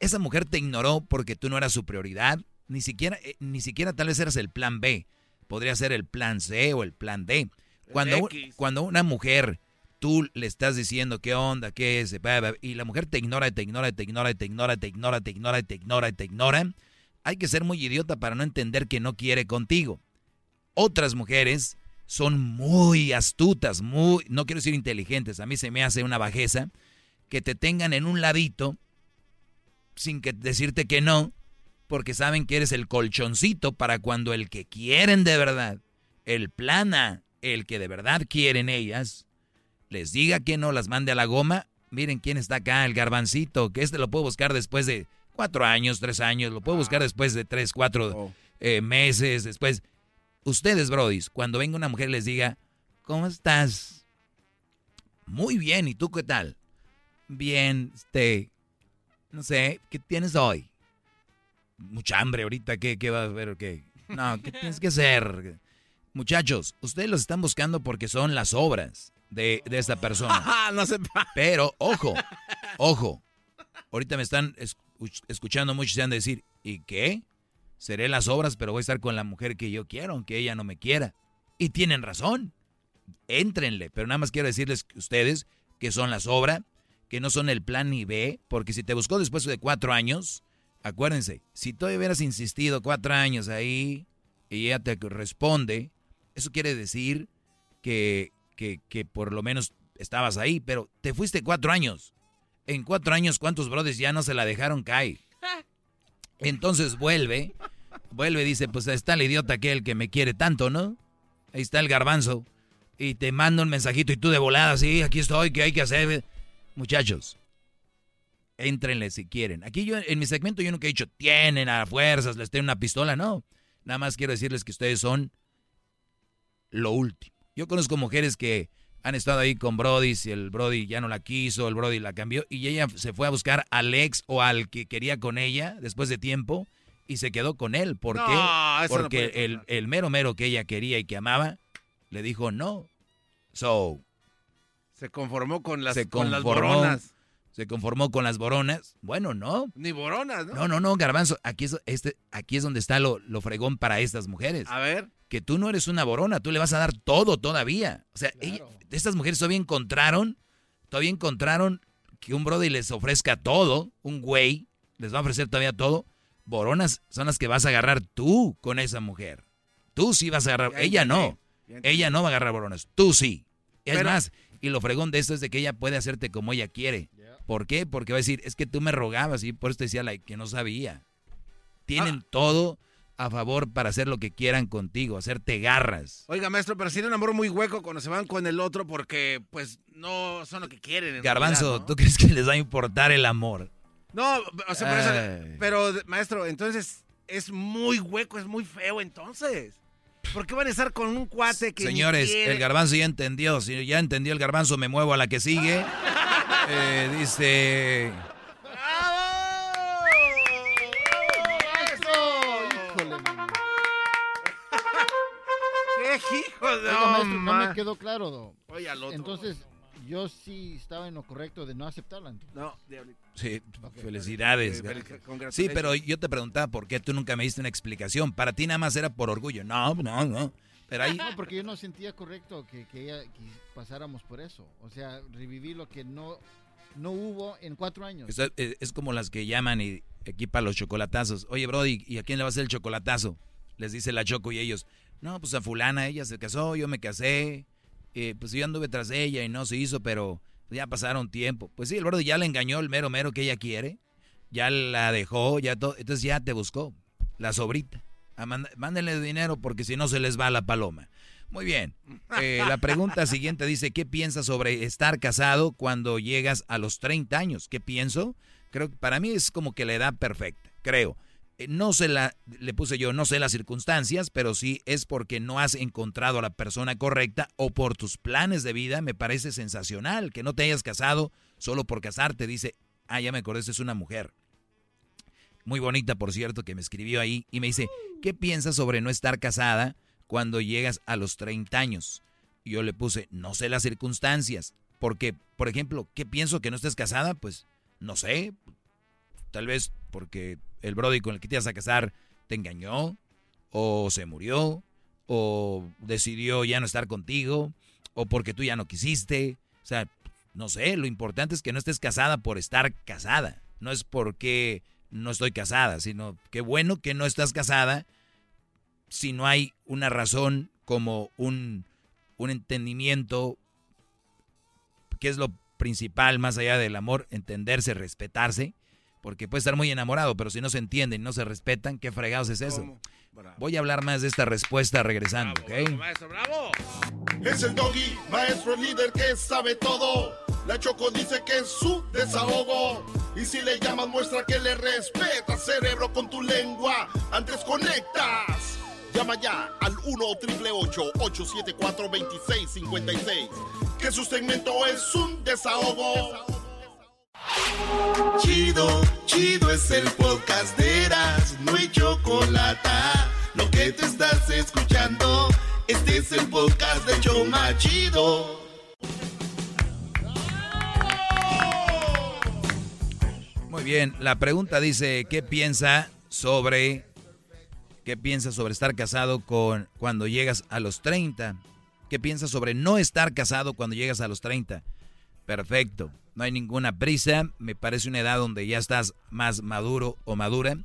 Esa mujer te ignoró porque tú no eras su prioridad, ni siquiera, eh, ni siquiera tal vez eras el plan B. Podría ser el plan C o el plan D. Cuando, cuando una mujer, tú le estás diciendo qué onda, qué es, y la mujer te ignora, te ignora, te ignora, te ignora, te ignora, te ignora, te ignora, te ignora, hay que ser muy idiota para no entender que no quiere contigo. Otras mujeres son muy astutas, muy, no quiero decir inteligentes, a mí se me hace una bajeza, que te tengan en un ladito sin que decirte que no, porque saben que eres el colchoncito para cuando el que quieren de verdad, el plana, el que de verdad quieren ellas, les diga que no, las mande a la goma. Miren quién está acá, el garbancito, que este lo puedo buscar después de cuatro años, tres años, lo puedo buscar después de tres, cuatro oh. eh, meses, después. Ustedes, brodis, cuando venga una mujer les diga, ¿cómo estás? Muy bien, ¿y tú qué tal? Bien, este, no sé, ¿qué tienes hoy? Mucha hambre ahorita, ¿qué, qué va a ver? ¿Qué? No, ¿qué tienes que hacer? Muchachos, ustedes los están buscando porque son las obras de, esta persona. [LAUGHS] no se... Pero, ojo, ojo. Ahorita me están escuchando muchos y se han de decir, ¿y qué? Seré las obras, pero voy a estar con la mujer que yo quiero, aunque ella no me quiera. Y tienen razón. Éntrenle, pero nada más quiero decirles que ustedes que son las obras, que no son el plan ni B, porque si te buscó después de cuatro años, acuérdense, si tú hubieras insistido cuatro años ahí y ella te responde, eso quiere decir que, que, que, por lo menos estabas ahí, pero te fuiste cuatro años. En cuatro años, ¿cuántos brothers ya no se la dejaron caer? Entonces vuelve, vuelve y dice, pues está el idiota aquel que me quiere tanto, ¿no? Ahí está el garbanzo. Y te manda un mensajito y tú de volada, sí, aquí estoy, ¿qué hay que hacer? Muchachos, éntrenle si quieren. Aquí yo, en mi segmento yo nunca he dicho, tienen a fuerzas, les tengo una pistola, no. Nada más quiero decirles que ustedes son lo último. Yo conozco mujeres que han estado ahí con Brody, si el Brody ya no la quiso, el Brody la cambió, y ella se fue a buscar al ex o al que quería con ella después de tiempo y se quedó con él. ¿Por qué? Porque el, el, mero mero que ella quería y que amaba le dijo no. So. Se conformó con las, con las boronas. Se conformó con las boronas. Bueno, no. Ni boronas, ¿no? No, no, no, Garbanzo. Aquí es, este, aquí es donde está lo, lo fregón para estas mujeres. A ver que tú no eres una borona, tú le vas a dar todo todavía. O sea, estas mujeres todavía encontraron, todavía encontraron que un brody les ofrezca todo, un güey les va a ofrecer todavía todo. Boronas son las que vas a agarrar tú con esa mujer. Tú sí vas a agarrar, ella no. Ella no va a agarrar boronas, tú sí. Es más, y lo fregón de esto es de que ella puede hacerte como ella quiere. ¿Por qué? Porque va a decir, es que tú me rogabas y por eso te decía like, que no sabía. Tienen ah. todo a favor para hacer lo que quieran contigo, hacerte garras. Oiga, maestro, pero si un amor muy hueco cuando se van con el otro porque, pues, no son lo que quieren. Garbanzo, ¿tú crees que les va a importar el amor? No, o sea, pero, maestro, entonces es muy hueco, es muy feo entonces. ¿Por qué van a estar con un cuate que Señores, el garbanzo ya entendió. Si ya entendió el garbanzo, me muevo a la que sigue. [LAUGHS] Eh, dice... hijo de no me quedó claro, Oye, Entonces, yo sí estaba en lo correcto de no aceptarla. No, Sí, felicidades. sí, pero yo te preguntaba por qué tú nunca me diste una explicación. Para ti nada más era por orgullo. No, no, no. Pero ahí... No, porque yo no sentía correcto que, que, pasáramos por eso. O sea, revivir lo que no, no hubo en cuatro años. Es, es, como las que llaman y equipan los chocolatazos. Oye, Brody, ¿y a quién le va a hacer el chocolatazo? Les dice la Choco y ellos. No, pues a fulana, ella se casó, yo me casé, eh, pues yo anduve tras ella y no se hizo, pero ya pasaron tiempo. Pues sí, el gordo ya le engañó el mero mero que ella quiere, ya la dejó, ya todo, entonces ya te buscó, la sobrita. mándenle dinero porque si no se les va la paloma. Muy bien. Eh, la pregunta [LAUGHS] siguiente dice, ¿qué piensas sobre estar casado cuando llegas a los 30 años? ¿Qué pienso? Creo que para mí es como que la edad perfecta, creo. Eh, no sé la, le puse yo, no sé las circunstancias, pero sí es porque no has encontrado a la persona correcta o por tus planes de vida, me parece sensacional que no te hayas casado solo por casarte. Dice, ah, ya me acordé, es una mujer. Muy bonita, por cierto, que me escribió ahí y me dice, ¿qué piensas sobre no estar casada cuando llegas a los 30 años? Y yo le puse, no sé las circunstancias, porque, por ejemplo, ¿qué pienso que no estés casada? Pues, no sé, tal vez porque el Brody con el que te ibas a casar te engañó, o se murió, o decidió ya no estar contigo, o porque tú ya no quisiste. O sea, no sé, lo importante es que no estés casada por estar casada. No es porque no estoy casada, sino qué bueno que no estás casada si no hay una razón como un, un entendimiento, que es lo principal más allá del amor, entenderse, respetarse, porque puede estar muy enamorado, pero si no se entienden, no se respetan, ¿qué fregados es eso? Voy a hablar más de esta respuesta regresando, ¿ok? maestro, bravo. Es el doggy, maestro líder que sabe todo. La Choco dice que es su desahogo. Y si le llamas, muestra que le respeta, cerebro, con tu lengua. Antes conectas. Llama ya al 1-888-874-2656. Que su segmento es un desahogo. Chido, chido es el podcast de Eras, no hay chocolate. Lo que te estás escuchando, este es el podcast de Choma Chido. Muy bien, la pregunta dice, ¿qué piensa sobre qué piensa sobre estar casado con cuando llegas a los 30? ¿Qué piensa sobre no estar casado cuando llegas a los 30? Perfecto, no hay ninguna prisa, me parece una edad donde ya estás más maduro o madura.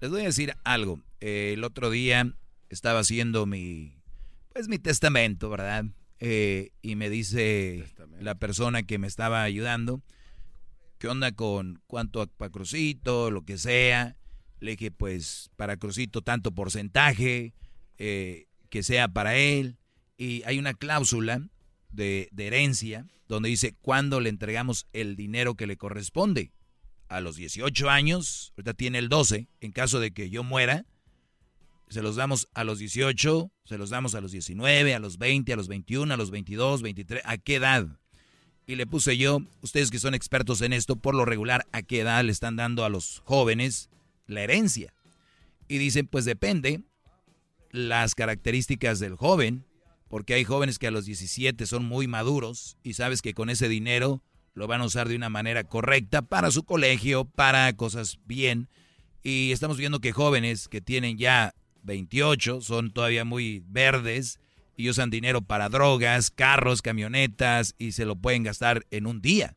Les voy a decir algo, eh, el otro día estaba haciendo mi, pues mi testamento, ¿verdad? Eh, y me dice la persona que me estaba ayudando, ¿qué onda con cuánto para Crucito, lo que sea? Le dije, pues para Crucito tanto porcentaje, eh, que sea para él. Y hay una cláusula de, herencia donde dice cuándo le entregamos el dinero que le corresponde. A los 18 años, ahorita tiene el 12, en caso de que yo muera, se los damos a los 18, se los damos a los 19, a los 20, a los 21, a los 22, 23, ¿a qué edad? Y le puse yo, ustedes que son expertos en esto, por lo regular, ¿a qué edad le están dando a los jóvenes la herencia? Y dicen, pues depende las características del joven, porque hay jóvenes que a los 17 son muy maduros y sabes que con ese dinero lo van a usar de una manera correcta para su colegio, para cosas bien. Y estamos viendo que jóvenes que tienen ya 28 son todavía muy verdes y usan dinero para drogas, carros, camionetas y se lo pueden gastar en un día.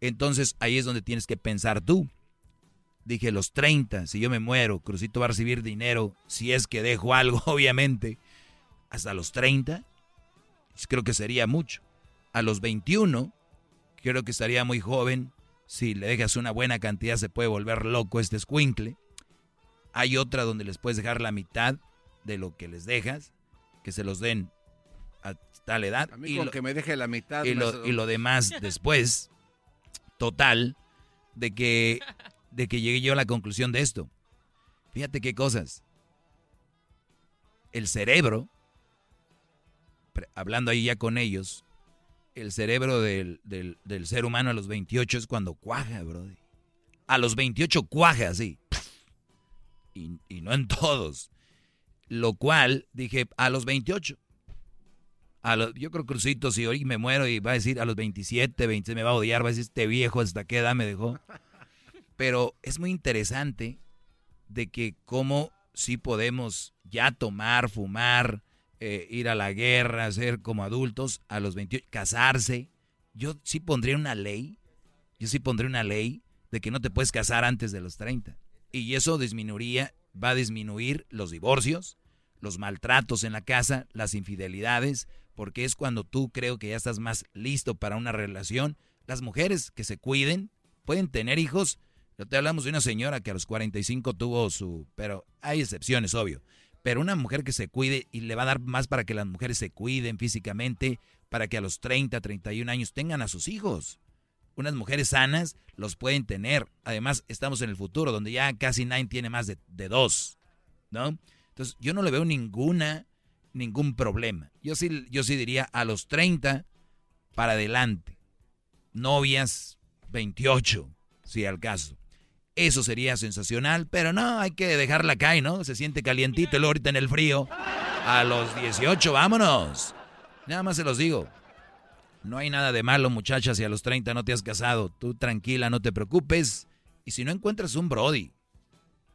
Entonces ahí es donde tienes que pensar tú. Dije los 30, si yo me muero, Crucito va a recibir dinero, si es que dejo algo, [LAUGHS] obviamente, hasta los 30, creo que sería mucho. A los 21, creo que estaría muy joven. Si le dejas una buena cantidad, se puede volver loco este escuincle. Hay otra donde les puedes dejar la mitad de lo que les dejas, que se los den a tal edad. A mí con que me deje la mitad. Y lo, y lo demás [LAUGHS] después. Total, de que, de que llegué yo a la conclusión de esto. Fíjate qué cosas. El cerebro, hablando ahí ya con ellos, el cerebro del, del, del, ser humano a los 28 es cuando cuaja, bro. A los 28 cuaja, sí. Y, y, no en todos. Lo cual dije, a los 28. A yo creo Crucito, si hoy me muero y va a decir a los 27, 20, me va a odiar, va a decir, este viejo hasta qué edad me dejó. [LAUGHS] Pero es muy interesante de que cómo sí podemos ya tomar, fumar, eh, ir a la guerra, ser como adultos a los 28, casarse. Yo sí pondría una ley, yo sí pondría una ley de que no te puedes casar antes de los 30. Y eso disminuiría, va a disminuir los divorcios, los maltratos en la casa, las infidelidades, porque es cuando tú creo que ya estás más listo para una relación. Las mujeres que se cuiden pueden tener hijos. Yo te hablamos de una señora que a los 45 tuvo su... Pero hay excepciones, obvio. Pero una mujer que se cuide y le va a dar más para que las mujeres se cuiden físicamente, para que a los 30, 31 años tengan a sus hijos. Unas mujeres sanas los pueden tener. Además, estamos en el futuro, donde ya casi nadie tiene más de, dos, ¿no? Entonces, yo no le veo ninguna, ningún problema. Yo sí, yo sí diría a los 30 para adelante. Novias, 28, si al caso. Eso sería sensacional, pero no, hay que dejarla caer, ¿no? Se siente calientito el ahorita en el frío. A los 18, vámonos. Nada más se los digo. No hay nada de malo, muchachas, si a los 30 no te has casado. Tú tranquila, no te preocupes. Y si no encuentras un Brody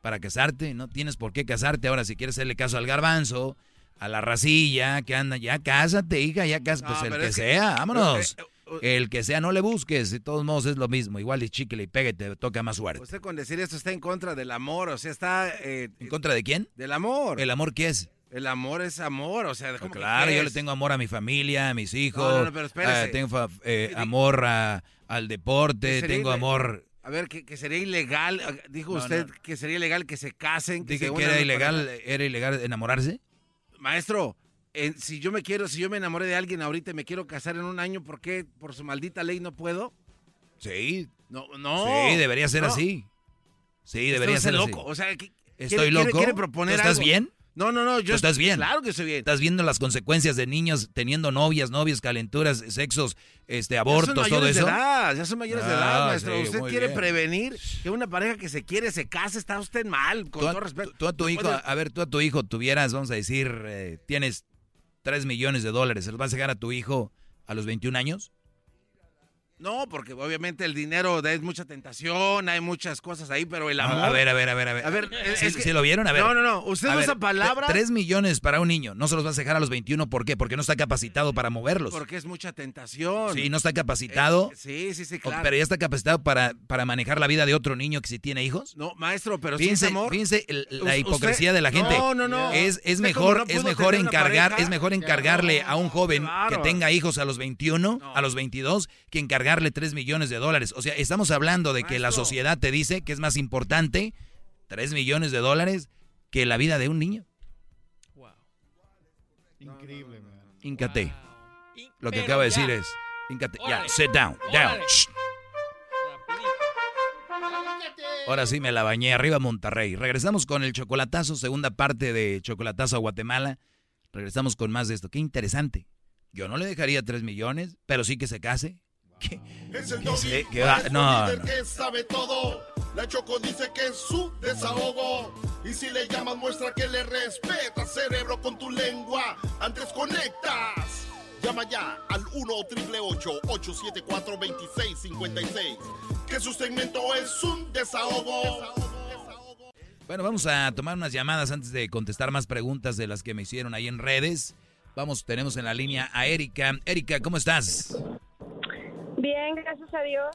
para casarte, no tienes por qué casarte. Ahora, si quieres hacerle caso al garbanzo, a la racilla que anda, ya cásate, hija, ya cásate, pues el que, sea, vámonos. El que sea, no le busques. De todos modos es lo mismo. Igual y chicle y pegue te toca más suerte. Usted con decir esto está en contra del amor, o sea, está... Eh, ¿En contra de quién? Del amor. ¿El amor qué es? El amor es amor, o sea, ¿cómo Claro, yo le tengo amor a mi familia, a mis hijos. No, no, pero espérese. Eh, tengo eh, amor al deporte, tengo amor... A ver, que, sería ilegal, dijo usted que sería ilegal que se casen. Que Dije que era ilegal, era ilegal enamorarse. Maestro, si yo me quiero, si yo me enamoré de alguien ahorita y me quiero casar en un año, ¿por qué por su maldita ley no puedo? Sí. No, no. Sí, debería ser así. Sí, debería ser loco. Así. O sea, Estoy loco. Quiere, proponer ¿Estás bien? No, no, no. Yo ¿Estás bien? Claro que estoy bien. Estás viendo las consecuencias de niños teniendo novias, novios, calenturas, sexos, este, abortos, todo eso. De edad, ya son mayores de edad, ah, maestro. usted quiere prevenir que una pareja que se quiere se case, está usted mal, con todo respeto. Tú a tu hijo, a ver, tú a tu hijo tuvieras, vamos a decir, eh, tienes 3 millones de dólares, ¿se los vas a dejar a tu hijo a los 21 años? No, porque obviamente el dinero es mucha tentación, hay muchas cosas ahí, pero el amor. A ver, a ver, a ver, a ver. A ver, es, que... lo vieron? A ver. No, no, no. Usted usa palabras. Tres millones para un niño. No se los vas a dejar a los 21. ¿Por qué? Porque no está capacitado para moverlos. Porque es mucha tentación. Sí, no está capacitado. Eh, sí, sí, sí, claro. Pero ya está capacitado para, para manejar la vida de otro niño que si tiene hijos. No, maestro, pero fíjense, sin amor. Fíjense la hipocresía de la gente. No, no, no. Es, es mejor, es mejor encargar, es mejor encargarle a un joven que tenga hijos a los 21, a los 22, que encargarle 3 millones de dólares. O sea, estamos hablando de que la sociedad te dice que es más importante 3 millones de dólares que la vida de un niño. Wow. Increíble, man. Íncate. Lo que acaba de decir es, íncate. Ya, sit down, down. Ahora sí me la bañé. Arriba Monterrey. Regresamos con el chocolatazo, segunda parte de Chocolatazo a Guatemala. Regresamos con más de esto. Qué interesante. Yo no le dejaría 3 millones, pero sí que se case. ¿Qué? Es el ¿Qué, ¿Qué va? No, no. que sabe todo. La Choco dice que es su desahogo. Y si le llamas, muestra que le respeta, cerebro, con tu lengua. Antes conectas. Llama ya al 1-888-874-2656. Que su segmento es un desahogo. Bueno, vamos a tomar unas llamadas antes de contestar más preguntas de las que me hicieron ahí en redes. Vamos, tenemos en la línea a Erika. Erika, ¿cómo estás? Bien, gracias a Dios.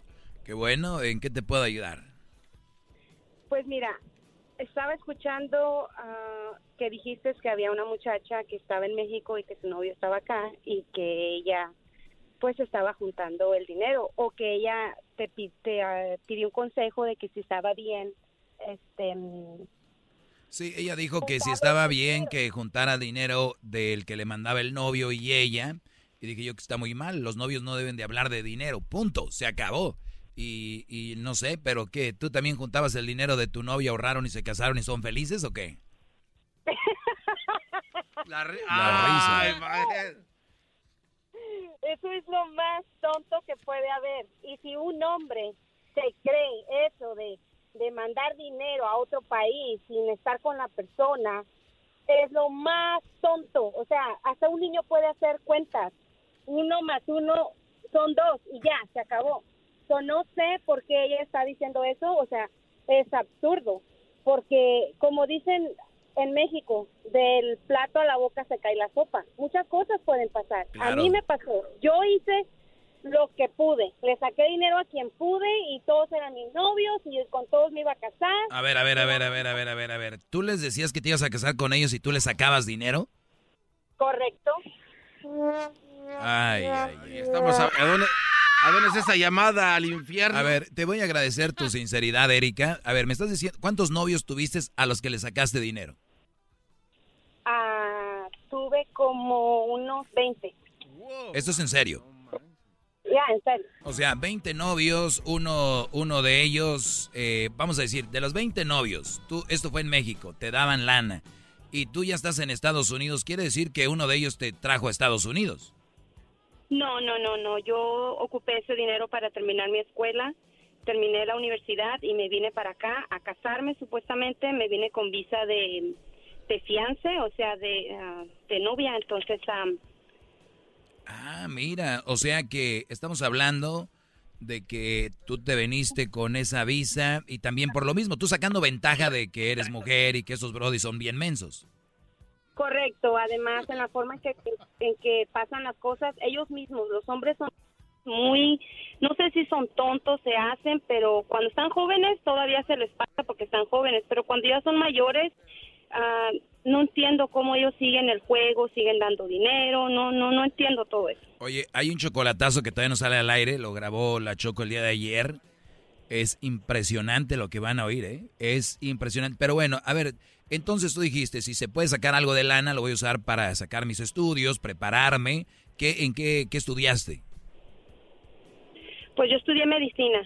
Qué bueno, ¿en qué te puedo ayudar? Pues mira, estaba escuchando uh, que dijiste que había una muchacha que estaba en México y que su novio estaba acá y que ella pues estaba juntando el dinero o que ella te, te uh, pidió un consejo de que si estaba bien este Sí, ella dijo que si estaba bien que juntara dinero del que le mandaba el novio y ella y dije yo que está muy mal, los novios no deben de hablar de dinero, punto, se acabó. Y, y no sé, pero ¿qué? ¿Tú también juntabas el dinero de tu novia, ahorraron y se casaron y son felices o qué? [LAUGHS] La, risa. [LAUGHS] Eso es lo más tonto que puede haber. Y si un hombre se cree eso de, de mandar dinero a otro país sin estar con la persona, es lo más tonto. O sea, hasta un niño puede hacer cuentas uno más uno son dos y ya, se acabó. So, no sé por qué ella está diciendo eso, o sea, es absurdo, porque como dicen en México, del plato a la boca se cae la sopa. Muchas cosas pueden pasar. A mí me pasó. Yo hice lo que pude. Le saqué dinero a quien pude y todos eran mis novios y con todos me iba a casar. A ver, a ver, a ver, a ver, a ver, a ver, a ver. ¿Tú les decías que te ibas a casar con ellos y tú les sacabas dinero? Correcto. Ay, ay, ay. Estamos a, dónde, es esa llamada al infierno? A ver, te voy a agradecer tu sinceridad, Erika. A ver, me estás diciendo, ¿cuántos novios tuviste a los que le sacaste dinero? Ah, tuve como unos 20. ¿Esto es en serio? Ya, en serio. O sea, 20 novios, uno, uno de ellos, eh, vamos a decir, de los 20 novios, tú, esto fue en México, te daban lana y tú ya estás en Estados Unidos, ¿quiere decir que uno de ellos te trajo a Estados Unidos? No, no, no, no. Yo ocupé ese dinero para terminar mi escuela, terminé la universidad y me vine para acá a casarme supuestamente. Me vine con visa de, de fiance, o sea, de, ah, de novia. Entonces... ah, mira, o sea que estamos hablando de que tú te veniste con esa visa y también por lo mismo, tú sacando ventaja de que eres mujer y que esos brodis son bien mensos. Correcto, además en la forma en que, en que pasan las cosas, ellos mismos, los hombres son muy, no sé si son tontos, se hacen, pero cuando están jóvenes todavía se les pasa porque están jóvenes, pero cuando ya son mayores, ah, no entiendo cómo ellos siguen el juego, siguen dando dinero, no, no, no entiendo todo eso. Oye, hay un chocolatazo que todavía no sale al aire, lo grabó la Choco el día de ayer. Es impresionante lo que van a oír, ¿eh? Es impresionante. Pero bueno, a ver, entonces tú dijiste, si se puede sacar algo de lana, lo voy a usar para sacar mis estudios, prepararme. ¿Qué, ¿En qué, qué estudiaste? Pues yo estudié medicina.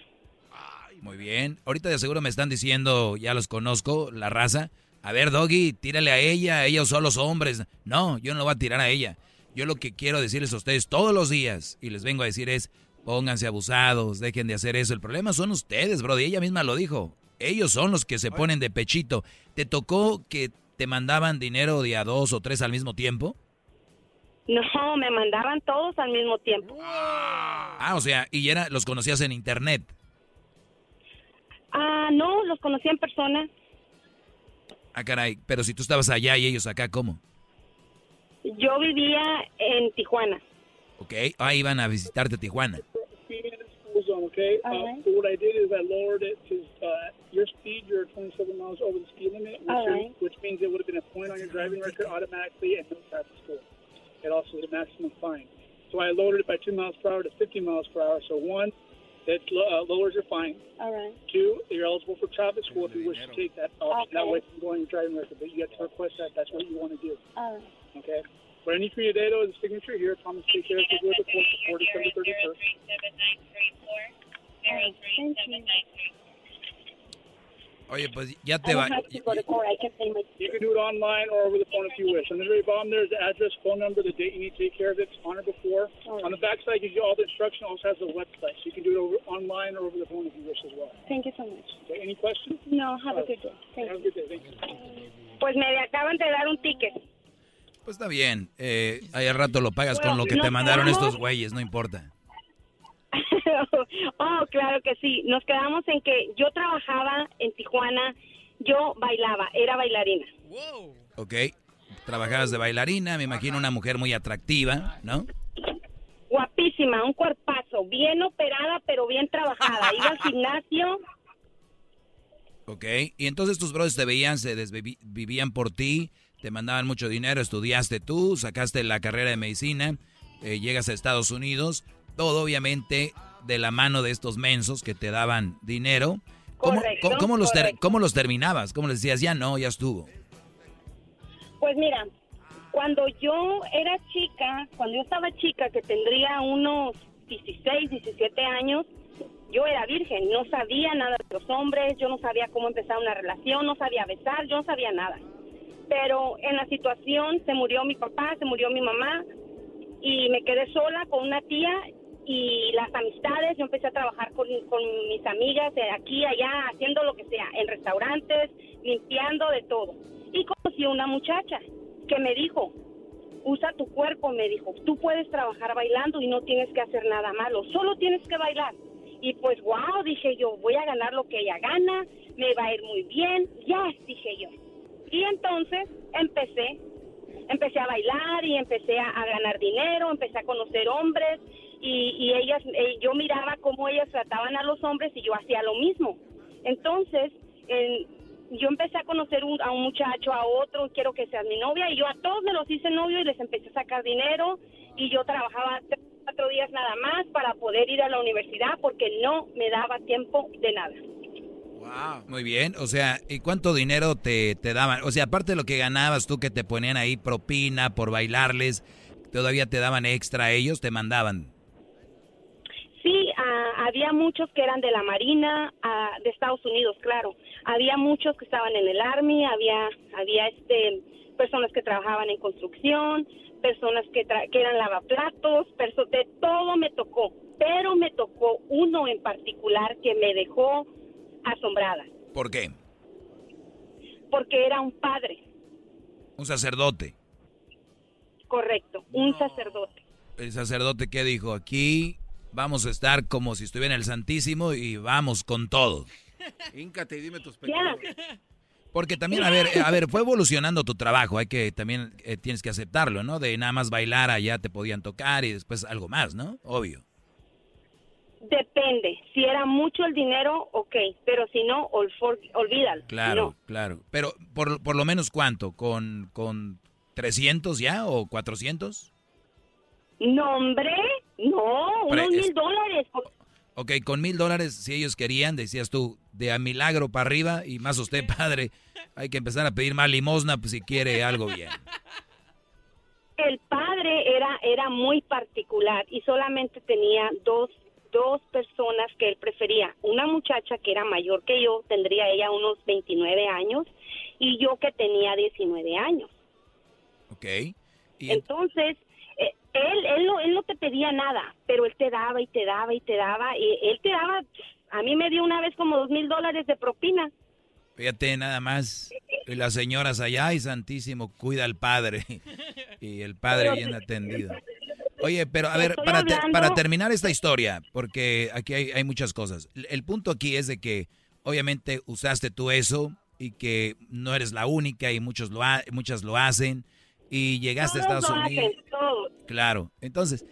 Muy bien. Ahorita de seguro me están diciendo, ya los conozco, la raza. A ver, Doggy, tírale a ella, ellos son los hombres. No, yo no lo voy a tirar a ella. Yo lo que quiero decirles a ustedes todos los días, y les vengo a decir es, pónganse abusados, dejen de hacer eso. El problema son ustedes, bro, y ella misma lo dijo. Ellos son los que se ponen de pechito. ¿Te tocó que te mandaban dinero de a dos o tres al mismo tiempo? No, me mandaban todos al mismo tiempo. Ah, o sea, y era, los conocías en internet. Ah, no, los conocí en persona. Ah, caray, pero si tú estabas allá y ellos acá, ¿cómo? Yo vivía en Tijuana. Ok, ah, iban a visitarte Tijuana. Okay. Uh, so what I did is I lowered it to uh, your speed. You're 27 miles over the speed limit, which, right. which means it would have been a point on your driving record automatically and no traffic score. It also is a maximum fine. So I lowered it by two miles per hour to 50 miles per hour. So one, that uh, lowers your fine. All right. Two, you're eligible for traffic school if you wish to take that option. Okay. That way you can go on your driving record, but you have to request that. That's what you want to do. All right. Okay. What I need from you today, though, is a signature here. Thomas Take Care of the Good Report for December 31st. Thank you. Oh, Oye, pues ya te va. have to go to court. I can. You can do it online or over the phone if you wish. On the very bottom, there's the address, phone number, the date you need to take care of it, on or before. Oh. On the back side, gives you all the instruction. Also has the website, so you can do it over online or over the phone if you wish as well. Thank you so much. Okay, any questions? No, have a good day. Thank Have a good day. Thank you. Pues me acaban de dar un ticket. Pues está bien. Eh, ahí al rato lo pagas con lo que te mandaron quedamos- estos güeyes, no importa. [LAUGHS] oh, claro que sí. Nos quedamos en que yo trabajaba en Tijuana, yo bailaba, era bailarina. Ok. Trabajabas de bailarina, me imagino una mujer muy atractiva, ¿no? Guapísima, un cuerpazo, bien operada, pero bien trabajada. Iba al gimnasio, Ok. Y entonces tus brothers te veían, se desvivían por ti, te mandaban mucho dinero, estudiaste tú, sacaste la carrera de medicina, eh, llegas a Estados Unidos, todo obviamente de la mano de estos mensos que te daban dinero. ¿Cómo, Correcto, cómo- los ter- cómo los terminabas? ¿Cómo les decías, ya no, ya estuvo? Pues mira, cuando yo era chica, cuando yo estaba chica, que tendría unos 16, 17 años, yo era virgen, no sabía nada de los hombres, yo no sabía cómo empezar una relación, no sabía besar, yo no sabía nada. Pero en la situación se murió mi papá, se murió mi mamá y me quedé sola con una tía y las amistades, yo empecé a trabajar con, mis amigas aquí, allá, haciendo lo que sea, en restaurantes, limpiando de todo. Y conocí a una muchacha que me dijo, usa tu cuerpo, me dijo, tú puedes trabajar bailando y no tienes que hacer nada malo, solo tienes que bailar. Y pues, wow, dije yo, voy a ganar lo que ella gana, me va a ir muy bien, ya, dije yo. Y entonces empecé, empecé a bailar y empecé a, ganar dinero, empecé a conocer hombres y, ellas, eh, yo miraba cómo ellas trataban a los hombres y yo hacía lo mismo. Entonces, en- yo empecé a conocer un- a un muchacho, a otro, quiero que seas mi novia, y yo a todos me los hice novio y les empecé a sacar dinero, y yo trabajaba tres, cuatro días nada más para poder ir a la universidad porque no me daba tiempo de nada. Muy bien, o sea, ¿y cuánto dinero te, te daban? O sea, aparte de lo que ganabas tú que te ponían ahí propina por bailarles, todavía te daban extra a ellos, te mandaban. Sí, ah, había muchos que eran de la Marina, ah, de Estados Unidos, claro. Había muchos que estaban en el Army, había, había este, personas que trabajaban en construcción, personas que, tra- que eran lavaplatos, perso- de todo me tocó. Pero me tocó uno en particular que me dejó asombrada, ¿Por qué? porque era un padre, Un sacerdote. correcto, un sacerdote. El sacerdote que dijo, aquí vamos a estar como si estuviera en el Santísimo y vamos con todo. [LAUGHS] Híncate y dime tus pecados. Porque también, a ver, eh, a ver, fue evolucionando tu trabajo, hay que también eh, tienes que aceptarlo, ¿no? De nada más bailar allá te podían tocar y después algo más, ¿no? Obvio. Depende. Si era mucho el dinero, ok. Pero si no, olvídalo. Claro, claro. Pero por, por lo menos cuánto? ¿Con, ¿Con 300 ya o 400? No, hombre. No, unos mil dólares. Ok, con mil dólares, si ellos querían, decías tú, de a milagro para arriba y más usted, [LAUGHS] padre, hay que empezar a pedir más limosna pues, si quiere algo bien. El padre era, era muy particular y solamente tenía dos, dos personas que él prefería. Una muchacha que era mayor que yo, tendría ella unos 29 años, y yo que tenía 19 años. Ok. Entonces, eh, él, él, no, él no te pedía nada, pero él te daba y te daba y te daba, y él te daba, a mí me dio una vez como dos mil dólares de propina. Fíjate nada más, y las señoras allá, y santísimo, cuida al padre, [LAUGHS] y el padre bien atendido. Oye, pero a ver, para, para terminar esta historia, porque aquí hay, hay muchas cosas, el punto aquí es de que obviamente usaste tú eso y que no eres la única y muchos lo muchas lo hacen y llegaste a Estados Unidos. Claro, entonces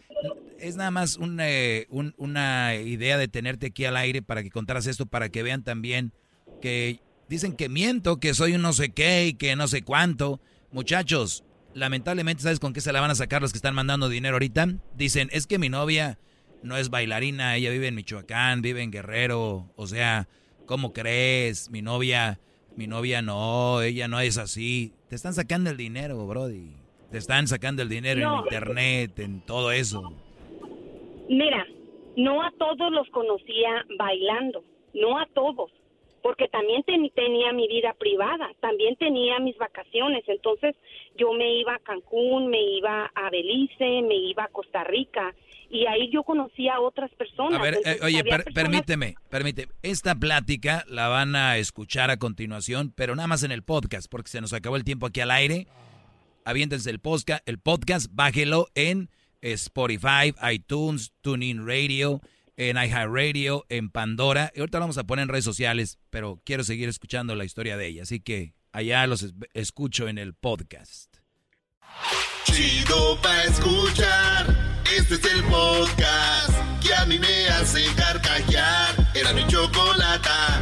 es nada más eh, una idea de tenerte aquí al aire para que contaras esto, para que vean también que dicen que miento, que soy un no sé qué y que no sé cuánto. Muchachos, lamentablemente, ¿sabes con qué se la van a sacar los que están mandando dinero ahorita? Dicen, es que mi novia no es bailarina, ella vive en Michoacán, vive en Guerrero, o sea, ¿cómo crees? Mi novia mi novia no, ella no es así. Te están sacando el dinero, Brody. Te están sacando el dinero en internet, en todo eso. Mira, no a todos los conocía bailando, no a todos, porque también tenía mi vida privada, también tenía mis vacaciones, entonces yo me iba a Cancún, me iba a Belice, me iba a Costa Rica, y ahí yo conocí a otras personas. A ver, eh, oye, permíteme, permíteme. Esta plática la van a escuchar a continuación, pero nada más en el podcast, porque se nos acabó el tiempo aquí al aire. Aviéntense el podcast, el podcast, bájelo en Spotify, iTunes, TuneIn Radio, en iHeartRadio, en Pandora. Y ahorita lo vamos a poner en redes sociales, pero quiero seguir escuchando la historia de ella. Así que allá los escucho en el podcast. Chido para escuchar. Este es el podcast que a mí me hace carcajear. Era mi chocolata.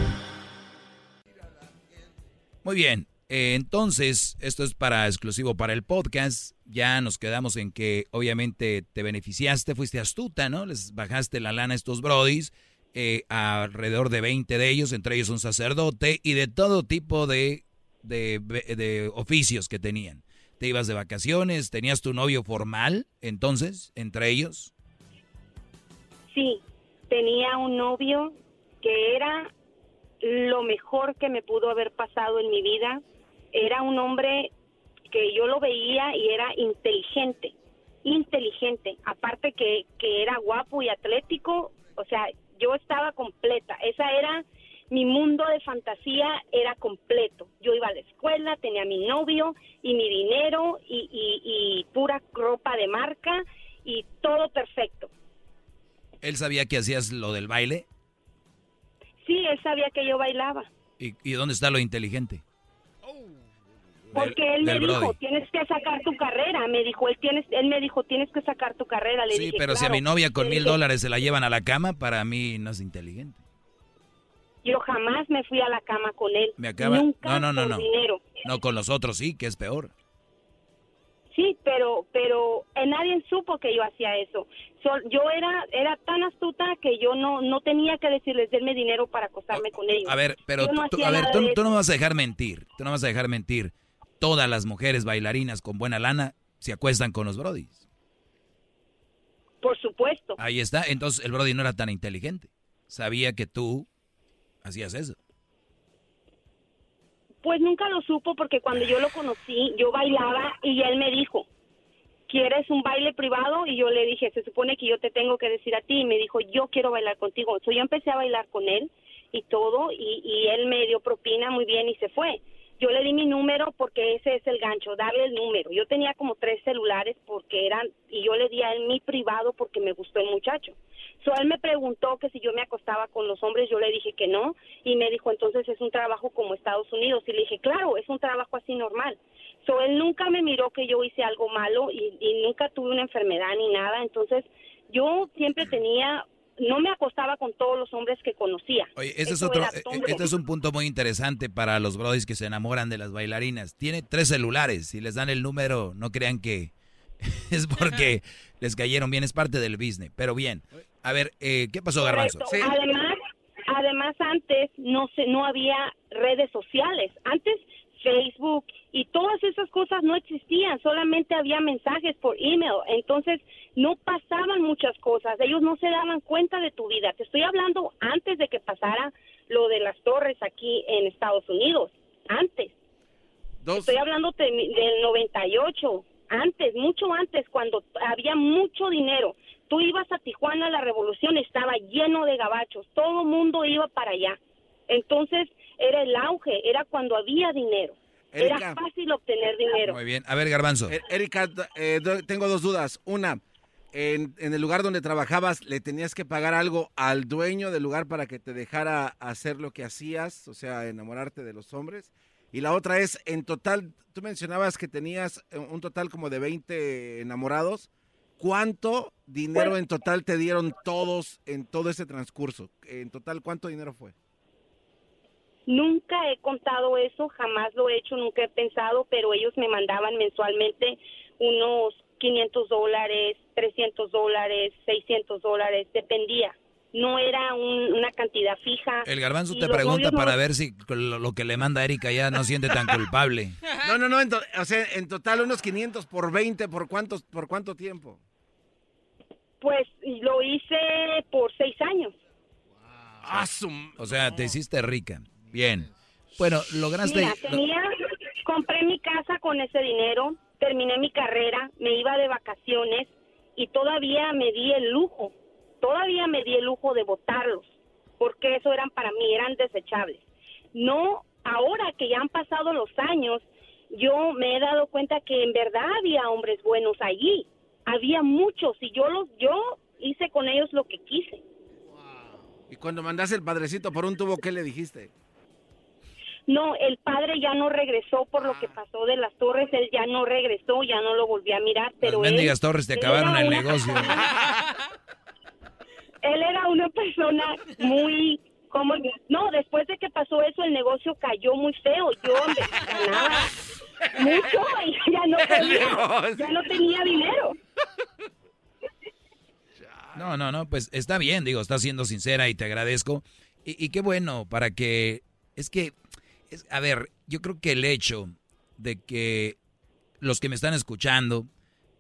Muy bien. Eh, entonces, esto es para exclusivo para el podcast. Ya nos quedamos en que obviamente te beneficiaste, fuiste astuta, ¿no? Les bajaste la lana a estos brodis, eh, alrededor de 20 de ellos, entre ellos un sacerdote y de todo tipo de, de oficios que tenían te ibas de vacaciones, tenías tu novio formal, entonces, entre ellos. Sí, tenía un novio que era lo mejor que me pudo haber pasado en mi vida. Era un hombre que yo lo veía y era inteligente, inteligente. Aparte que, que era guapo y atlético, o sea, yo estaba completa. Esa era mi mundo de fantasía era completo. Yo iba a la escuela, tenía mi novio y mi dinero y, pura ropa de marca y todo perfecto. ¿Él sabía que hacías lo del baile? Sí, él sabía que yo bailaba. ¿Y, dónde está lo inteligente? Porque él me dijo, tienes que sacar tu carrera. Me dijo, él, tienes, él me dijo, tienes que sacar tu carrera. Le sí, pero si a mi novia con mil dólares se la llevan a la cama, para mí no es inteligente. Yo jamás me fui a la cama con él. Me acaba... Nunca no, no, no, no. No, con los otros sí, que es peor. Sí, pero pero eh, nadie supo que yo hacía eso. yo era era tan astuta que yo no no tenía que decirles denme dinero para acostarme con ellos. A ver, pero tú, a ver, tú, no vas a dejar mentir. Tú no vas a dejar mentir. Todas las mujeres bailarinas con buena lana se acuestan con los brodis. Por supuesto. Ahí está. Entonces el brody no era tan inteligente. Sabía que tú hacías eso? Pues nunca lo supo porque cuando yo lo conocí, yo bailaba y él me dijo, ¿quieres un baile privado? Y yo le dije, se supone que yo te tengo que decir a ti. Y me dijo, yo quiero bailar contigo. Entonces yo empecé a bailar con él y todo, y, y él me dio propina muy bien y se fue. Yo le di mi número porque ese es el gancho, darle el número. Yo tenía como tres celulares porque eran, y yo le di a él mi privado porque me gustó el muchacho. So, él me preguntó que si yo me acostaba con los hombres, yo le dije que no, y me dijo, entonces es un trabajo como Estados Unidos. Y le dije, claro, es un trabajo así normal. So, él nunca me miró que yo hice algo malo y, y nunca tuve una enfermedad ni nada. Entonces, yo siempre tenía no me acostaba con todos los hombres que conocía. Oye, este es otro, eh, este es un punto muy interesante para los brodis que se enamoran de las bailarinas. Tiene tres celulares. Si les dan el número, no crean que [LAUGHS] es porque [LAUGHS] les cayeron bien. Es parte del business. Pero bien. A ver, eh, ¿qué pasó, Garbanzo? Además, además antes no se, no había redes sociales. Antes Facebook y todas esas cosas no existían, solamente había mensajes por email, entonces no pasaban muchas cosas, ellos no se daban cuenta de tu vida. Te estoy hablando antes de que pasara lo de las torres aquí en Estados Unidos, antes. Estoy hablando del 98, antes, mucho antes, cuando había mucho dinero. Tú ibas a Tijuana, la revolución estaba lleno de gabachos, todo el mundo iba para allá. Entonces, era el auge, era cuando había dinero. era fácil obtener dinero. Muy bien. A ver, Garbanzo. E-, Erika, eh, tengo dos dudas. Una, en, el lugar donde trabajabas, ¿le tenías que pagar algo al dueño del lugar para que te dejara hacer lo que hacías? O sea, enamorarte de los hombres. Y la otra es, en total, tú mencionabas que tenías eh, un total como de 20 enamorados. ¿Cuánto dinero en total te dieron todos en todo ese transcurso? En total, ¿cuánto dinero fue? Nunca he contado eso, jamás lo he hecho, nunca he pensado, pero ellos me mandaban mensualmente unos 500 dólares, 300 dólares, 600 dólares, dependía. No era una cantidad fija. El garbanzo te pregunta para ver si lo, que le manda Erika ya no siente tan culpable. [LAUGHS] No, no, no, o sea, en total unos 500 por 20, ¿por, cuántos, por cuánto tiempo? Pues lo hice por seis años. O sea, te hiciste rica. Bien. Bueno, lograste... Mira, tenía, compré mi casa con ese dinero, terminé mi carrera, me iba de vacaciones y todavía me di el lujo, todavía me di el lujo de votarlos, porque eso eran para mí, eran desechables. No, ahora que ya han pasado los años, yo me he dado cuenta que en verdad había hombres buenos allí, había muchos y yo los, yo hice con ellos lo que quise. Y cuando mandaste el padrecito por un tubo, ¿qué le dijiste? No, el padre ya no regresó por lo que pasó de las torres, él ya no regresó, ya no lo volví a mirar, pero las mendigas torres te acabaron el negocio. [LAUGHS] él era una persona muy como no, después de que pasó eso el negocio cayó muy feo, yo ganaba mucho y [LAUGHS] ya no tenía, ya no tenía dinero. No, no, no, pues está bien, digo, estás siendo sincera y te agradezco. Y, y qué bueno para que, es que a ver, yo creo que el hecho de que los que me están escuchando,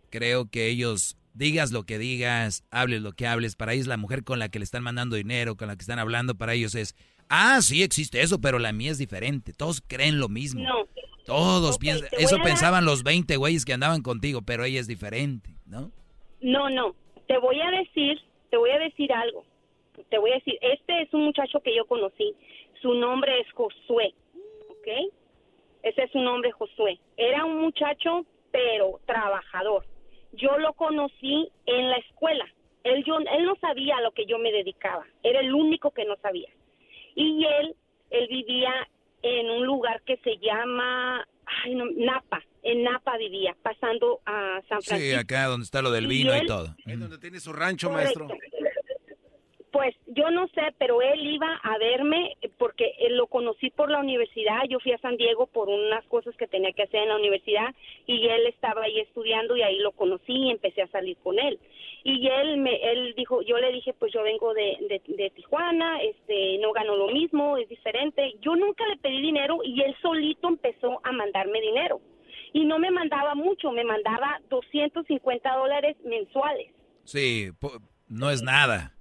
creo que ellos, digas lo que digas, hables lo que hables, para ellos la mujer con la que le están mandando dinero, con la que están hablando, para ellos es, ah, sí existe eso, pero la mía es diferente. Todos creen lo mismo. No. Todos piensan, eso pensaban los 20 güeyes que andaban contigo, pero ella es diferente, ¿no? No, no. Te voy a decir, te voy a decir algo. Te voy a decir, este es un muchacho que yo conocí. Su nombre es Josué. Ese es su nombre, Josué. Era un muchacho, pero trabajador. Yo lo conocí en la escuela. Él, yo, él no sabía a lo que yo me dedicaba. Era el único que no sabía. Y él, él vivía en un lugar que se llama Napa. En Napa vivía, pasando a San Francisco. Sí, acá donde está lo del vino y, todo. Es donde tiene su rancho, maestro. Yo no sé, pero él iba a verme porque él lo conocí por la universidad. Yo fui a San Diego por unas cosas que tenía que hacer en la universidad y él estaba ahí estudiando y ahí lo conocí y empecé a salir con él. Y él me, él dijo, yo le dije, pues yo vengo de, de, Tijuana, este, no gano lo mismo, es diferente. Yo nunca le pedí dinero y él solito empezó a mandarme dinero. Y no me mandaba mucho, me mandaba 250 dólares mensuales. Sí, no es nada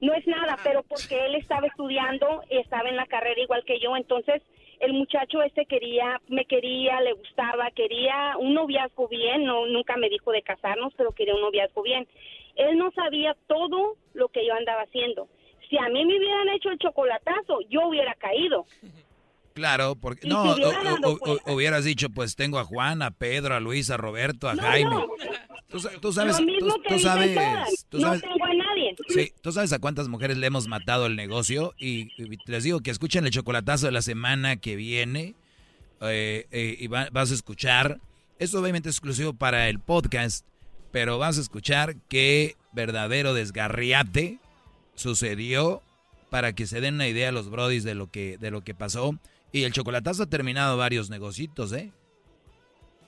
no es nada, pero porque él estaba estudiando, estaba en la carrera igual que yo, entonces el muchacho este quería, me quería, le gustaba, quería un noviazgo bien, no, nunca me dijo de casarnos, pero quería un noviazgo bien. Él no sabía todo lo que yo andaba haciendo. Si a mí me hubieran hecho el chocolatazo, yo hubiera caído. Claro, porque no, hubieras dicho, pues tengo a Juan, a Pedro, a Luis, a Roberto, a Jaime. [LAUGHS] Tú, sabes, tú, sabes, no tengo a Sí, tú sabes a cuántas mujeres le hemos matado el negocio y, les digo que escuchen el chocolatazo de la semana que viene eh, eh, y vas a escuchar. Esto obviamente es exclusivo para el podcast, pero vas a escuchar que verdadero desgarriate sucedió para que se den una idea a los brodis de lo que, de lo que pasó. Y el chocolatazo ha terminado varios negocitos, ¿eh?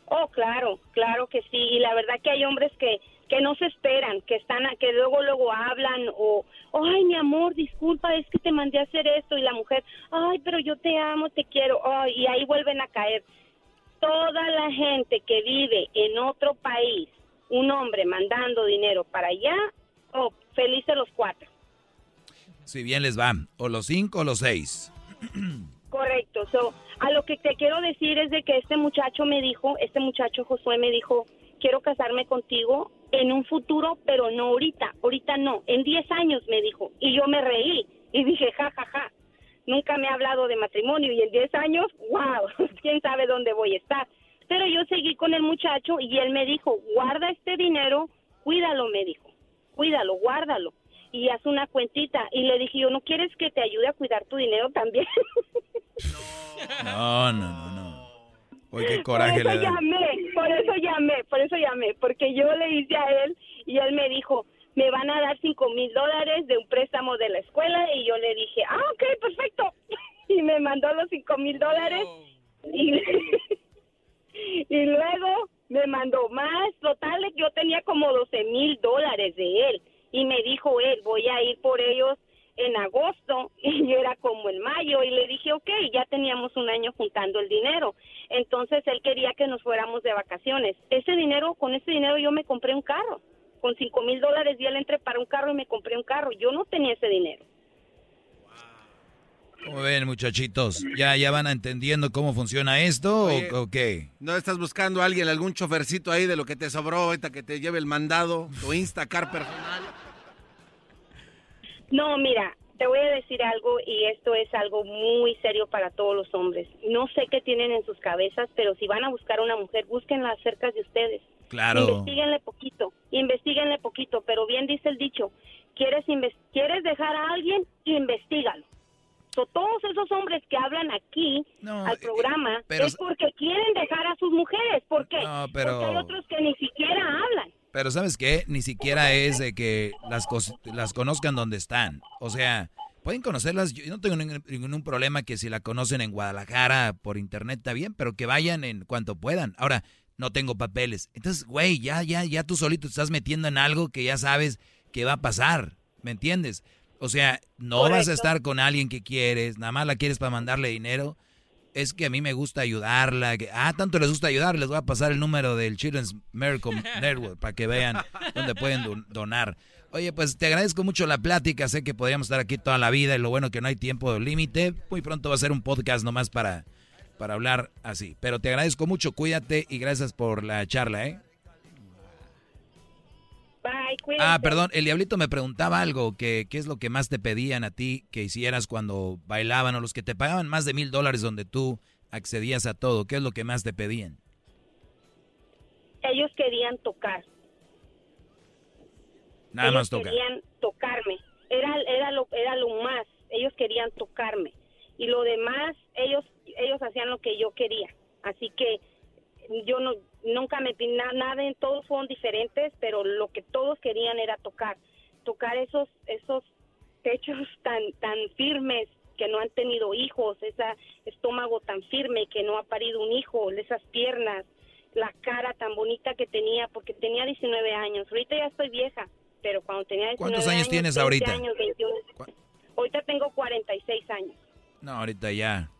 Oh, claro, claro que sí. Y la verdad que hay hombres que, que no se esperan, que están, que luego luego hablan o, ay, mi amor, disculpa, es que te mandé a hacer esto y la mujer, ay, pero yo te amo, te quiero, y ahí vuelven a caer. Toda la gente que vive en otro país, un hombre mandando dinero para allá, oh, felices los cuatro. Si bien les va, o los cinco o los seis. Correcto. So, a lo que te quiero decir es de que este muchacho me dijo, este muchacho Josué me dijo, quiero casarme contigo en un futuro, pero no ahorita, ahorita no, en 10 años me dijo. Y yo me reí y dije, ja, ja, ja, nunca me ha hablado de matrimonio y en 10 años, wow, [LAUGHS] quién sabe dónde voy a estar. Pero yo seguí con el muchacho y él me dijo, guarda este dinero, cuídalo, me dijo, cuídalo, guárdalo y haz una cuentita. Y le dije, yo, ¿no quieres que te ayude a cuidar tu dinero también? [LAUGHS] No, no, no, no. Oye, qué coraje por eso llamé, por eso llamé, por eso llamé, porque yo le hice a él y él me dijo, me van a dar cinco mil dólares de un préstamo de la escuela. Y yo le dije, ah, ok, perfecto. [LAUGHS] Y me mandó los cinco mil dólares. Y, [LAUGHS] y luego me mandó más, total, yo tenía como doce mil dólares de él. Y me dijo él, voy a ir por ellos en agosto. [LAUGHS] Y yo era como en mayo. Y le dije, ok, ya teníamos un año juntando el dinero. Entonces él quería que nos fuéramos de vacaciones. Ese dinero, con ese dinero yo me compré un carro. Con cinco mil dólares y él entré para un carro y me compré un carro. Yo no tenía ese dinero. Muy bien, muchachitos. ¿Ya, ¿Ya van entendiendo cómo funciona esto o, qué? ¿No estás buscando a alguien, algún chofercito ahí de lo que te sobró ahorita que te lleve el mandado, tu Instacar personal? No, mira, te voy a decir algo y esto es algo muy serio para todos los hombres. No sé qué tienen en sus cabezas, pero si van a buscar a una mujer, búsquenla cerca de ustedes. Claro. Investíguenle poquito, investiguenle poquito, pero bien dice el dicho, quieres quieres dejar a alguien, investigalo. So, todos esos hombres que hablan aquí al eh, programa es porque quieren dejar a sus mujeres. ¿Por qué? Porque hay otros que ni siquiera hablan. Pero ¿sabes qué? Ni siquiera es de que las, las conozcan donde están. O sea, pueden conocerlas. Yo no tengo ningún, problema que si la conocen en Guadalajara por internet está bien, pero que vayan en cuanto puedan. Ahora, no tengo papeles. Entonces, güey, ya, ya, ya tú solito te estás metiendo en algo que ya sabes que va a pasar. ¿Me entiendes? O sea, no vas a estar con alguien que quieres, nada más la quieres para mandarle dinero es que a mí me gusta ayudarla. Que, ah, tanto les gusta ayudar, les voy a pasar el número del Children's Miracle Network para que vean dónde pueden donar. Oye, pues te agradezco mucho la plática. Sé que podríamos estar aquí toda la vida y lo bueno que no hay tiempo límite. Muy pronto va a ser un podcast nomás para, para hablar así. Pero te agradezco mucho, cuídate y gracias por la charla, ¿eh? Ah, perdón, el diablito me preguntaba algo, que qué es lo que más te pedían a ti que hicieras cuando bailaban o los que te pagaban más de mil dólares donde tú accedías a todo, ¿qué es lo que más te pedían? Ellos querían tocar. Nada más tocar. Querían tocarme, era, era, lo, era lo más, ellos querían tocarme y lo demás, ellos, ellos hacían lo que yo quería, así que yo no, nunca me nada, en todos fueron diferentes, pero lo que todos querían era tocar, tocar esos, esos techos [LAUGHS] tan, tan firmes que no han tenido hijos, ese estómago tan firme que no ha parido un hijo, esas piernas, la cara tan bonita que tenía, porque tenía 19 años. Ahorita ya estoy vieja, pero cuando tenía 19 ¿Cuántos años, tienes ahorita? ahorita tengo 46 años. No, ahorita ya.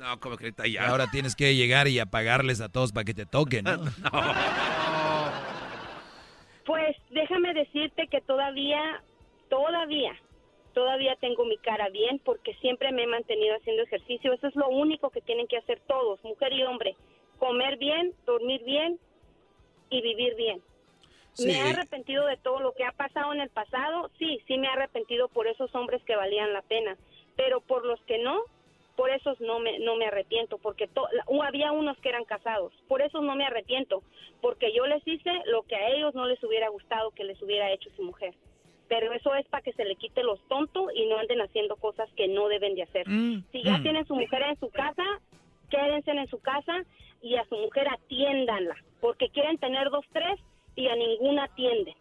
No, como que ya. Ahora tienes que llegar y apagarles a todos para que te toquen, [LAUGHS] ¿no? Pues déjame decirte que todavía, todavía, todavía tengo mi cara bien porque siempre me he mantenido haciendo ejercicio. Eso es lo único que tienen que hacer todos, mujer y hombre. Comer bien, dormir bien y vivir bien. Me he arrepentido de todo lo que ha pasado en el pasado. Sí, sí me he arrepentido por esos hombres que valían la pena. Pero por los que no, por eso no me, no me arrepiento, porque había unos que eran casados, por eso no me arrepiento, porque yo les hice lo que a ellos no les hubiera gustado que les hubiera hecho su mujer. Pero eso es para que se le quite los tontos y no anden haciendo cosas que no deben de hacer. Mm, si ya mm. tienen su mujer en su casa, quédense en su casa y a su mujer atiéndanla, porque quieren tener dos, tres y a ninguna atienden.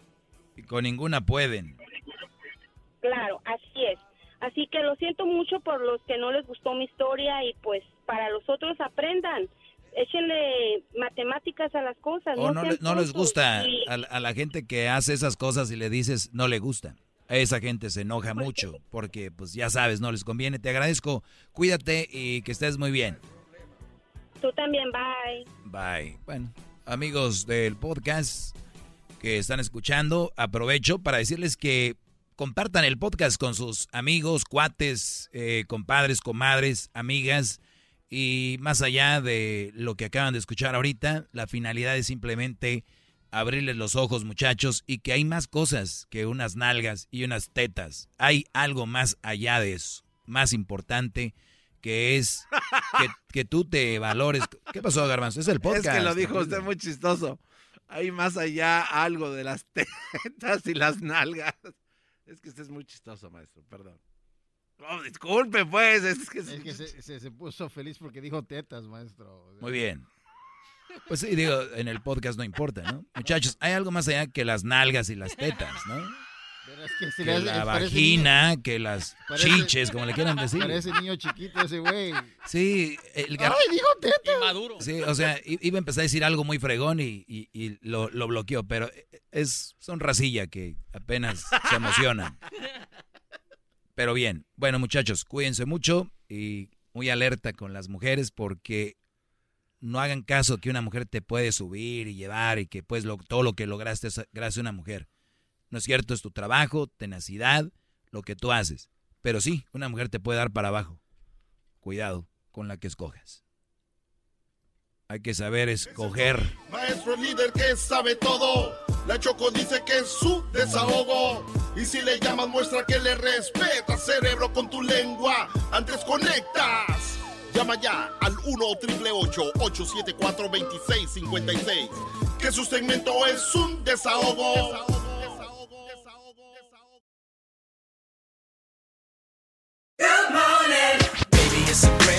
Y con ninguna pueden. Claro, así es. Así que lo siento mucho por los que no les gustó mi historia y pues para los otros aprendan. Échenle matemáticas a las cosas. O no, no, les gusta Y- a, a la gente que hace esas cosas y le dices no le gusta. A esa gente se enoja Pues mucho porque pues ya sabes, no les conviene. Te agradezco, cuídate y que estés muy bien. Tú también, bye. Bye. Bueno, amigos del podcast que están escuchando, aprovecho para decirles que compartan el podcast con sus amigos, cuates, eh, compadres, comadres, amigas. Y más allá de lo que acaban de escuchar ahorita, la finalidad es simplemente abrirles los ojos, muchachos, y que hay más cosas que unas nalgas y unas tetas. Hay algo más allá de eso, más importante, que es que, que tú te valores. ¿Qué pasó, Garbanzo? Es el podcast. Es que lo dijo usted muy chistoso. Hay más allá algo de las [LAUGHS] tetas y las nalgas. Es que usted es muy chistoso, maestro, perdón. Oh, disculpe, pues. Es que, Es que se, [LAUGHS] se- se puso feliz porque dijo tetas, maestro. Muy bien. [LAUGHS] Pues sí, digo, en el podcast no importa, ¿no? Muchachos, hay algo más allá que las nalgas y las tetas, ¿no? Pero es que se Que le- la vagina, que las Parece- chiches, como le quieran decir. Parece niño chiquito ese güey. Sí, el gar- ¡Ay, dijo tetas! Maduro. Sí, o sea, iba a empezar a decir algo muy fregón y, y- y lo, lo bloqueó, pero es son racilla que apenas se emocionan. Pero bien, bueno muchachos, cuídense mucho y muy alerta con las mujeres porque no hagan caso que una mujer te puede subir y llevar y que pues lo- todo lo que lograste es gracias a una mujer. No es cierto, es tu trabajo, tenacidad, lo que tú haces. Pero sí, una mujer te puede dar para abajo. Cuidado con la que escojas. Hay que saber escoger. Maestro líder que sabe todo. La Choco dice que es su desahogo. Y si le llamas, muestra que le respeta, cerebro, con tu lengua. Antes conectas. Llama ya al 1-888-874-2656. Que su segmento es un desahogo. Good morning. Baby, it's a great